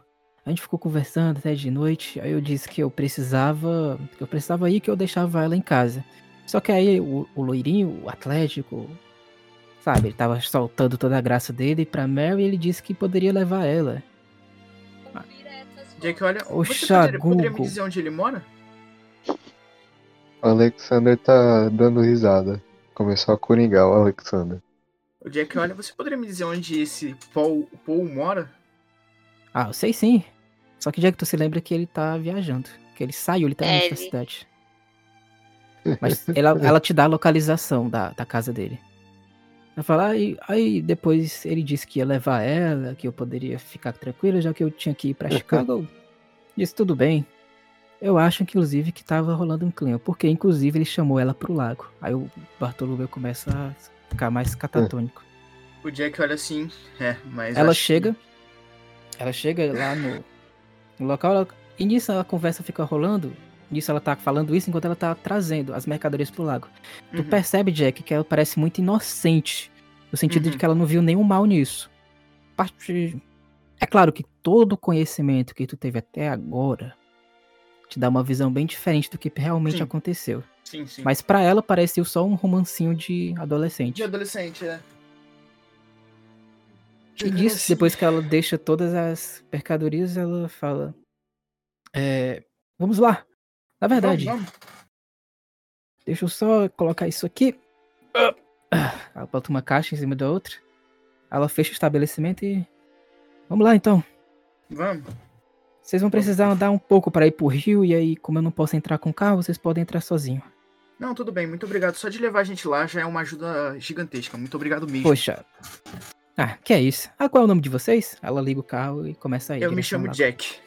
a gente ficou conversando até de noite. Aí eu disse que eu precisava. Que eu precisava ir, que eu deixava ela em casa. Só que aí o, o loirinho, o Atlético, sabe, ele tava soltando toda a graça dele pra Mary e ele disse que poderia levar ela. Jack, olha. Ô, você poderia, poderia me dizer onde ele mora? O Alexander tá dando risada. Começou a coringar o Alexander. O Jack, olha, você poderia me dizer onde esse Paul, Paul mora? Ah, eu sei sim. Só que que tu se lembra que ele tá viajando. Que ele saiu literalmente É, da cidade. Mas ela, ela te dá a localização da, da casa dele. Ela fala, aí, aí depois ele disse que ia levar ela, que eu poderia ficar tranquila, já que eu tinha que ir pra Chicago. Disse, tudo bem. Eu acho, inclusive, que tava rolando um clima, porque, inclusive, ele chamou ela pro lago. Aí o Bartolomeu começa a ficar mais catatônico. O Jack olha assim, é, mas. Ela acho que- chega, ela chega lá no, no local, ela- e nisso a conversa fica rolando, nisso ela tá falando isso enquanto ela tá trazendo as mercadorias pro lago. Tu Uhum. percebe, Jack, que ela parece muito inocente, no sentido Uhum. de que ela não viu nenhum mal nisso. Parte... É claro que todo o conhecimento que tu teve até agora te dá uma visão bem diferente do que realmente Sim. aconteceu. Sim, sim. Mas pra ela pareceu só um romancinho de adolescente. De adolescente, é. E disso, depois que ela deixa todas as mercadorias, ela fala: é, Vamos lá. Na verdade, Vamos, vamos. deixa eu só colocar isso aqui. Ela bota uma caixa em cima da outra. Ela fecha o estabelecimento e. Vamos lá então. Vamos. Vocês vão precisar andar um pouco para ir pro rio, e aí, como eu não posso entrar com o carro, vocês podem entrar sozinho. Não, tudo bem, muito obrigado. Só de levar a gente lá já é uma ajuda gigantesca. Muito obrigado mesmo. Poxa. Ah, que é isso? Ah, qual é o nome de vocês? Ela liga o carro e começa a ir. Eu me chamo lá. Jack.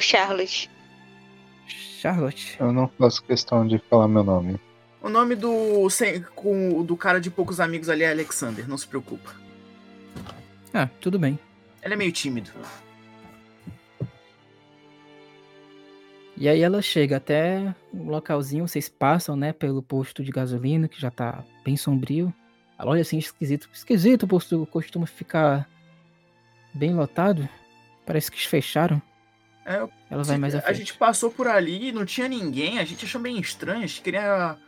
Charlotte. Charlotte. Eu não faço questão de falar meu nome. O nome do, sem- com, do cara de poucos amigos ali é Alexander, não se preocupa. Ah, tudo bem. Ele é meio tímido. E aí ela chega até um localzinho, vocês passam, né, pelo posto de gasolina, que já tá bem sombrio. Ela olha assim, esquisito. Esquisito, o posto costuma ficar bem lotado. Parece que fecharam. É, Ela vai mais a frente. gente passou por ali e não tinha ninguém, a gente achou bem estranho. A gente queria,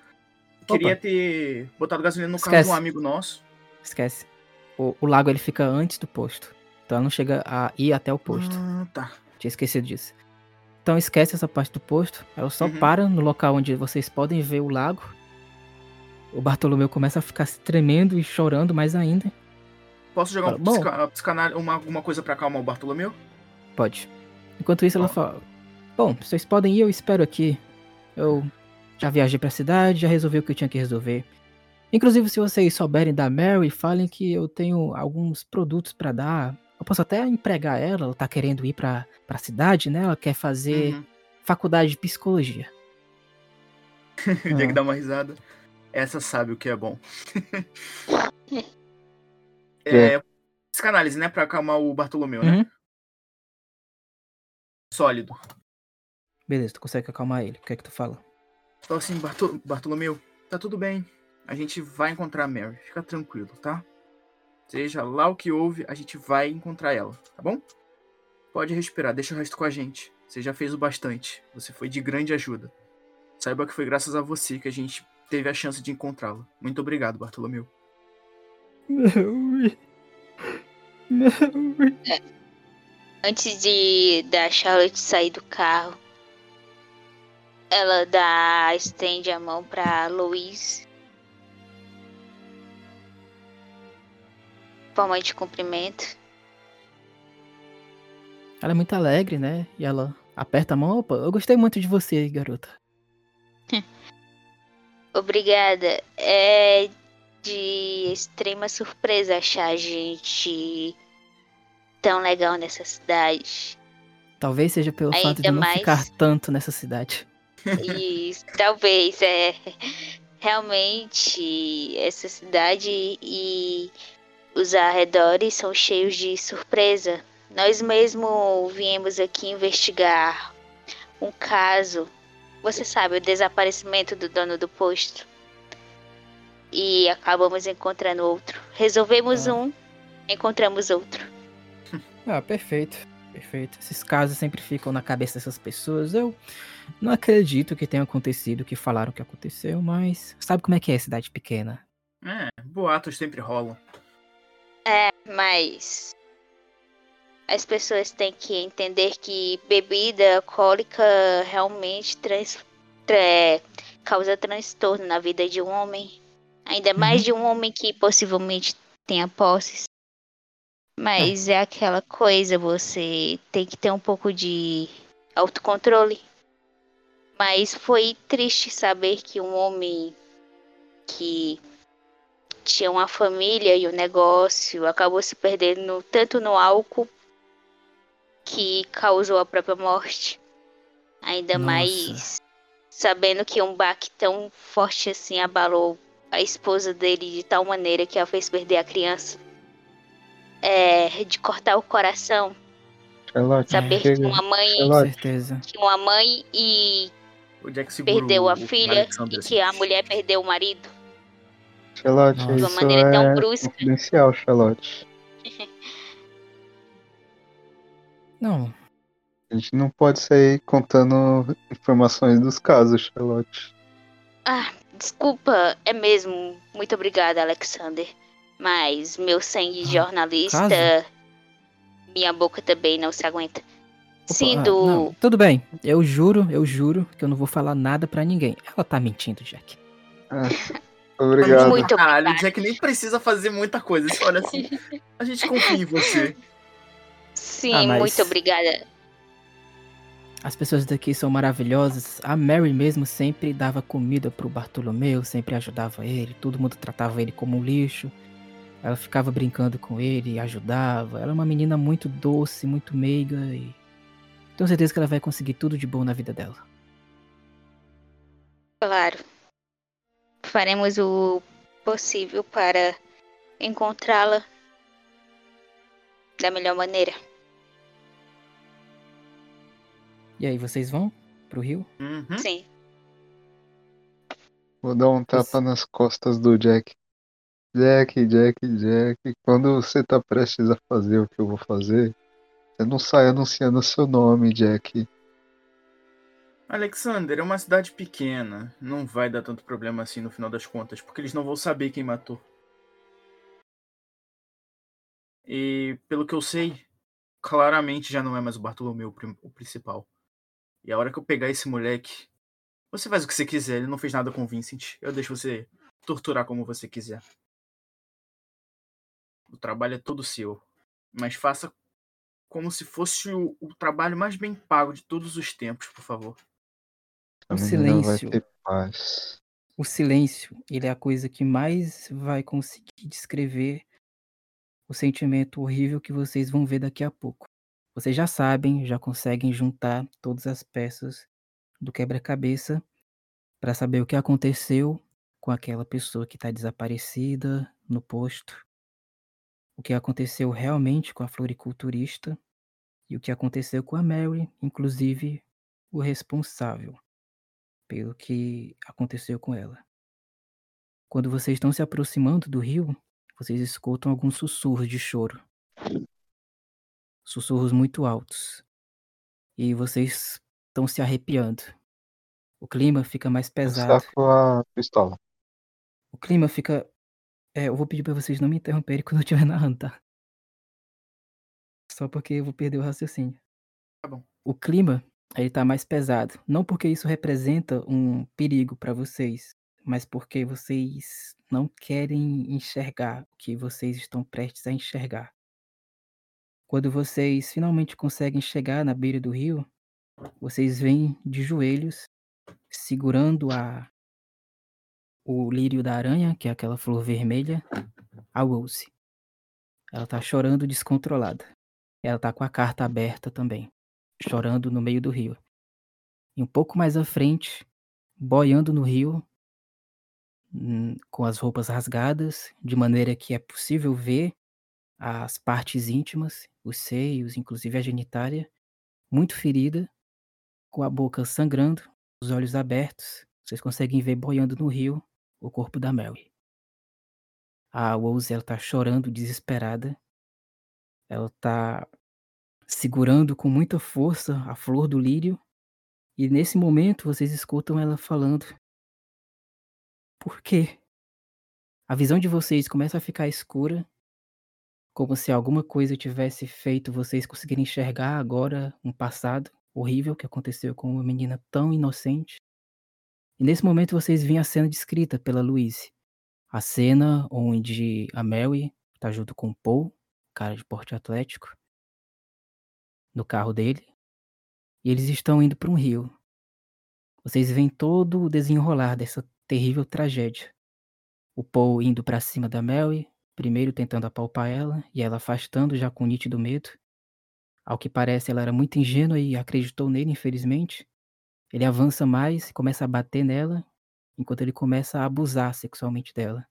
queria ter botado gasolina no carro Esquece. de um amigo nosso. Esquece. O, o lago ele fica antes do posto. Então ela não chega a ir até o posto. Ah, tá. Tinha esquecido disso. Então esquece essa parte do posto. Ela só Uhum. para no local onde vocês podem ver o lago. O Bartolomeu começa a ficar se tremendo e chorando mais ainda. Posso jogar um Fala, "Bom." psica, psicanal- uma, alguma coisa pra acalmar o Bartolomeu? Pode. Enquanto isso, ela Bom. fala: Bom, vocês podem ir, eu espero aqui. Eu já viajei pra cidade, já resolvi o que eu tinha que resolver. Inclusive, se vocês souberem da Mary, falem que eu tenho alguns produtos pra dar. Eu posso até empregar ela, ela tá querendo ir pra, pra cidade, né? Ela quer fazer Uhum. faculdade de psicologia. O Jack Ah. dá uma risada. Essa sabe o que é bom. É. é, psicanálise, né? Pra acalmar o Bartolomeu, né? Uhum. Sólido. Beleza, tu consegue acalmar ele. O que é que tu fala? Então assim, Bartol- Bartolomeu, tá tudo bem. A gente vai encontrar a Mary. Fica tranquilo, tá? Seja lá o que houve, a gente vai encontrar ela, tá bom? Pode respirar, deixa o resto com a gente. Você já fez o bastante. Você foi de grande ajuda. Saiba que foi graças a você que a gente teve a chance de encontrá-la. Muito obrigado, Bartolomeu. Mary. Mary. Antes de da Charlotte sair do carro, ela dá estende a mão pra Louise. Forma de cumprimento. Ela é muito alegre, né? E ela aperta a mão. Opa, eu gostei muito de você, garota. Obrigada. É de extrema surpresa achar a gente tão legal nessa cidade. Talvez seja pelo Ainda fato de não mais- ficar tanto nessa cidade. E talvez é realmente essa cidade e os arredores são cheios de surpresa. Nós mesmo viemos aqui investigar um caso. Você sabe, o desaparecimento do dono do posto. E acabamos encontrando outro. Resolvemos Ah. um, encontramos outro. Ah, perfeito. Perfeito. Esses casos sempre ficam na cabeça dessas pessoas. Eu não acredito que tenha acontecido o que falaram que aconteceu, mas sabe como é que é cidade pequena? É, boatos sempre rolam. Mas as pessoas têm que entender que bebida alcoólica realmente trans, tra- causa transtorno na vida de um homem. Ainda mais de um homem que possivelmente tenha posses. Mas é aquela coisa, você tem que ter um pouco de autocontrole. Mas foi triste saber que um homem que tinha uma família e um negócio acabou se perdendo tanto no álcool que causou a própria morte. Ainda Nossa. mais sabendo que um baque tão forte assim abalou a esposa dele de tal maneira que a fez perder a criança. É de cortar o coração. Charlotte, Saber que uma mãe, que uma mãe e O segura perdeu a o- o filha e que a assim. mulher perdeu o marido. Charlotte, Nossa. De uma isso maneira tão é brusca. confidencial, Charlotte. Não, A gente não pode sair contando informações dos casos, Charlotte. Ah, desculpa, é mesmo. Muito obrigada, Alexander. Mas meu sangue de Ah, jornalista. caso? Minha boca também não se aguenta. Opa, Sim, ah, não, tudo bem. Eu juro, eu juro que eu não vou falar nada pra ninguém. Ela tá mentindo, Jack. Obrigado. Muito Caralho, o. Jack nem precisa fazer muita coisa. Você olha assim, a gente confia em você. Sim, Ah, mas- muito obrigada. As pessoas daqui são maravilhosas. A Mary mesmo sempre dava comida pro Bartolomeu, sempre ajudava ele. Todo mundo tratava ele como um lixo. Ela ficava brincando com ele e ajudava. Ela é uma menina muito doce, muito meiga e tenho certeza que ela vai conseguir tudo de bom na vida dela. Claro. Faremos o possível para encontrá-la da melhor maneira. E aí, vocês vão pro Rio? Uhum. Sim. Vou dar um tapa nas costas do Jack. Jack, Jack, Jack. Quando você tá prestes a fazer o que eu vou fazer, você não sai anunciando seu nome, Jack. Alexander, é uma cidade pequena. Não vai dar tanto problema assim no final das contas, porque eles não vão saber quem matou. E pelo que eu sei, claramente já não é mais o Bartolomeu o principal. E a hora que eu pegar esse moleque, você faz o que você quiser. Ele não fez nada com o Vincent. Eu deixo você torturar como você quiser. O trabalho é todo seu. Mas faça como se fosse o, o trabalho mais bem pago de todos os tempos, por favor. O silêncio. O silêncio, ele é a coisa que mais vai conseguir descrever o sentimento horrível que vocês vão ver daqui a pouco. Vocês já sabem, já conseguem juntar todas as peças do quebra-cabeça para saber o que aconteceu com aquela pessoa que está desaparecida no posto, o que aconteceu realmente com a floriculturista e o que aconteceu com a Mary, inclusive o responsável pelo que aconteceu com ela. Quando vocês estão se aproximando do rio, vocês escutam alguns sussurros de choro. Sussurros muito altos. E vocês estão se arrepiando. O clima fica mais Eu pesado. saco a pistola. O clima fica. É, eu vou pedir pra vocês não me interromperem quando eu estiver narrando, tá? Só porque eu vou perder o raciocínio. Tá bom. O clima, ele tá mais pesado. Não porque isso representa um perigo pra vocês, mas porque vocês não querem enxergar o que vocês estão prestes a enxergar. Quando vocês finalmente conseguem chegar na beira do rio, vocês vêm de joelhos, segurando a o lírio da aranha, que é aquela flor vermelha, a Rose. Ela tá chorando descontrolada. Ela tá com a carta aberta também, chorando no meio do rio. E um pouco mais à frente, boiando no rio, hum, com as roupas rasgadas, de maneira que é possível ver as partes íntimas, os seios, inclusive a genitália, muito ferida, com a boca sangrando, os olhos abertos. Vocês conseguem ver boiando no rio o corpo da Mary. A Rose, ela tá chorando, desesperada. Ela tá segurando com muita força a flor do lírio. E nesse momento vocês escutam ela falando: Por quê? A visão de vocês começa a ficar escura, como se alguma coisa tivesse feito vocês conseguirem enxergar agora um passado horrível que aconteceu com uma menina tão inocente. E nesse momento vocês veem a cena descrita pela Louise. A cena onde a Mary tá junto com o Paul, cara de porte atlético, no carro dele, e eles estão indo para um rio. vocês veem todo o desenrolar dessa terrível tragédia. O Paul indo para cima da Mary, primeiro tentando apalpar ela e ela afastando já com nítido medo. Ao que parece, ela era muito ingênua e acreditou nele, infelizmente. Ele avança mais e começa a bater nela, enquanto ele começa a abusar sexualmente dela.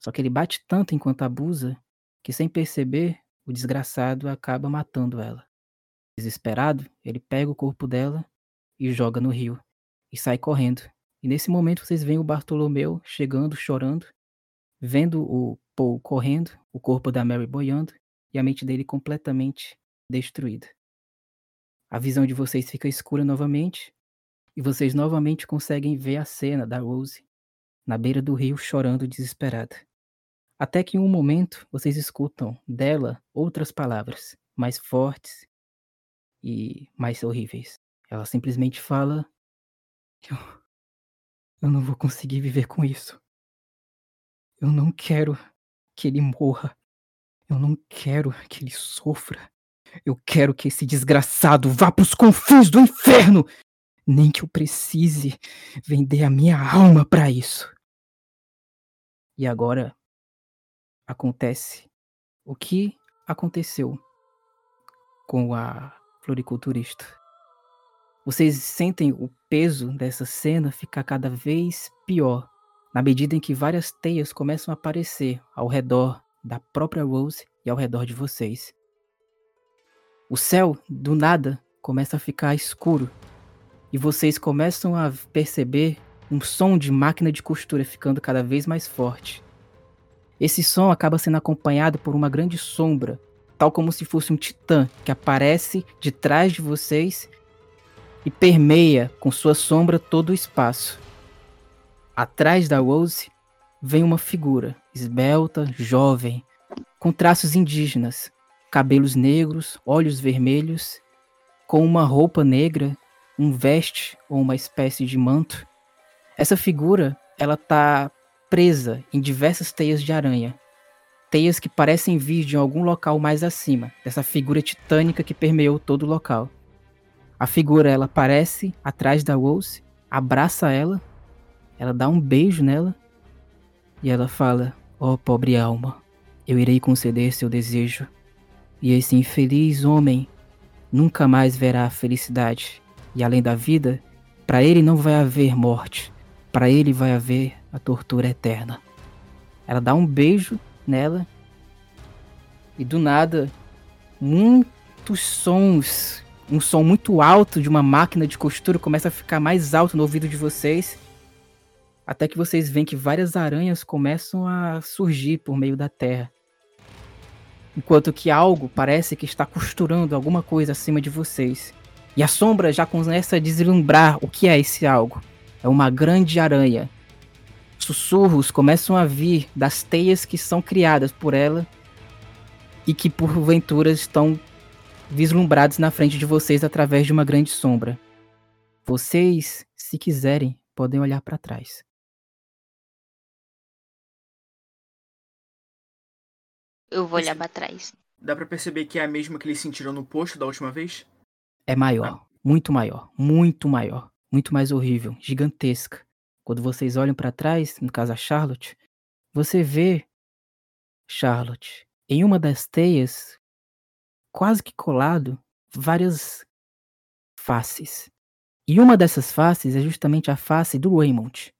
Só que ele bate tanto enquanto abusa que, sem perceber, o desgraçado acaba matando ela. Desesperado, ele pega o corpo dela e joga no rio e sai correndo. E nesse momento vocês veem o Bartolomeu chegando, chorando, vendo o Paul correndo, o corpo da Mary boiando e a mente dele completamente destruída. A visão de vocês fica escura novamente e vocês novamente conseguem ver a cena da Rose na beira do rio chorando desesperada. Até que em um momento vocês escutam dela outras palavras mais fortes e mais horríveis. Ela simplesmente fala: Eu, eu não vou conseguir viver com isso. Eu não quero que ele morra. Eu não quero que ele sofra. Eu quero que esse desgraçado vá para os confins do inferno. Nem que eu precise vender a minha alma para isso. E agora acontece o que aconteceu com a floriculturista. Vocês sentem o peso dessa cena ficar cada vez pior na medida em que várias teias começam a aparecer ao redor da própria Rose e ao redor de vocês. O céu, do nada, começa a ficar escuro e vocês começam a perceber um som de máquina de costura ficando cada vez mais forte. Esse som acaba sendo acompanhado por uma grande sombra, tal como se fosse um titã que aparece de trás de vocês e permeia com sua sombra todo o espaço. Atrás da Rose vem uma figura esbelta, jovem, com traços indígenas, cabelos negros, olhos vermelhos, com uma roupa negra, um veste ou uma espécie de manto. Essa figura, ela tá presa em diversas teias de aranha. Teias que parecem vir de algum local mais acima, dessa figura titânica que permeou todo o local. A figura ela aparece atrás da Rose, abraça ela, ela dá um beijo nela e ela fala: "Ó oh, pobre alma, eu irei conceder seu desejo, e esse infeliz homem nunca mais verá a felicidade, e além da vida, para ele não vai haver morte, para ele vai haver a tortura eterna. Ela dá um beijo nela e do nada muitos sons, um som muito alto de uma máquina de costura começa a ficar mais alto no ouvido de vocês, até que vocês veem que várias aranhas começam a surgir por meio da terra. Enquanto que algo parece que está costurando alguma coisa acima de vocês. E a sombra já começa a deslumbrar o que é esse algo. É uma grande aranha sussurros começam a vir das teias que são criadas por ela e que porventura estão vislumbrados na frente de vocês através de uma grande sombra. Vocês, se quiserem, podem olhar para trás. Eu vou olhar para trás. Dá para perceber que é a mesma que eles sentiram no posto da última vez? É maior, muito maior, muito maior, muito mais horrível, gigantesca. Quando vocês olham para trás, no caso a Charlotte, você vê Charlotte em uma das teias, quase que colado, várias faces. E uma dessas faces é justamente a face do Raymond,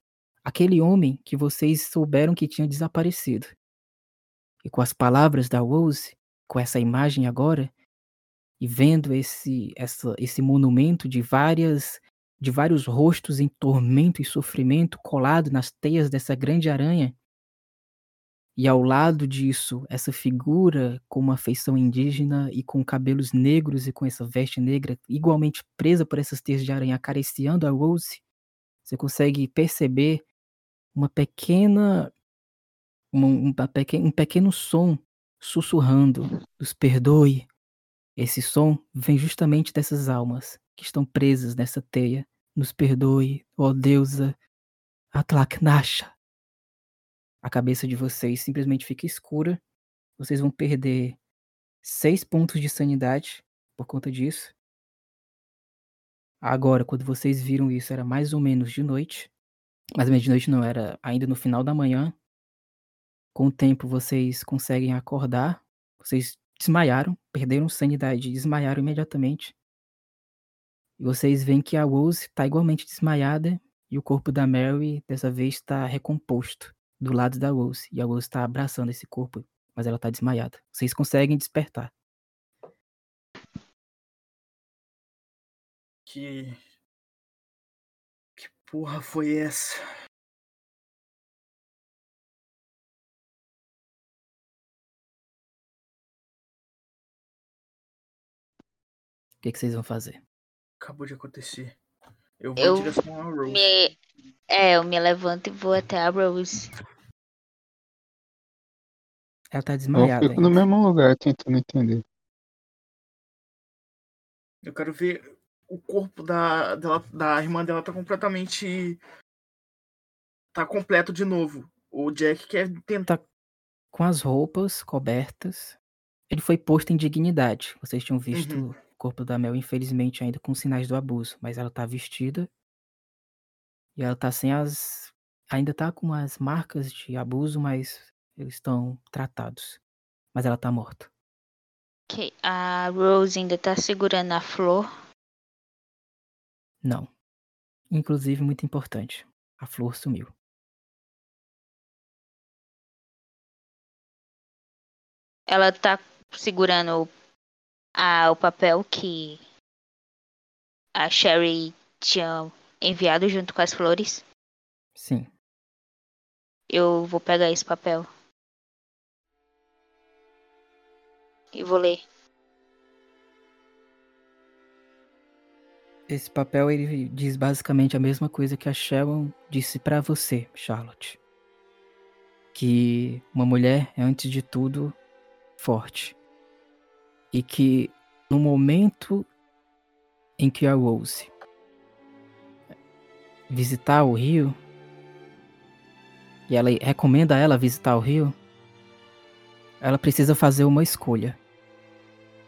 aquele homem que vocês souberam que tinha desaparecido. E com as palavras da Rose, com essa imagem agora, e vendo esse, essa, esse monumento de várias de vários rostos em tormento e sofrimento colado nas teias dessa grande aranha. E ao lado disso, essa figura com uma feição indígena e com cabelos negros e com essa veste negra igualmente presa por essas teias de aranha acariciando a Rose, você consegue perceber uma pequena um, um pequeno som sussurrando, nos perdoe. Esse som vem justamente dessas almas que estão presas nessa teia. Nos perdoe, ó deusa Atlaknasha. A cabeça de vocês simplesmente fica escura. Vocês vão perder seis pontos de sanidade por conta disso. Agora, quando vocês viram isso, era mais ou menos de noite. Mais ou menos de noite não, era ainda no final da manhã. Com o tempo, vocês conseguem acordar. Vocês desmaiaram, perderam sanidade, desmaiaram imediatamente. E vocês veem que a Rose está igualmente desmaiada e o corpo da Mary dessa vez está recomposto do lado da Rose. E a Rose está abraçando esse corpo, mas ela está desmaiada. Vocês conseguem despertar. Que. Que porra foi essa? O que, que vocês vão fazer? Acabou de acontecer. Eu vou Eu em direção a Rose. Me... É, eu me levanto e vou até a Rose. Ela tá Eu desmaiada. fico no ainda. mesmo lugar tentando entender. Eu quero ver o corpo da, dela, da irmã dela tá completamente. Tá completo de novo. O Jack quer tentar. Com as roupas cobertas, ele foi posto em dignidade. Vocês tinham visto Uhum. Corpo da Mel, infelizmente, ainda com sinais do abuso, mas ela tá vestida e ela tá sem as. Ainda tá com as marcas de abuso, mas eles estão tratados. Mas ela tá morta. Ok, A Rose ainda tá segurando a flor. Não. Inclusive, muito importante, a flor sumiu. Ela tá segurando a, o papel que a Sherry tinha enviado junto com as flores. Sim. Eu vou pegar esse papel. E vou ler. Esse papel ele diz basicamente a mesma coisa que a Sharon disse pra você, Charlotte. Que uma mulher é antes de tudo forte. E que no momento em que a Rose visitar o rio, e ela recomenda a ela visitar o rio, ela precisa fazer uma escolha.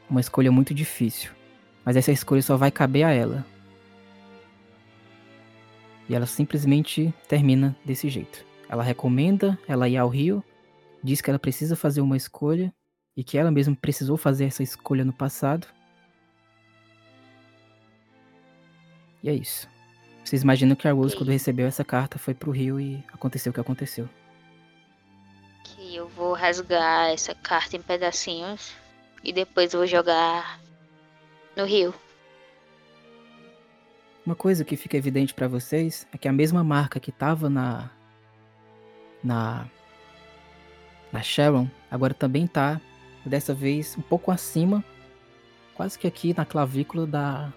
Uma escolha muito difícil. Mas essa escolha só vai caber a ela. E ela simplesmente termina desse jeito. Ela recomenda ela ir ao rio, diz que ela precisa fazer uma escolha e que ela mesma precisou fazer essa escolha no passado. E é isso. Vocês imaginam que a Rose, Ok. quando recebeu essa carta, foi pro rio e aconteceu o que aconteceu. Que eu vou rasgar essa carta em pedacinhos. E depois vou jogar no rio. Uma coisa que fica evidente pra vocês é que a mesma marca que tava na na na Sharon agora também tá dessa vez um pouco acima, quase que aqui na clavícula da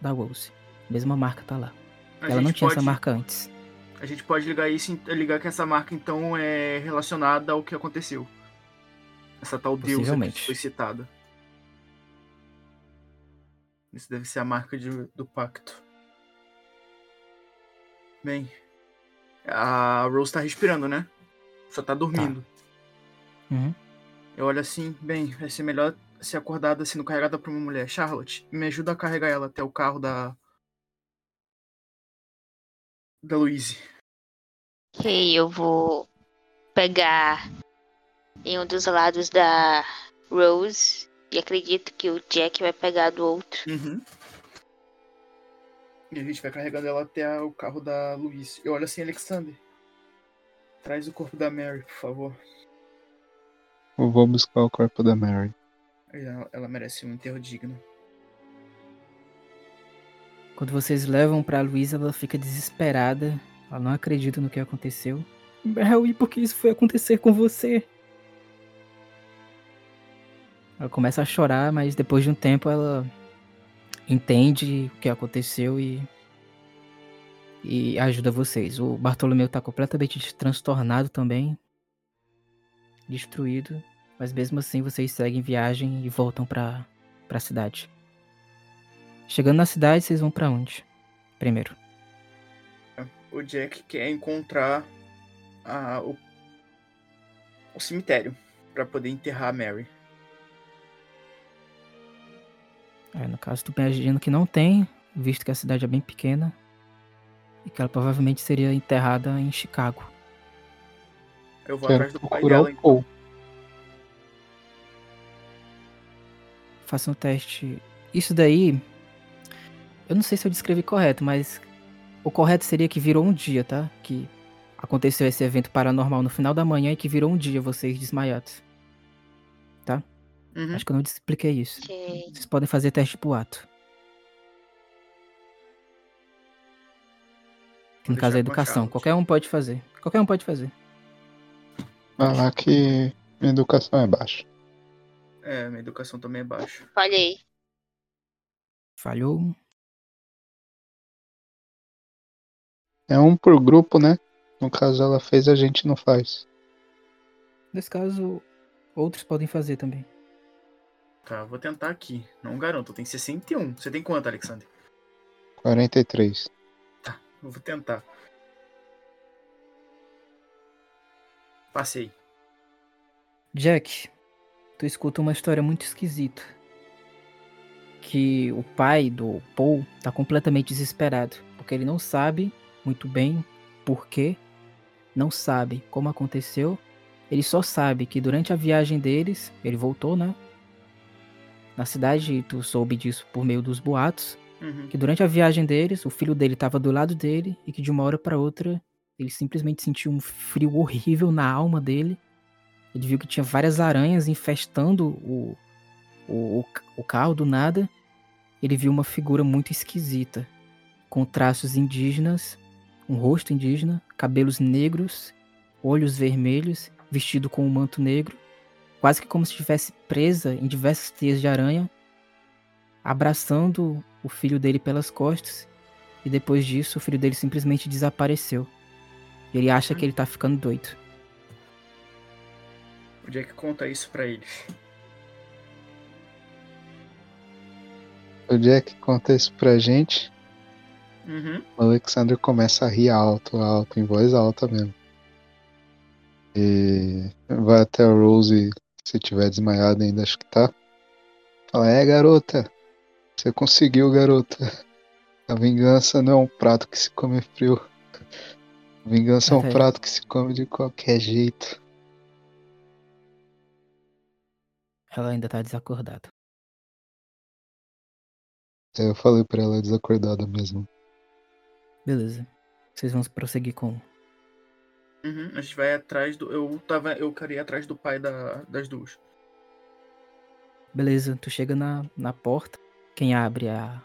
da Rose. Mesma marca tá lá. A Ela não tinha pode, essa marca antes. A gente pode ligar isso, ligar que essa marca então é relacionada ao que aconteceu. Essa tal deusa que foi citada. Isso deve ser a marca de- do pacto. Bem, a Rose tá respirando, né? Só tá dormindo. Uhum. Eu olho assim, bem, vai ser melhor ser acordada sendo carregada por uma mulher. Charlotte, me ajuda a carregar ela até o carro da. da Louise. Ok, eu vou pegar em um dos lados da Rose. E acredito que o Jack vai pegar do outro. Uhum. E a gente vai carregando ela até o carro da Louise. Eu olho assim, Alexander. Traz o corpo da Mary, por favor. Eu vou buscar o corpo da Mary. Ela, ela merece um enterro digno. Quando vocês levam pra Luísa, ela fica desesperada. Ela não acredita no que aconteceu. Mel, e por que isso foi acontecer com você? Ela começa a chorar, mas depois de um tempo ela entende o que aconteceu e e ajuda vocês. O Bartolomeu tá completamente transtornado também, destruído, mas mesmo assim vocês seguem viagem e voltam pra para a cidade. Chegando na cidade, vocês vão pra onde? Primeiro. O Jack quer encontrar a, o, o cemitério para poder enterrar a Mary. É, no caso, tu imaginando que não tem, visto que a cidade é bem pequena e que ela provavelmente seria enterrada em Chicago. Eu vou Quero atrás do pai dela. o Paul. Faça um teste. Isso daí. Eu não sei se eu descrevi correto, mas o correto seria que virou um dia, tá? Que aconteceu esse evento paranormal no final da manhã e que virou um dia vocês desmaiados. Uhum. Acho que eu não expliquei isso. Ok. Vocês podem fazer teste pro ato. Que no caso é educação. Qualquer um pode fazer. Qualquer um pode fazer. Falar que minha educação é baixa. É, minha educação também é baixa. Falhei. Falhou. É um por grupo, né? No caso ela fez, a gente não faz. Nesse caso, outros podem fazer também. Tá, vou tentar aqui. Não garanto, tem 61. Você tem quanto, Alexander? 43. Eu vou tentar. Passei. Jack, tu escuta uma história muito esquisita. Que o pai do Paul tá completamente desesperado. Porque ele não sabe muito bem por quê. Não sabe como aconteceu. Ele só sabe que durante a viagem deles, ele voltou, né? Na cidade, e tu soube disso por meio dos boatos. Uhum. que durante a viagem deles, o filho dele estava do lado dele e que de uma hora para outra ele simplesmente sentiu um frio horrível na alma dele. Ele viu que tinha várias aranhas infestando o, o, o, carro do nada. Ele viu uma figura muito esquisita, com traços indígenas, um rosto indígena, cabelos negros, olhos vermelhos, vestido com um manto negro, quase que como se estivesse presa em diversas teias de aranha, abraçando o filho dele pelas costas. E depois disso, o filho dele simplesmente desapareceu. Ele acha que ele tá ficando doido. O Jack conta isso pra eles. O Jack conta isso pra gente. Uhum. O Alexander começa a rir alto, alto, em voz alta mesmo. E vai até a Rose, se tiver desmaiado ainda, acho que tá. Fala, é garota, você conseguiu, garota. A vingança não é um prato que se come frio. Vingança é um Até- prato que se come de qualquer jeito. Ela ainda tá desacordada. Aí eu falei pra ela desacordada mesmo. Beleza. Vocês vão prosseguir com. Uhum. A gente vai atrás do. Eu tava. Eu queria ir atrás do pai da, das duas. Beleza, tu chega na, na porta. Quem abre a.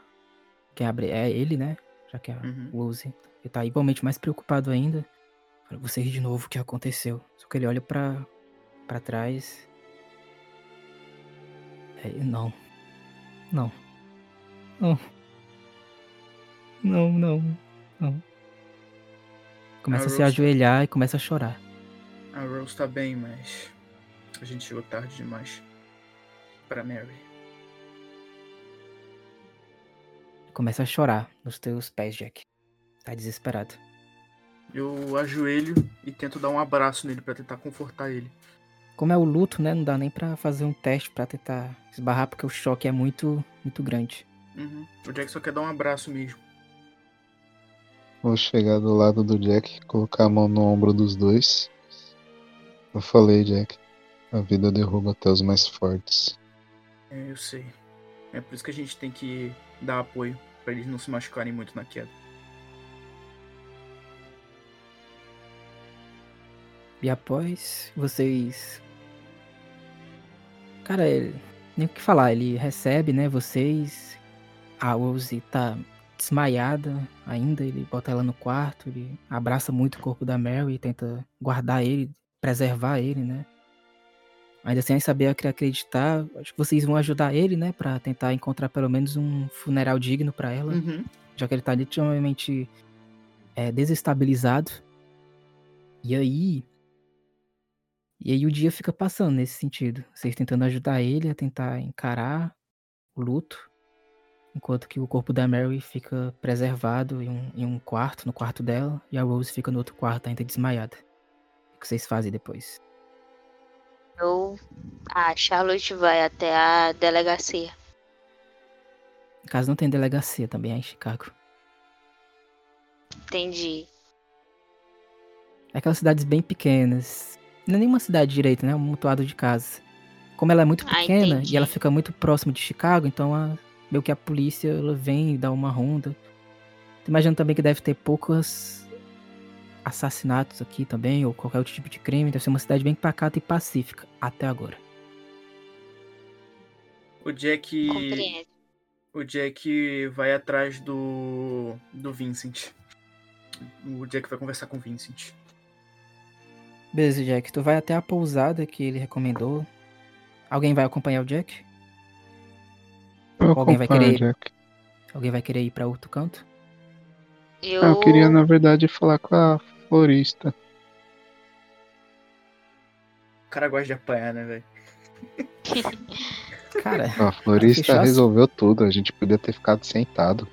Quem abre é ele, né? Já que é a Uhum. Ele tá igualmente mais preocupado ainda. Fala, Você ri de novo o que aconteceu. Só que ele olha pra, pra trás. É, não. Não. Não. Não, não. Não. Começa a se Rose- ajoelhar e começa a chorar. A Rose tá bem, mas. A gente chegou tarde demais. Pra Mary. Começa a chorar nos teus pés, Jack. Tá desesperado. Eu ajoelho e tento dar um abraço nele pra tentar confortar ele. Como é o luto, né? Não dá nem pra fazer um teste pra tentar esbarrar, porque o choque é muito, muito grande. Uhum. O Jack só quer dar um abraço mesmo. Vou chegar do lado do Jack, colocar a mão no ombro dos dois. Eu falei, Jack. A vida derruba até os mais fortes. É, eu sei. É por isso que a gente tem que dar apoio pra eles não se machucarem muito na queda. E após vocês. Cara, ele... nem o que falar, ele recebe, né? Vocês. A Rose tá desmaiada ainda, ele bota ela no quarto, ele abraça muito o corpo da Mary, tenta guardar ele, preservar ele, né? Ainda sem saber ac- acreditar, acho que vocês vão ajudar ele, né? Pra tentar encontrar pelo menos um funeral digno pra ela Uhum. já que ele tá literalmente é, desestabilizado. E aí. E aí o dia fica passando nesse sentido. Vocês tentando ajudar ele a tentar encarar o luto. Enquanto que o corpo da Mary fica preservado em um, em um quarto, no quarto dela, e a Rose fica no outro quarto, ainda desmaiada. O que vocês fazem depois? Eu. A Charlotte vai até a delegacia. No caso, não tem delegacia também é em Chicago. Entendi. Aquelas cidades bem pequenas. Não é nenhuma cidade direito, né? É um mutuado de casas. Como ela é muito Ah, pequena entendi. e ela fica muito próxima de Chicago, então a, meio que a polícia ela vem e dá uma ronda. Tô imaginando também que deve ter poucos assassinatos aqui também, ou qualquer outro tipo de crime. Deve ser uma cidade bem pacata e pacífica, até agora. O Jack. Compreendo. O Jack vai atrás do. do Vincent. O Jack vai conversar com o Vincent. Beleza, Jack. Tu vai até a pousada que ele recomendou. Alguém vai acompanhar o Jack? Eu Alguém vai querer- Jack. Alguém vai querer ir pra outro canto? Eu, Ah, eu queria, na verdade, falar com a florista. O cara gosta de apanhar, né, velho? Cara, A florista resolveu tudo, a gente podia ter ficado sentado.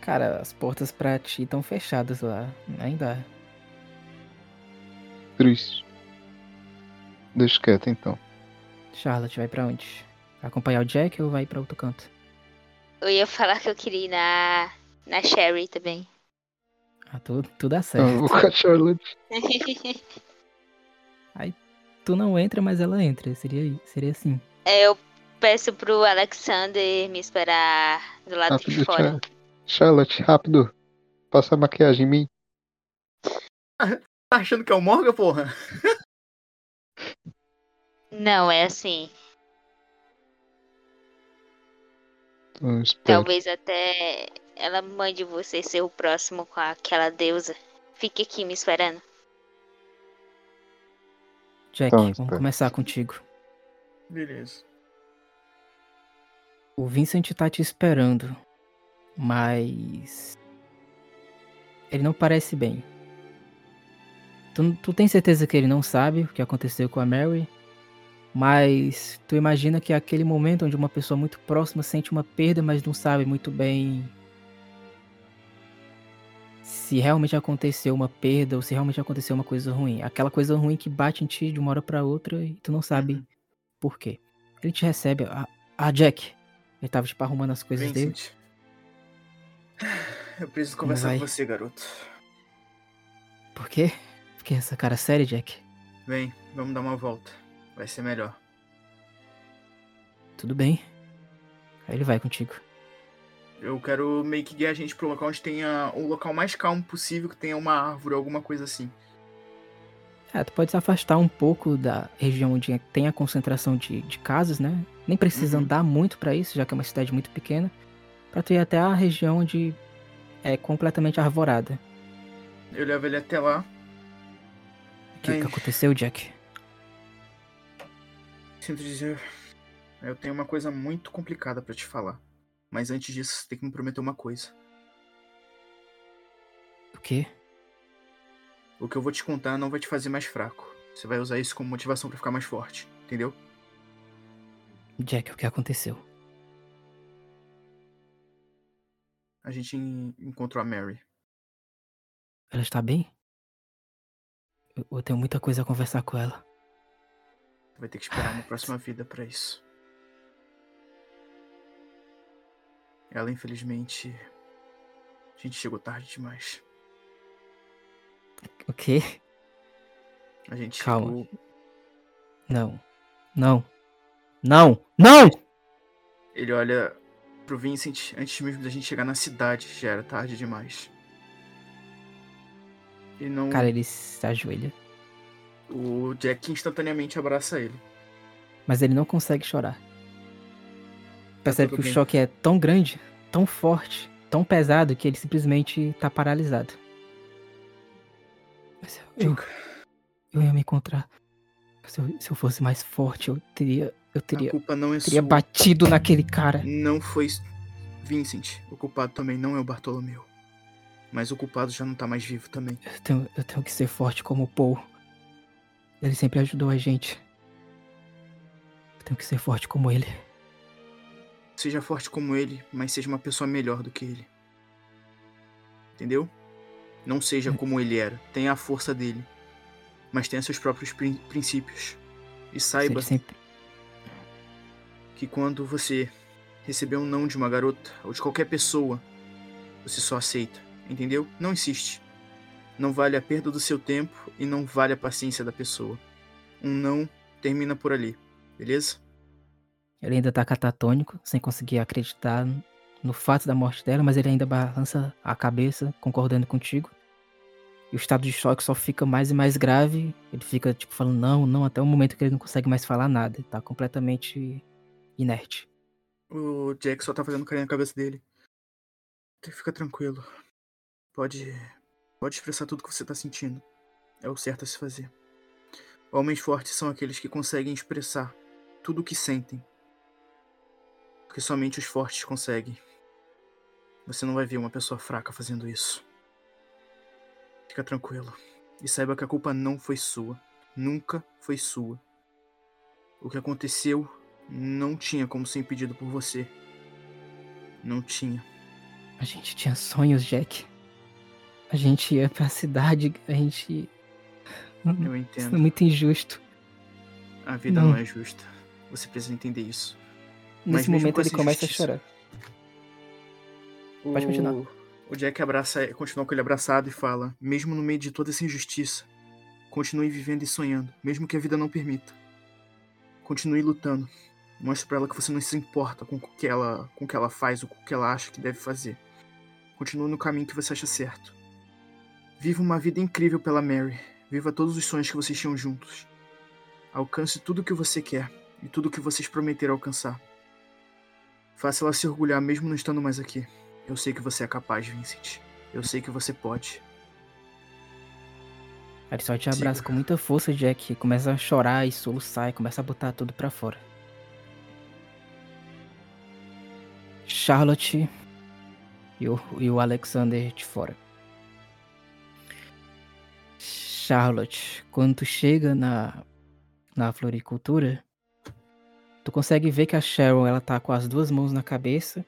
cara, as portas pra ti estão fechadas lá. Ainda. Triste. Deixa quieto então. Charlotte vai pra onde? Vai acompanhar o Jack ou vai pra outro canto? eu ia falar que eu queria ir na, na Sherry também. Ah, tudo, tudo dá Eu certo. vou com a Charlotte. Tu não entra, mas ela entra. Seria, seria assim. eu peço pro Alexander me esperar do lado de Rápido, fora. Char- Charlotte, rápido. Passa a maquiagem em mim. Tá achando que é o Morgan, porra? Não, é assim. Talvez até ela mande você ser o próximo com aquela deusa. Fique aqui me esperando. Jack, Então, vamos começar contigo. Beleza. O Vincent tá te esperando, mas. Ele não parece bem. Tu, tu tem certeza que ele não sabe o que aconteceu com a Mary? Mas tu imagina que é aquele momento onde uma pessoa muito próxima sente uma perda, mas não sabe muito bem se realmente aconteceu uma perda ou se realmente aconteceu uma coisa ruim. Aquela coisa ruim que bate em ti de uma hora pra outra e tu não sabe Uhum. por quê. Ele te recebe. Ah, ah, Jack. Ele tava tipo arrumando as coisas dele. Vincent. Eu preciso conversar com você, garoto. Por quê? Porque essa cara séria, Jack? Vem, vamos dar uma volta. Vai ser melhor. Tudo bem. Aí ele vai contigo. Eu quero meio que guiar a gente pro local onde tenha o local mais calmo possível, que tenha uma árvore ou alguma coisa assim. É, tu pode se afastar um pouco da região onde tem a concentração de, de casas, né? Nem precisa Uhum. andar muito pra isso, já que é uma cidade muito pequena. Pra tu ir até a região onde é completamente arvorada. Eu levo ele até lá. O que, que aconteceu, Jack? Sinto dizer. Eu tenho uma coisa muito complicada pra te falar. Mas antes disso, você tem que me prometer uma coisa. O quê? O que eu vou te contar não vai te fazer mais fraco. Você vai usar isso como motivação pra ficar mais forte, entendeu? Jack, o que aconteceu? A gente en- encontrou a Mary. Ela está bem? Eu, tenho muita coisa a conversar com ela. Vai ter que esperar uma próxima vida pra isso. Ela, infelizmente. A gente chegou tarde demais. O quê? A gente Calma. chegou. Não. Não. Não! Não! Ele olha pro Vincent antes mesmo da gente chegar na cidade. Já era tarde demais. E não. Cara, ele se ajoelha. O Jack instantaneamente abraça ele. Mas ele não consegue chorar. Percebe que o bem. choque é tão grande, tão forte, tão pesado que ele simplesmente tá paralisado. Mas eu, eu, eu ia me encontrar. Se eu, se eu fosse mais forte, eu teria. Eu A teria, culpa não é teria sua. batido naquele cara. Não foi Vincent. O culpado também não é o Bartolomeu. Mas o culpado já não tá mais vivo também. Eu tenho, eu tenho que ser forte como o Paul. Ele sempre ajudou a gente. Eu tenho que ser forte como ele. Seja forte como ele, mas seja uma pessoa melhor do que ele. Entendeu? Não seja como ele era. Tenha a força dele. Mas tenha seus próprios prin- princípios. E saiba sempre. que quando você receber um não de uma garota ou de qualquer pessoa, você só aceita, entendeu? Não insiste. Não vale a perda do seu tempo e não vale a paciência da pessoa. Um não termina por ali, beleza? Ele ainda tá catatônico, sem conseguir acreditar no fato da morte dela, mas ele ainda balança a cabeça, concordando contigo. E o estado de choque só fica mais e mais grave. Ele fica, tipo, falando não, não, até o momento que ele não consegue mais falar nada. Ele tá completamente inerte. O Jack só tá fazendo carinho na cabeça dele. Fica tranquilo. Pode. Pode expressar tudo que você tá sentindo. É o certo a se fazer. Homens fortes são aqueles que conseguem expressar tudo o que sentem. Porque somente os fortes conseguem. Você não vai ver uma pessoa fraca fazendo isso. Fica tranquilo. E saiba que a culpa não foi sua. Nunca foi sua. O que aconteceu não tinha como ser impedido por você. Não tinha. A gente tinha sonhos, Jack. A gente ia pra cidade, a gente. Eu entendo. Isso é muito injusto. A vida não, não é justa. Você precisa entender isso. Nesse momento ele começa a chorar. O... Pode continuar. O Jack abraça, continua com ele abraçado e fala: Mesmo no meio de toda essa injustiça, continue vivendo e sonhando, mesmo que a vida não permita. Continue lutando. Mostre para ela que você não se importa com o que ela, com o que ela faz ou com o que ela acha que deve fazer. Continue no caminho que você acha certo. Viva uma vida incrível pela Mary. Viva todos os sonhos que vocês tinham juntos. Alcance tudo o que você quer e tudo o que vocês prometeram alcançar. Faça ela se orgulhar mesmo não estando mais aqui. Eu sei que você é capaz, Vincent. Eu sei que você pode. Só te abraça Siga. com muita força, Jack. Começa a chorar e soluçar e começa a botar tudo pra fora. Charlotte e o, e o Alexander de fora. Charlotte, quando tu chega na, na floricultura, tu consegue ver que a Sharon ela tá com as duas mãos na cabeça.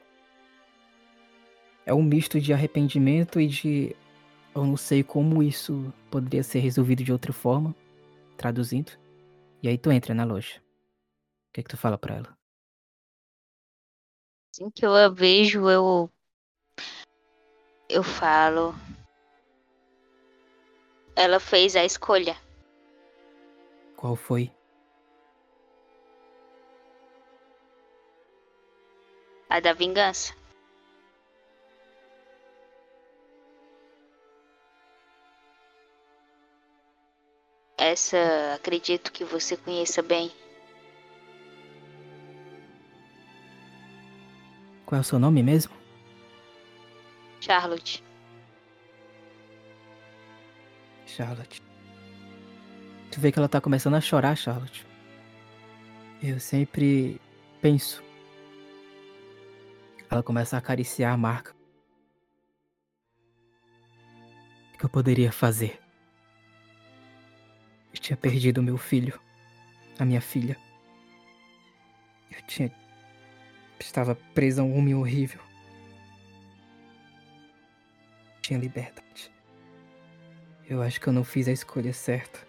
É um misto de arrependimento e de eu não sei como isso poderia ser resolvido de outra forma, traduzindo. E aí tu entra na loja. O que é que tu fala para ela? Assim que eu a vejo, eu. Eu falo. Ela fez a escolha. Qual foi? A da vingança. Essa acredito que você conheça bem. Qual é o seu nome mesmo? Charlotte. Charlotte. Tu vê que ela tá começando a chorar, Charlotte. Eu sempre penso. Ela começa a acariciar a marca. O que eu poderia fazer? Eu tinha perdido meu filho, a minha filha. Eu tinha Estava presa a um homem horrível. Tinha liberdade. Eu acho que eu não fiz a escolha certa.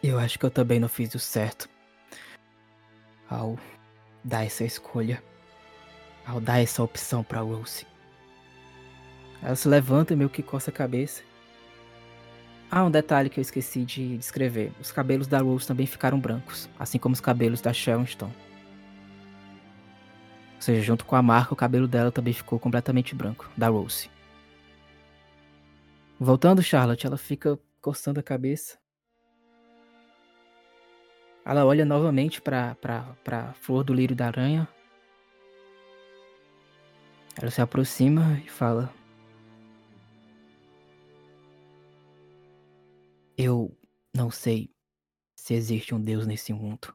Eu acho que eu também não fiz o certo. Ao dar essa escolha. Ao dar essa opção para Rose. Ela se levanta meio que coça a cabeça. Ah, um detalhe que eu esqueci de descrever. Os cabelos da Rose também ficaram brancos, assim como os cabelos da Stone. Ou seja, junto com a marca, o cabelo dela também ficou completamente branco, da Rose. Voltando, Charlotte, ela fica coçando a cabeça. Ela olha novamente para a flor do lírio da aranha. Ela se aproxima e fala: Eu não sei se existe um Deus nesse mundo.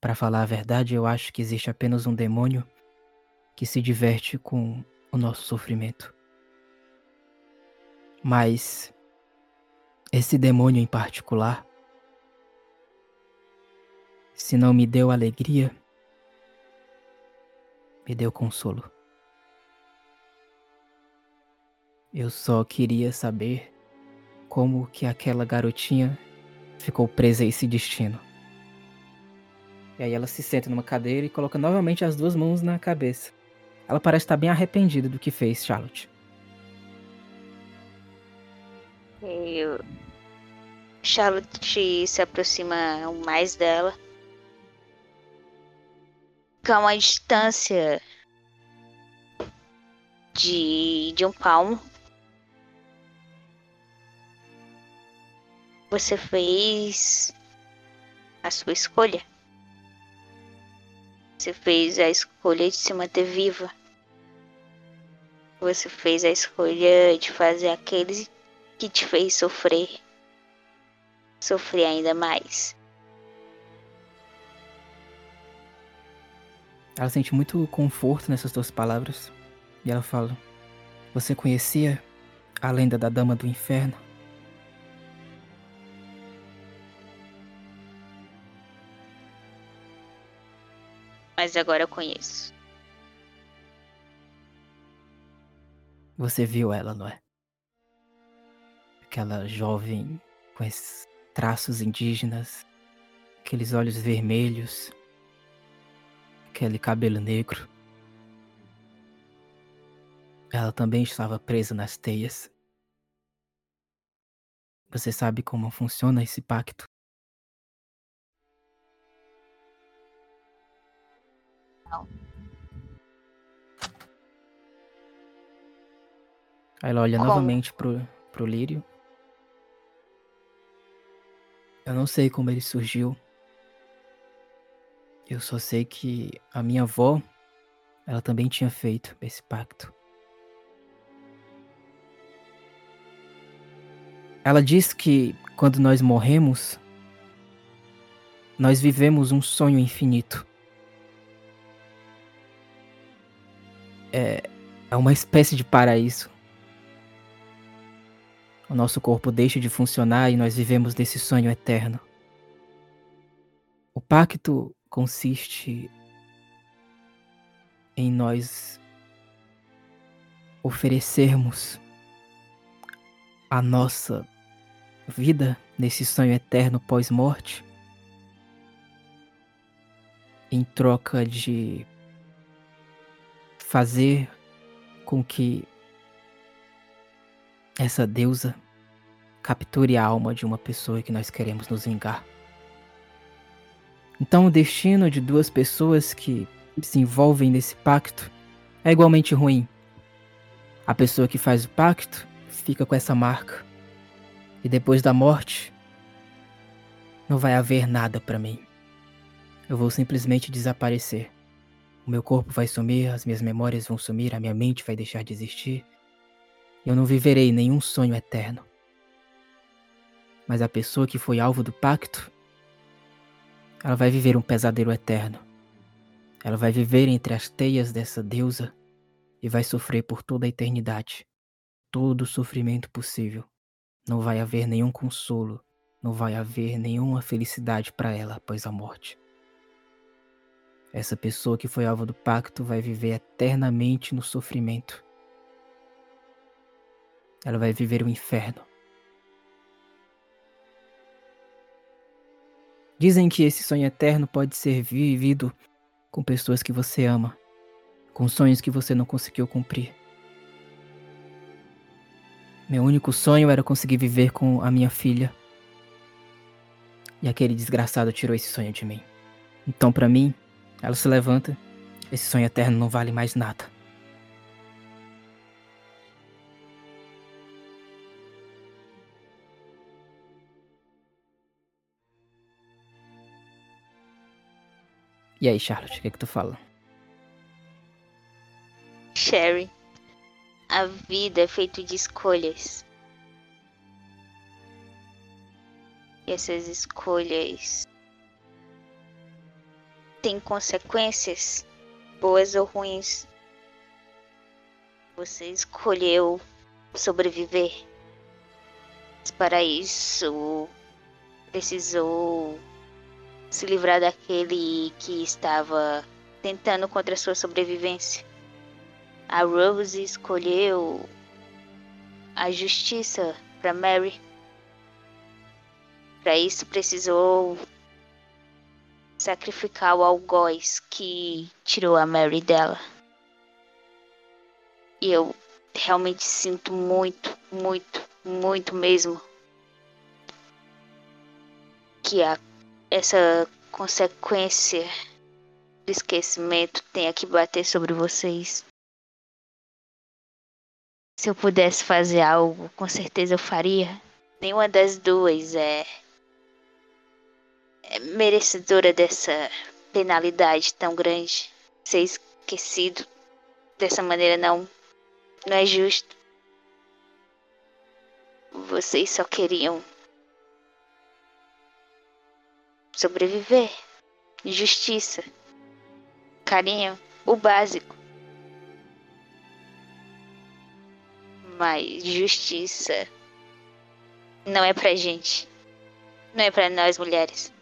Para falar a verdade, eu acho que existe apenas um demônio que se diverte com o nosso sofrimento. Mas esse demônio em particular, se não me deu alegria, me deu consolo. Eu só queria saber como que aquela garotinha ficou presa a esse destino. E aí ela se senta numa cadeira e coloca novamente as duas mãos na cabeça. Ela parece estar bem arrependida do que fez, Charlotte. Eu... Charlotte se aproxima mais dela. Com uma distância de, de um palmo. Você fez a sua escolha. Você fez a escolha de se manter viva. Você fez a escolha de fazer aquele que te fez sofrer. Sofrer ainda mais. Ela sente muito conforto nessas duas palavras. E ela fala: Você conhecia a lenda da Dama do Inferno? Mas agora eu conheço. Você viu ela, não é? Aquela jovem com esses traços indígenas, aqueles olhos vermelhos, aquele cabelo negro. Ela também estava presa nas teias. Você sabe como funciona esse pacto? Não. Aí ela olha Como? novamente pro, pro Lírio. Eu não sei como ele surgiu. Eu só sei que a minha avó, ela também tinha feito esse pacto. Ela diz que quando nós morremos, nós vivemos um sonho infinito. É, é uma espécie de paraíso. O nosso corpo deixa de funcionar e nós vivemos desse sonho eterno. O pacto consiste em nós oferecermos a nossa vida nesse sonho eterno pós-morte em troca de fazer com que essa deusa capture a alma de uma pessoa que nós queremos nos vingar. Então, o destino de duas pessoas que se envolvem nesse pacto é igualmente ruim. A pessoa que faz o pacto fica com essa marca. E depois da morte, não vai haver nada para mim. Eu vou simplesmente desaparecer. O meu corpo vai sumir, as minhas memórias vão sumir, a minha mente vai deixar de existir. Eu não viverei nenhum sonho eterno. Mas a pessoa que foi alvo do pacto, ela vai viver um pesadelo eterno. Ela vai viver entre as teias dessa deusa e vai sofrer por toda a eternidade todo o sofrimento possível. Não vai haver nenhum consolo, não vai haver nenhuma felicidade para ela após a morte. Essa pessoa que foi alvo do pacto vai viver eternamente no sofrimento. Ela vai viver o inferno. Dizem que esse sonho eterno pode ser vivido com pessoas que você ama, com sonhos que você não conseguiu cumprir. Meu único sonho era conseguir viver com a minha filha. E aquele desgraçado tirou esse sonho de mim. Então, para mim, ela se levanta. Esse sonho eterno não vale mais nada. E aí, Charlotte, o que, é que tu fala? Sherry. A vida é feita de escolhas. E essas escolhas têm consequências, boas ou ruins. Você escolheu sobreviver. Mas para isso, precisou se livrar daquele que estava tentando contra a sua sobrevivência. A Rose escolheu a justiça para Mary. Para isso precisou sacrificar o algoz que tirou a Mary dela. E eu realmente sinto muito, muito, muito mesmo que a, essa consequência do esquecimento tenha que bater sobre vocês. Se eu pudesse fazer algo, com certeza eu faria. Nenhuma das duas é, é merecedora dessa penalidade tão grande. Ser esquecido dessa maneira não, não é justo. Vocês só queriam sobreviver, justiça, carinho, o básico. Mas justiça não é pra gente. Não é pra nós mulheres.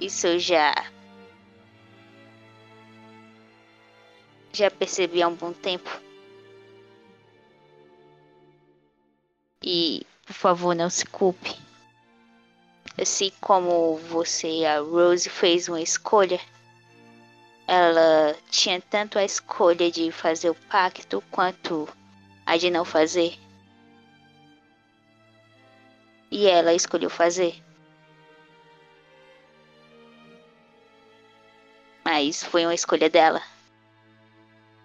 Isso já. Já percebi há um bom tempo. E, por favor, não se culpe. Assim como você a Rose fez uma escolha, ela tinha tanto a escolha de fazer o pacto quanto a de não fazer. E ela escolheu fazer. Mas foi uma escolha dela.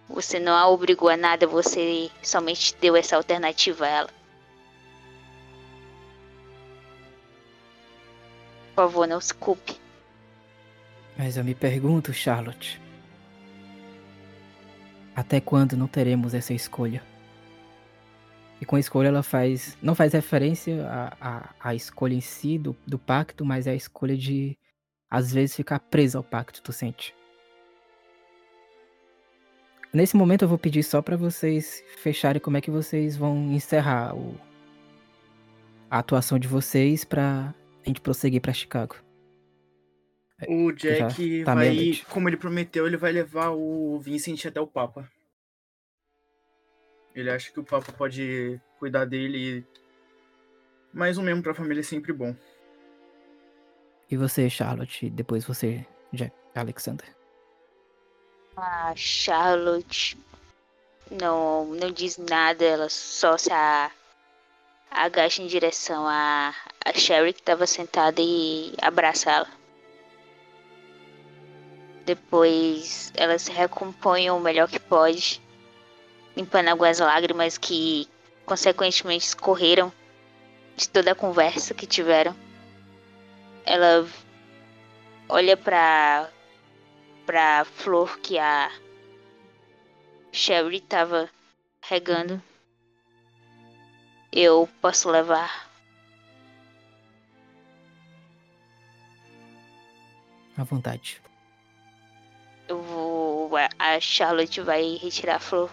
Você não a obrigou a nada, você somente deu essa alternativa a ela. Favor, não se culpe. Mas eu me pergunto, Charlotte. Até quando não teremos essa escolha? E com a escolha ela faz. Não faz referência à, à, escolha em si do, do pacto, mas é a escolha de às vezes ficar presa ao pacto, tu sente? Nesse momento eu vou pedir só para vocês fecharem como é que vocês vão encerrar o, a atuação de vocês pra gente prosseguir para Chicago. O Jack tá vai, como ele prometeu, ele vai levar o Vincent até o Papa. Ele acha que o Papa pode cuidar dele. Mais um membro pra família é sempre bom. E você, Charlotte? Depois você, Jack, Alexander. A Charlotte não, não diz nada, ela só se a, agacha em direção a, a Sherry que estava sentada e abraça ela. Depois ela se recompõe o melhor que pode limpando algumas lágrimas que consequentemente escorreram de toda a conversa que tiveram. Ela olha para para flor que a Sherry estava regando. Eu posso levar. À vontade. Eu vou. A Charlotte vai retirar a flor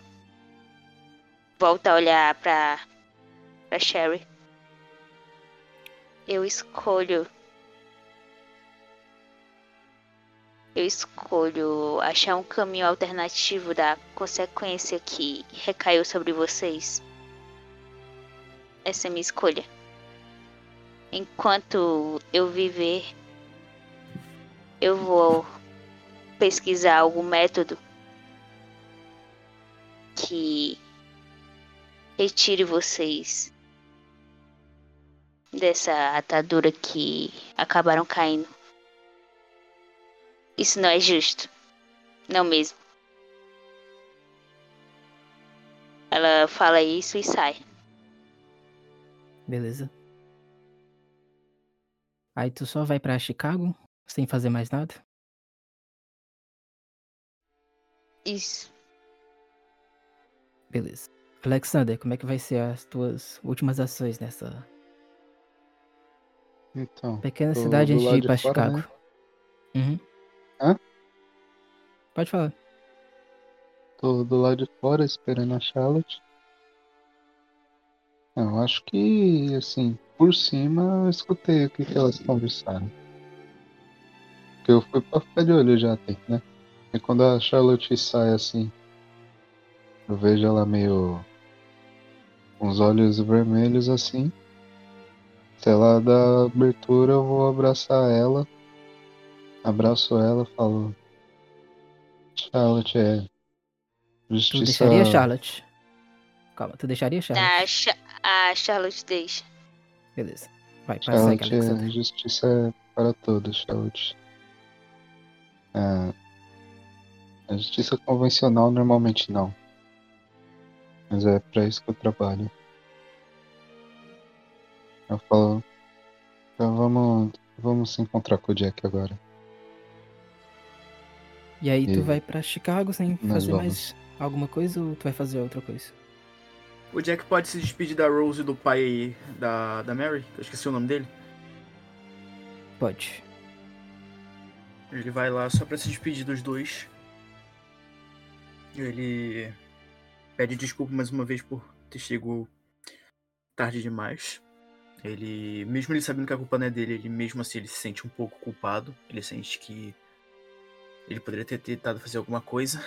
volta a olhar pra, pra Sherry. Eu escolho. Eu escolho achar um caminho alternativo da consequência que recaiu sobre vocês. Essa é minha escolha. Enquanto eu viver, eu vou pesquisar algum método que retire vocês dessa atadura que acabaram caindo. Isso não é justo. Não mesmo. Ela fala isso e sai. Beleza. Aí tu só vai para Chicago sem fazer mais nada? Isso. Beleza. Alexander, como é que vai ser as tuas últimas ações nessa Então. pequena cidade antes de ir pra fora, Chicago? né? Uhum. Hã? Pode falar. Tô do lado de fora esperando a Charlotte. Eu acho que, assim, por cima eu escutei o que, que elas conversaram. Porque eu fui pra ficar de olho já até, né? E quando a Charlotte sai assim, eu vejo ela meio. com os olhos vermelhos assim. Se ela dá abertura, eu vou abraçar ela Abraço ela, falo. Charlotte é. Tu Justiça. deixaria Charlotte? Calma, tu deixaria Charlotte? A, Cha- a Charlotte deixa. Beleza. Vai, prossegue, Charlotte é Alexander. justiça para todos, Charlotte. É, a justiça convencional normalmente não. Mas é pra isso que eu trabalho. Eu falo. Então vamos. Vamos se encontrar com o Jack agora. E aí tu E- vai pra Chicago sem fazer vamos. mais alguma coisa ou tu vai fazer outra coisa? O Jack pode se despedir da Rose e do pai da, da Mary. Eu esqueci o nome dele. Pode. Ele vai lá só pra se despedir dos dois. Ele pede desculpa mais uma vez por ter chegado tarde demais. Ele, mesmo ele sabendo que a culpa não é dele, ele mesmo assim ele se sente um pouco culpado. Ele sente que ele poderia ter tentado fazer alguma coisa.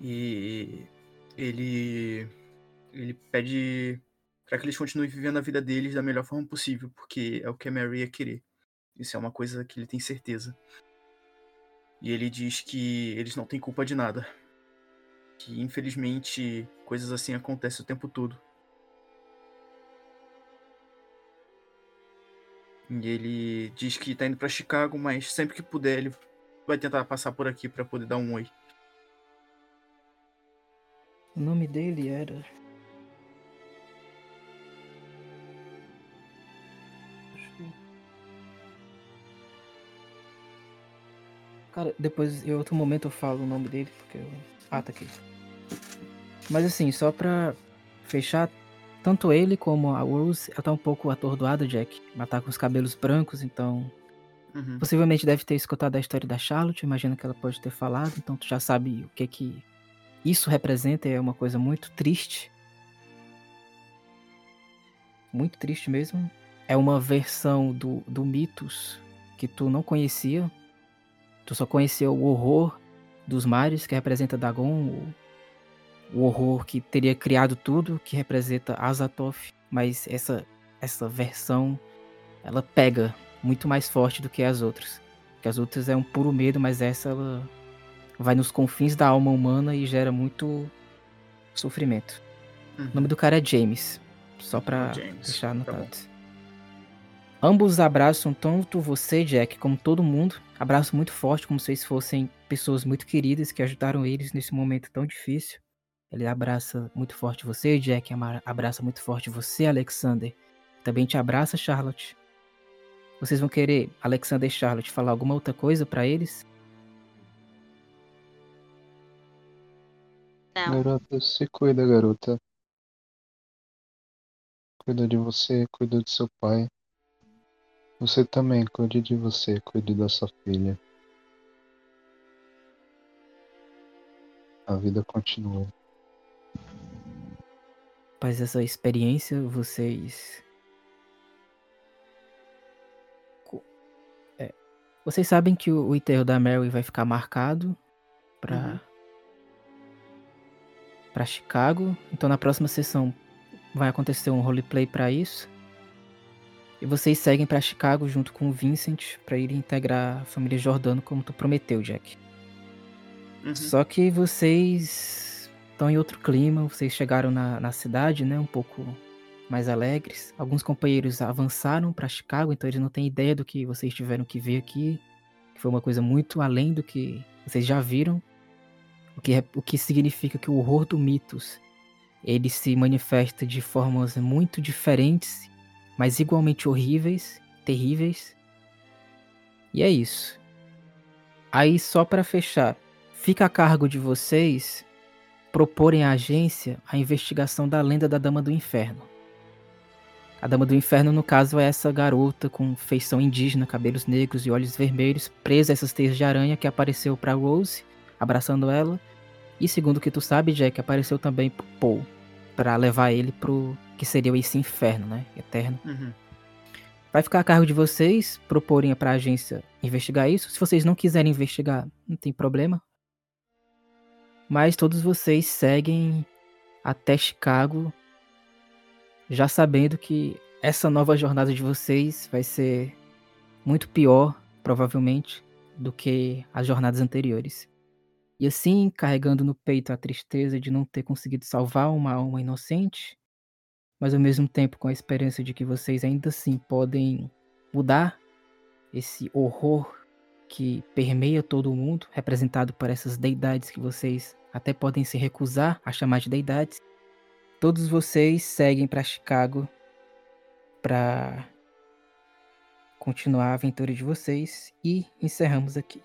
E ele ele pede para que eles continuem vivendo a vida deles da melhor forma possível, porque é o que a Mary ia querer. Isso é uma coisa que ele tem certeza. E ele diz que eles não têm culpa de nada. Que infelizmente coisas assim acontecem o tempo todo. E ele diz que tá indo pra Chicago, mas sempre que puder ele vai tentar passar por aqui pra poder dar um oi. O nome dele era. Cara, depois em outro momento eu falo o nome dele, porque eu... Ah, tá aqui. Mas assim, só pra fechar, tanto ele como a Rose, ela tá um pouco atordoada, Jack. Ela tá com os cabelos brancos, então Uhum. Possivelmente deve ter escutado a história da Charlotte, imagino que ela pode ter falado, então tu já sabe o que que isso representa, é uma coisa muito triste. Muito triste mesmo. É uma versão do, do mitos que tu não conhecia. Tu só conhecia o horror dos mares, que representa Dagon, o, o horror que teria criado tudo, que representa Azathoth, mas essa, essa versão, ela pega muito mais forte do que as outras. Porque as outras é um puro medo, mas essa ela vai nos confins da alma humana e gera muito sofrimento. Uhum. O nome do cara é James, só pra James, deixar tá anotado. bom. Ambos abraçam tanto você, Jack, como todo mundo. Abraço muito forte, como se vocês fossem pessoas muito queridas que ajudaram eles nesse momento tão difícil. Ele abraça muito forte você, Jack. Abraça muito forte você, Alexander. Também te abraça, Charlotte. Vocês vão querer, Alexander e Charlotte, falar alguma outra coisa pra eles? Não. Garota, se cuida, garota. Cuida de você, cuida do seu pai. Você também, cuide de você, cuide da sua filha. A vida continua. Após essa experiência, vocês. É, vocês sabem que o, o enterro da Mary vai ficar marcado pra. Uhum. Pra Chicago. Então na próxima sessão vai acontecer um roleplay pra isso. E vocês seguem pra Chicago junto com o Vincent pra ir integrar a família Jordano como tu prometeu, Jack. Uhum. Só que vocês estão em outro clima, vocês chegaram na, na cidade, né, um pouco mais alegres. Alguns companheiros avançaram para Chicago, então eles não têm ideia do que vocês tiveram que ver aqui, que foi uma coisa muito além do que vocês já viram. O que, é- o que significa que o horror do mitos ele se manifesta de formas muito diferentes, mas igualmente horríveis, terríveis. E é isso. Aí só para fechar, fica a cargo de vocês proporem à agência a investigação da lenda da Dama do Inferno. A Dama do Inferno, no caso, é essa garota com feição indígena, cabelos negros e olhos vermelhos, presa a essas teias de aranha que apareceu pra Rose, abraçando ela. E segundo o que tu sabe, Jack, apareceu também pro Paul, pra levar ele pro que seria esse inferno, né? Eterno. Uhum. Vai ficar a cargo de vocês proporem para a agência investigar isso. Se vocês não quiserem investigar, não tem problema. Mas todos vocês seguem até Chicago, já sabendo que essa nova jornada de vocês vai ser muito pior, provavelmente, do que as jornadas anteriores. E assim, carregando no peito a tristeza de não ter conseguido salvar uma alma inocente, mas ao mesmo tempo com a esperança de que vocês ainda assim podem mudar esse horror que permeia todo o mundo, representado por essas deidades que vocês até podem se recusar a chamar de deidades. Todos vocês seguem para Chicago para continuar a aventura de vocês e encerramos aqui.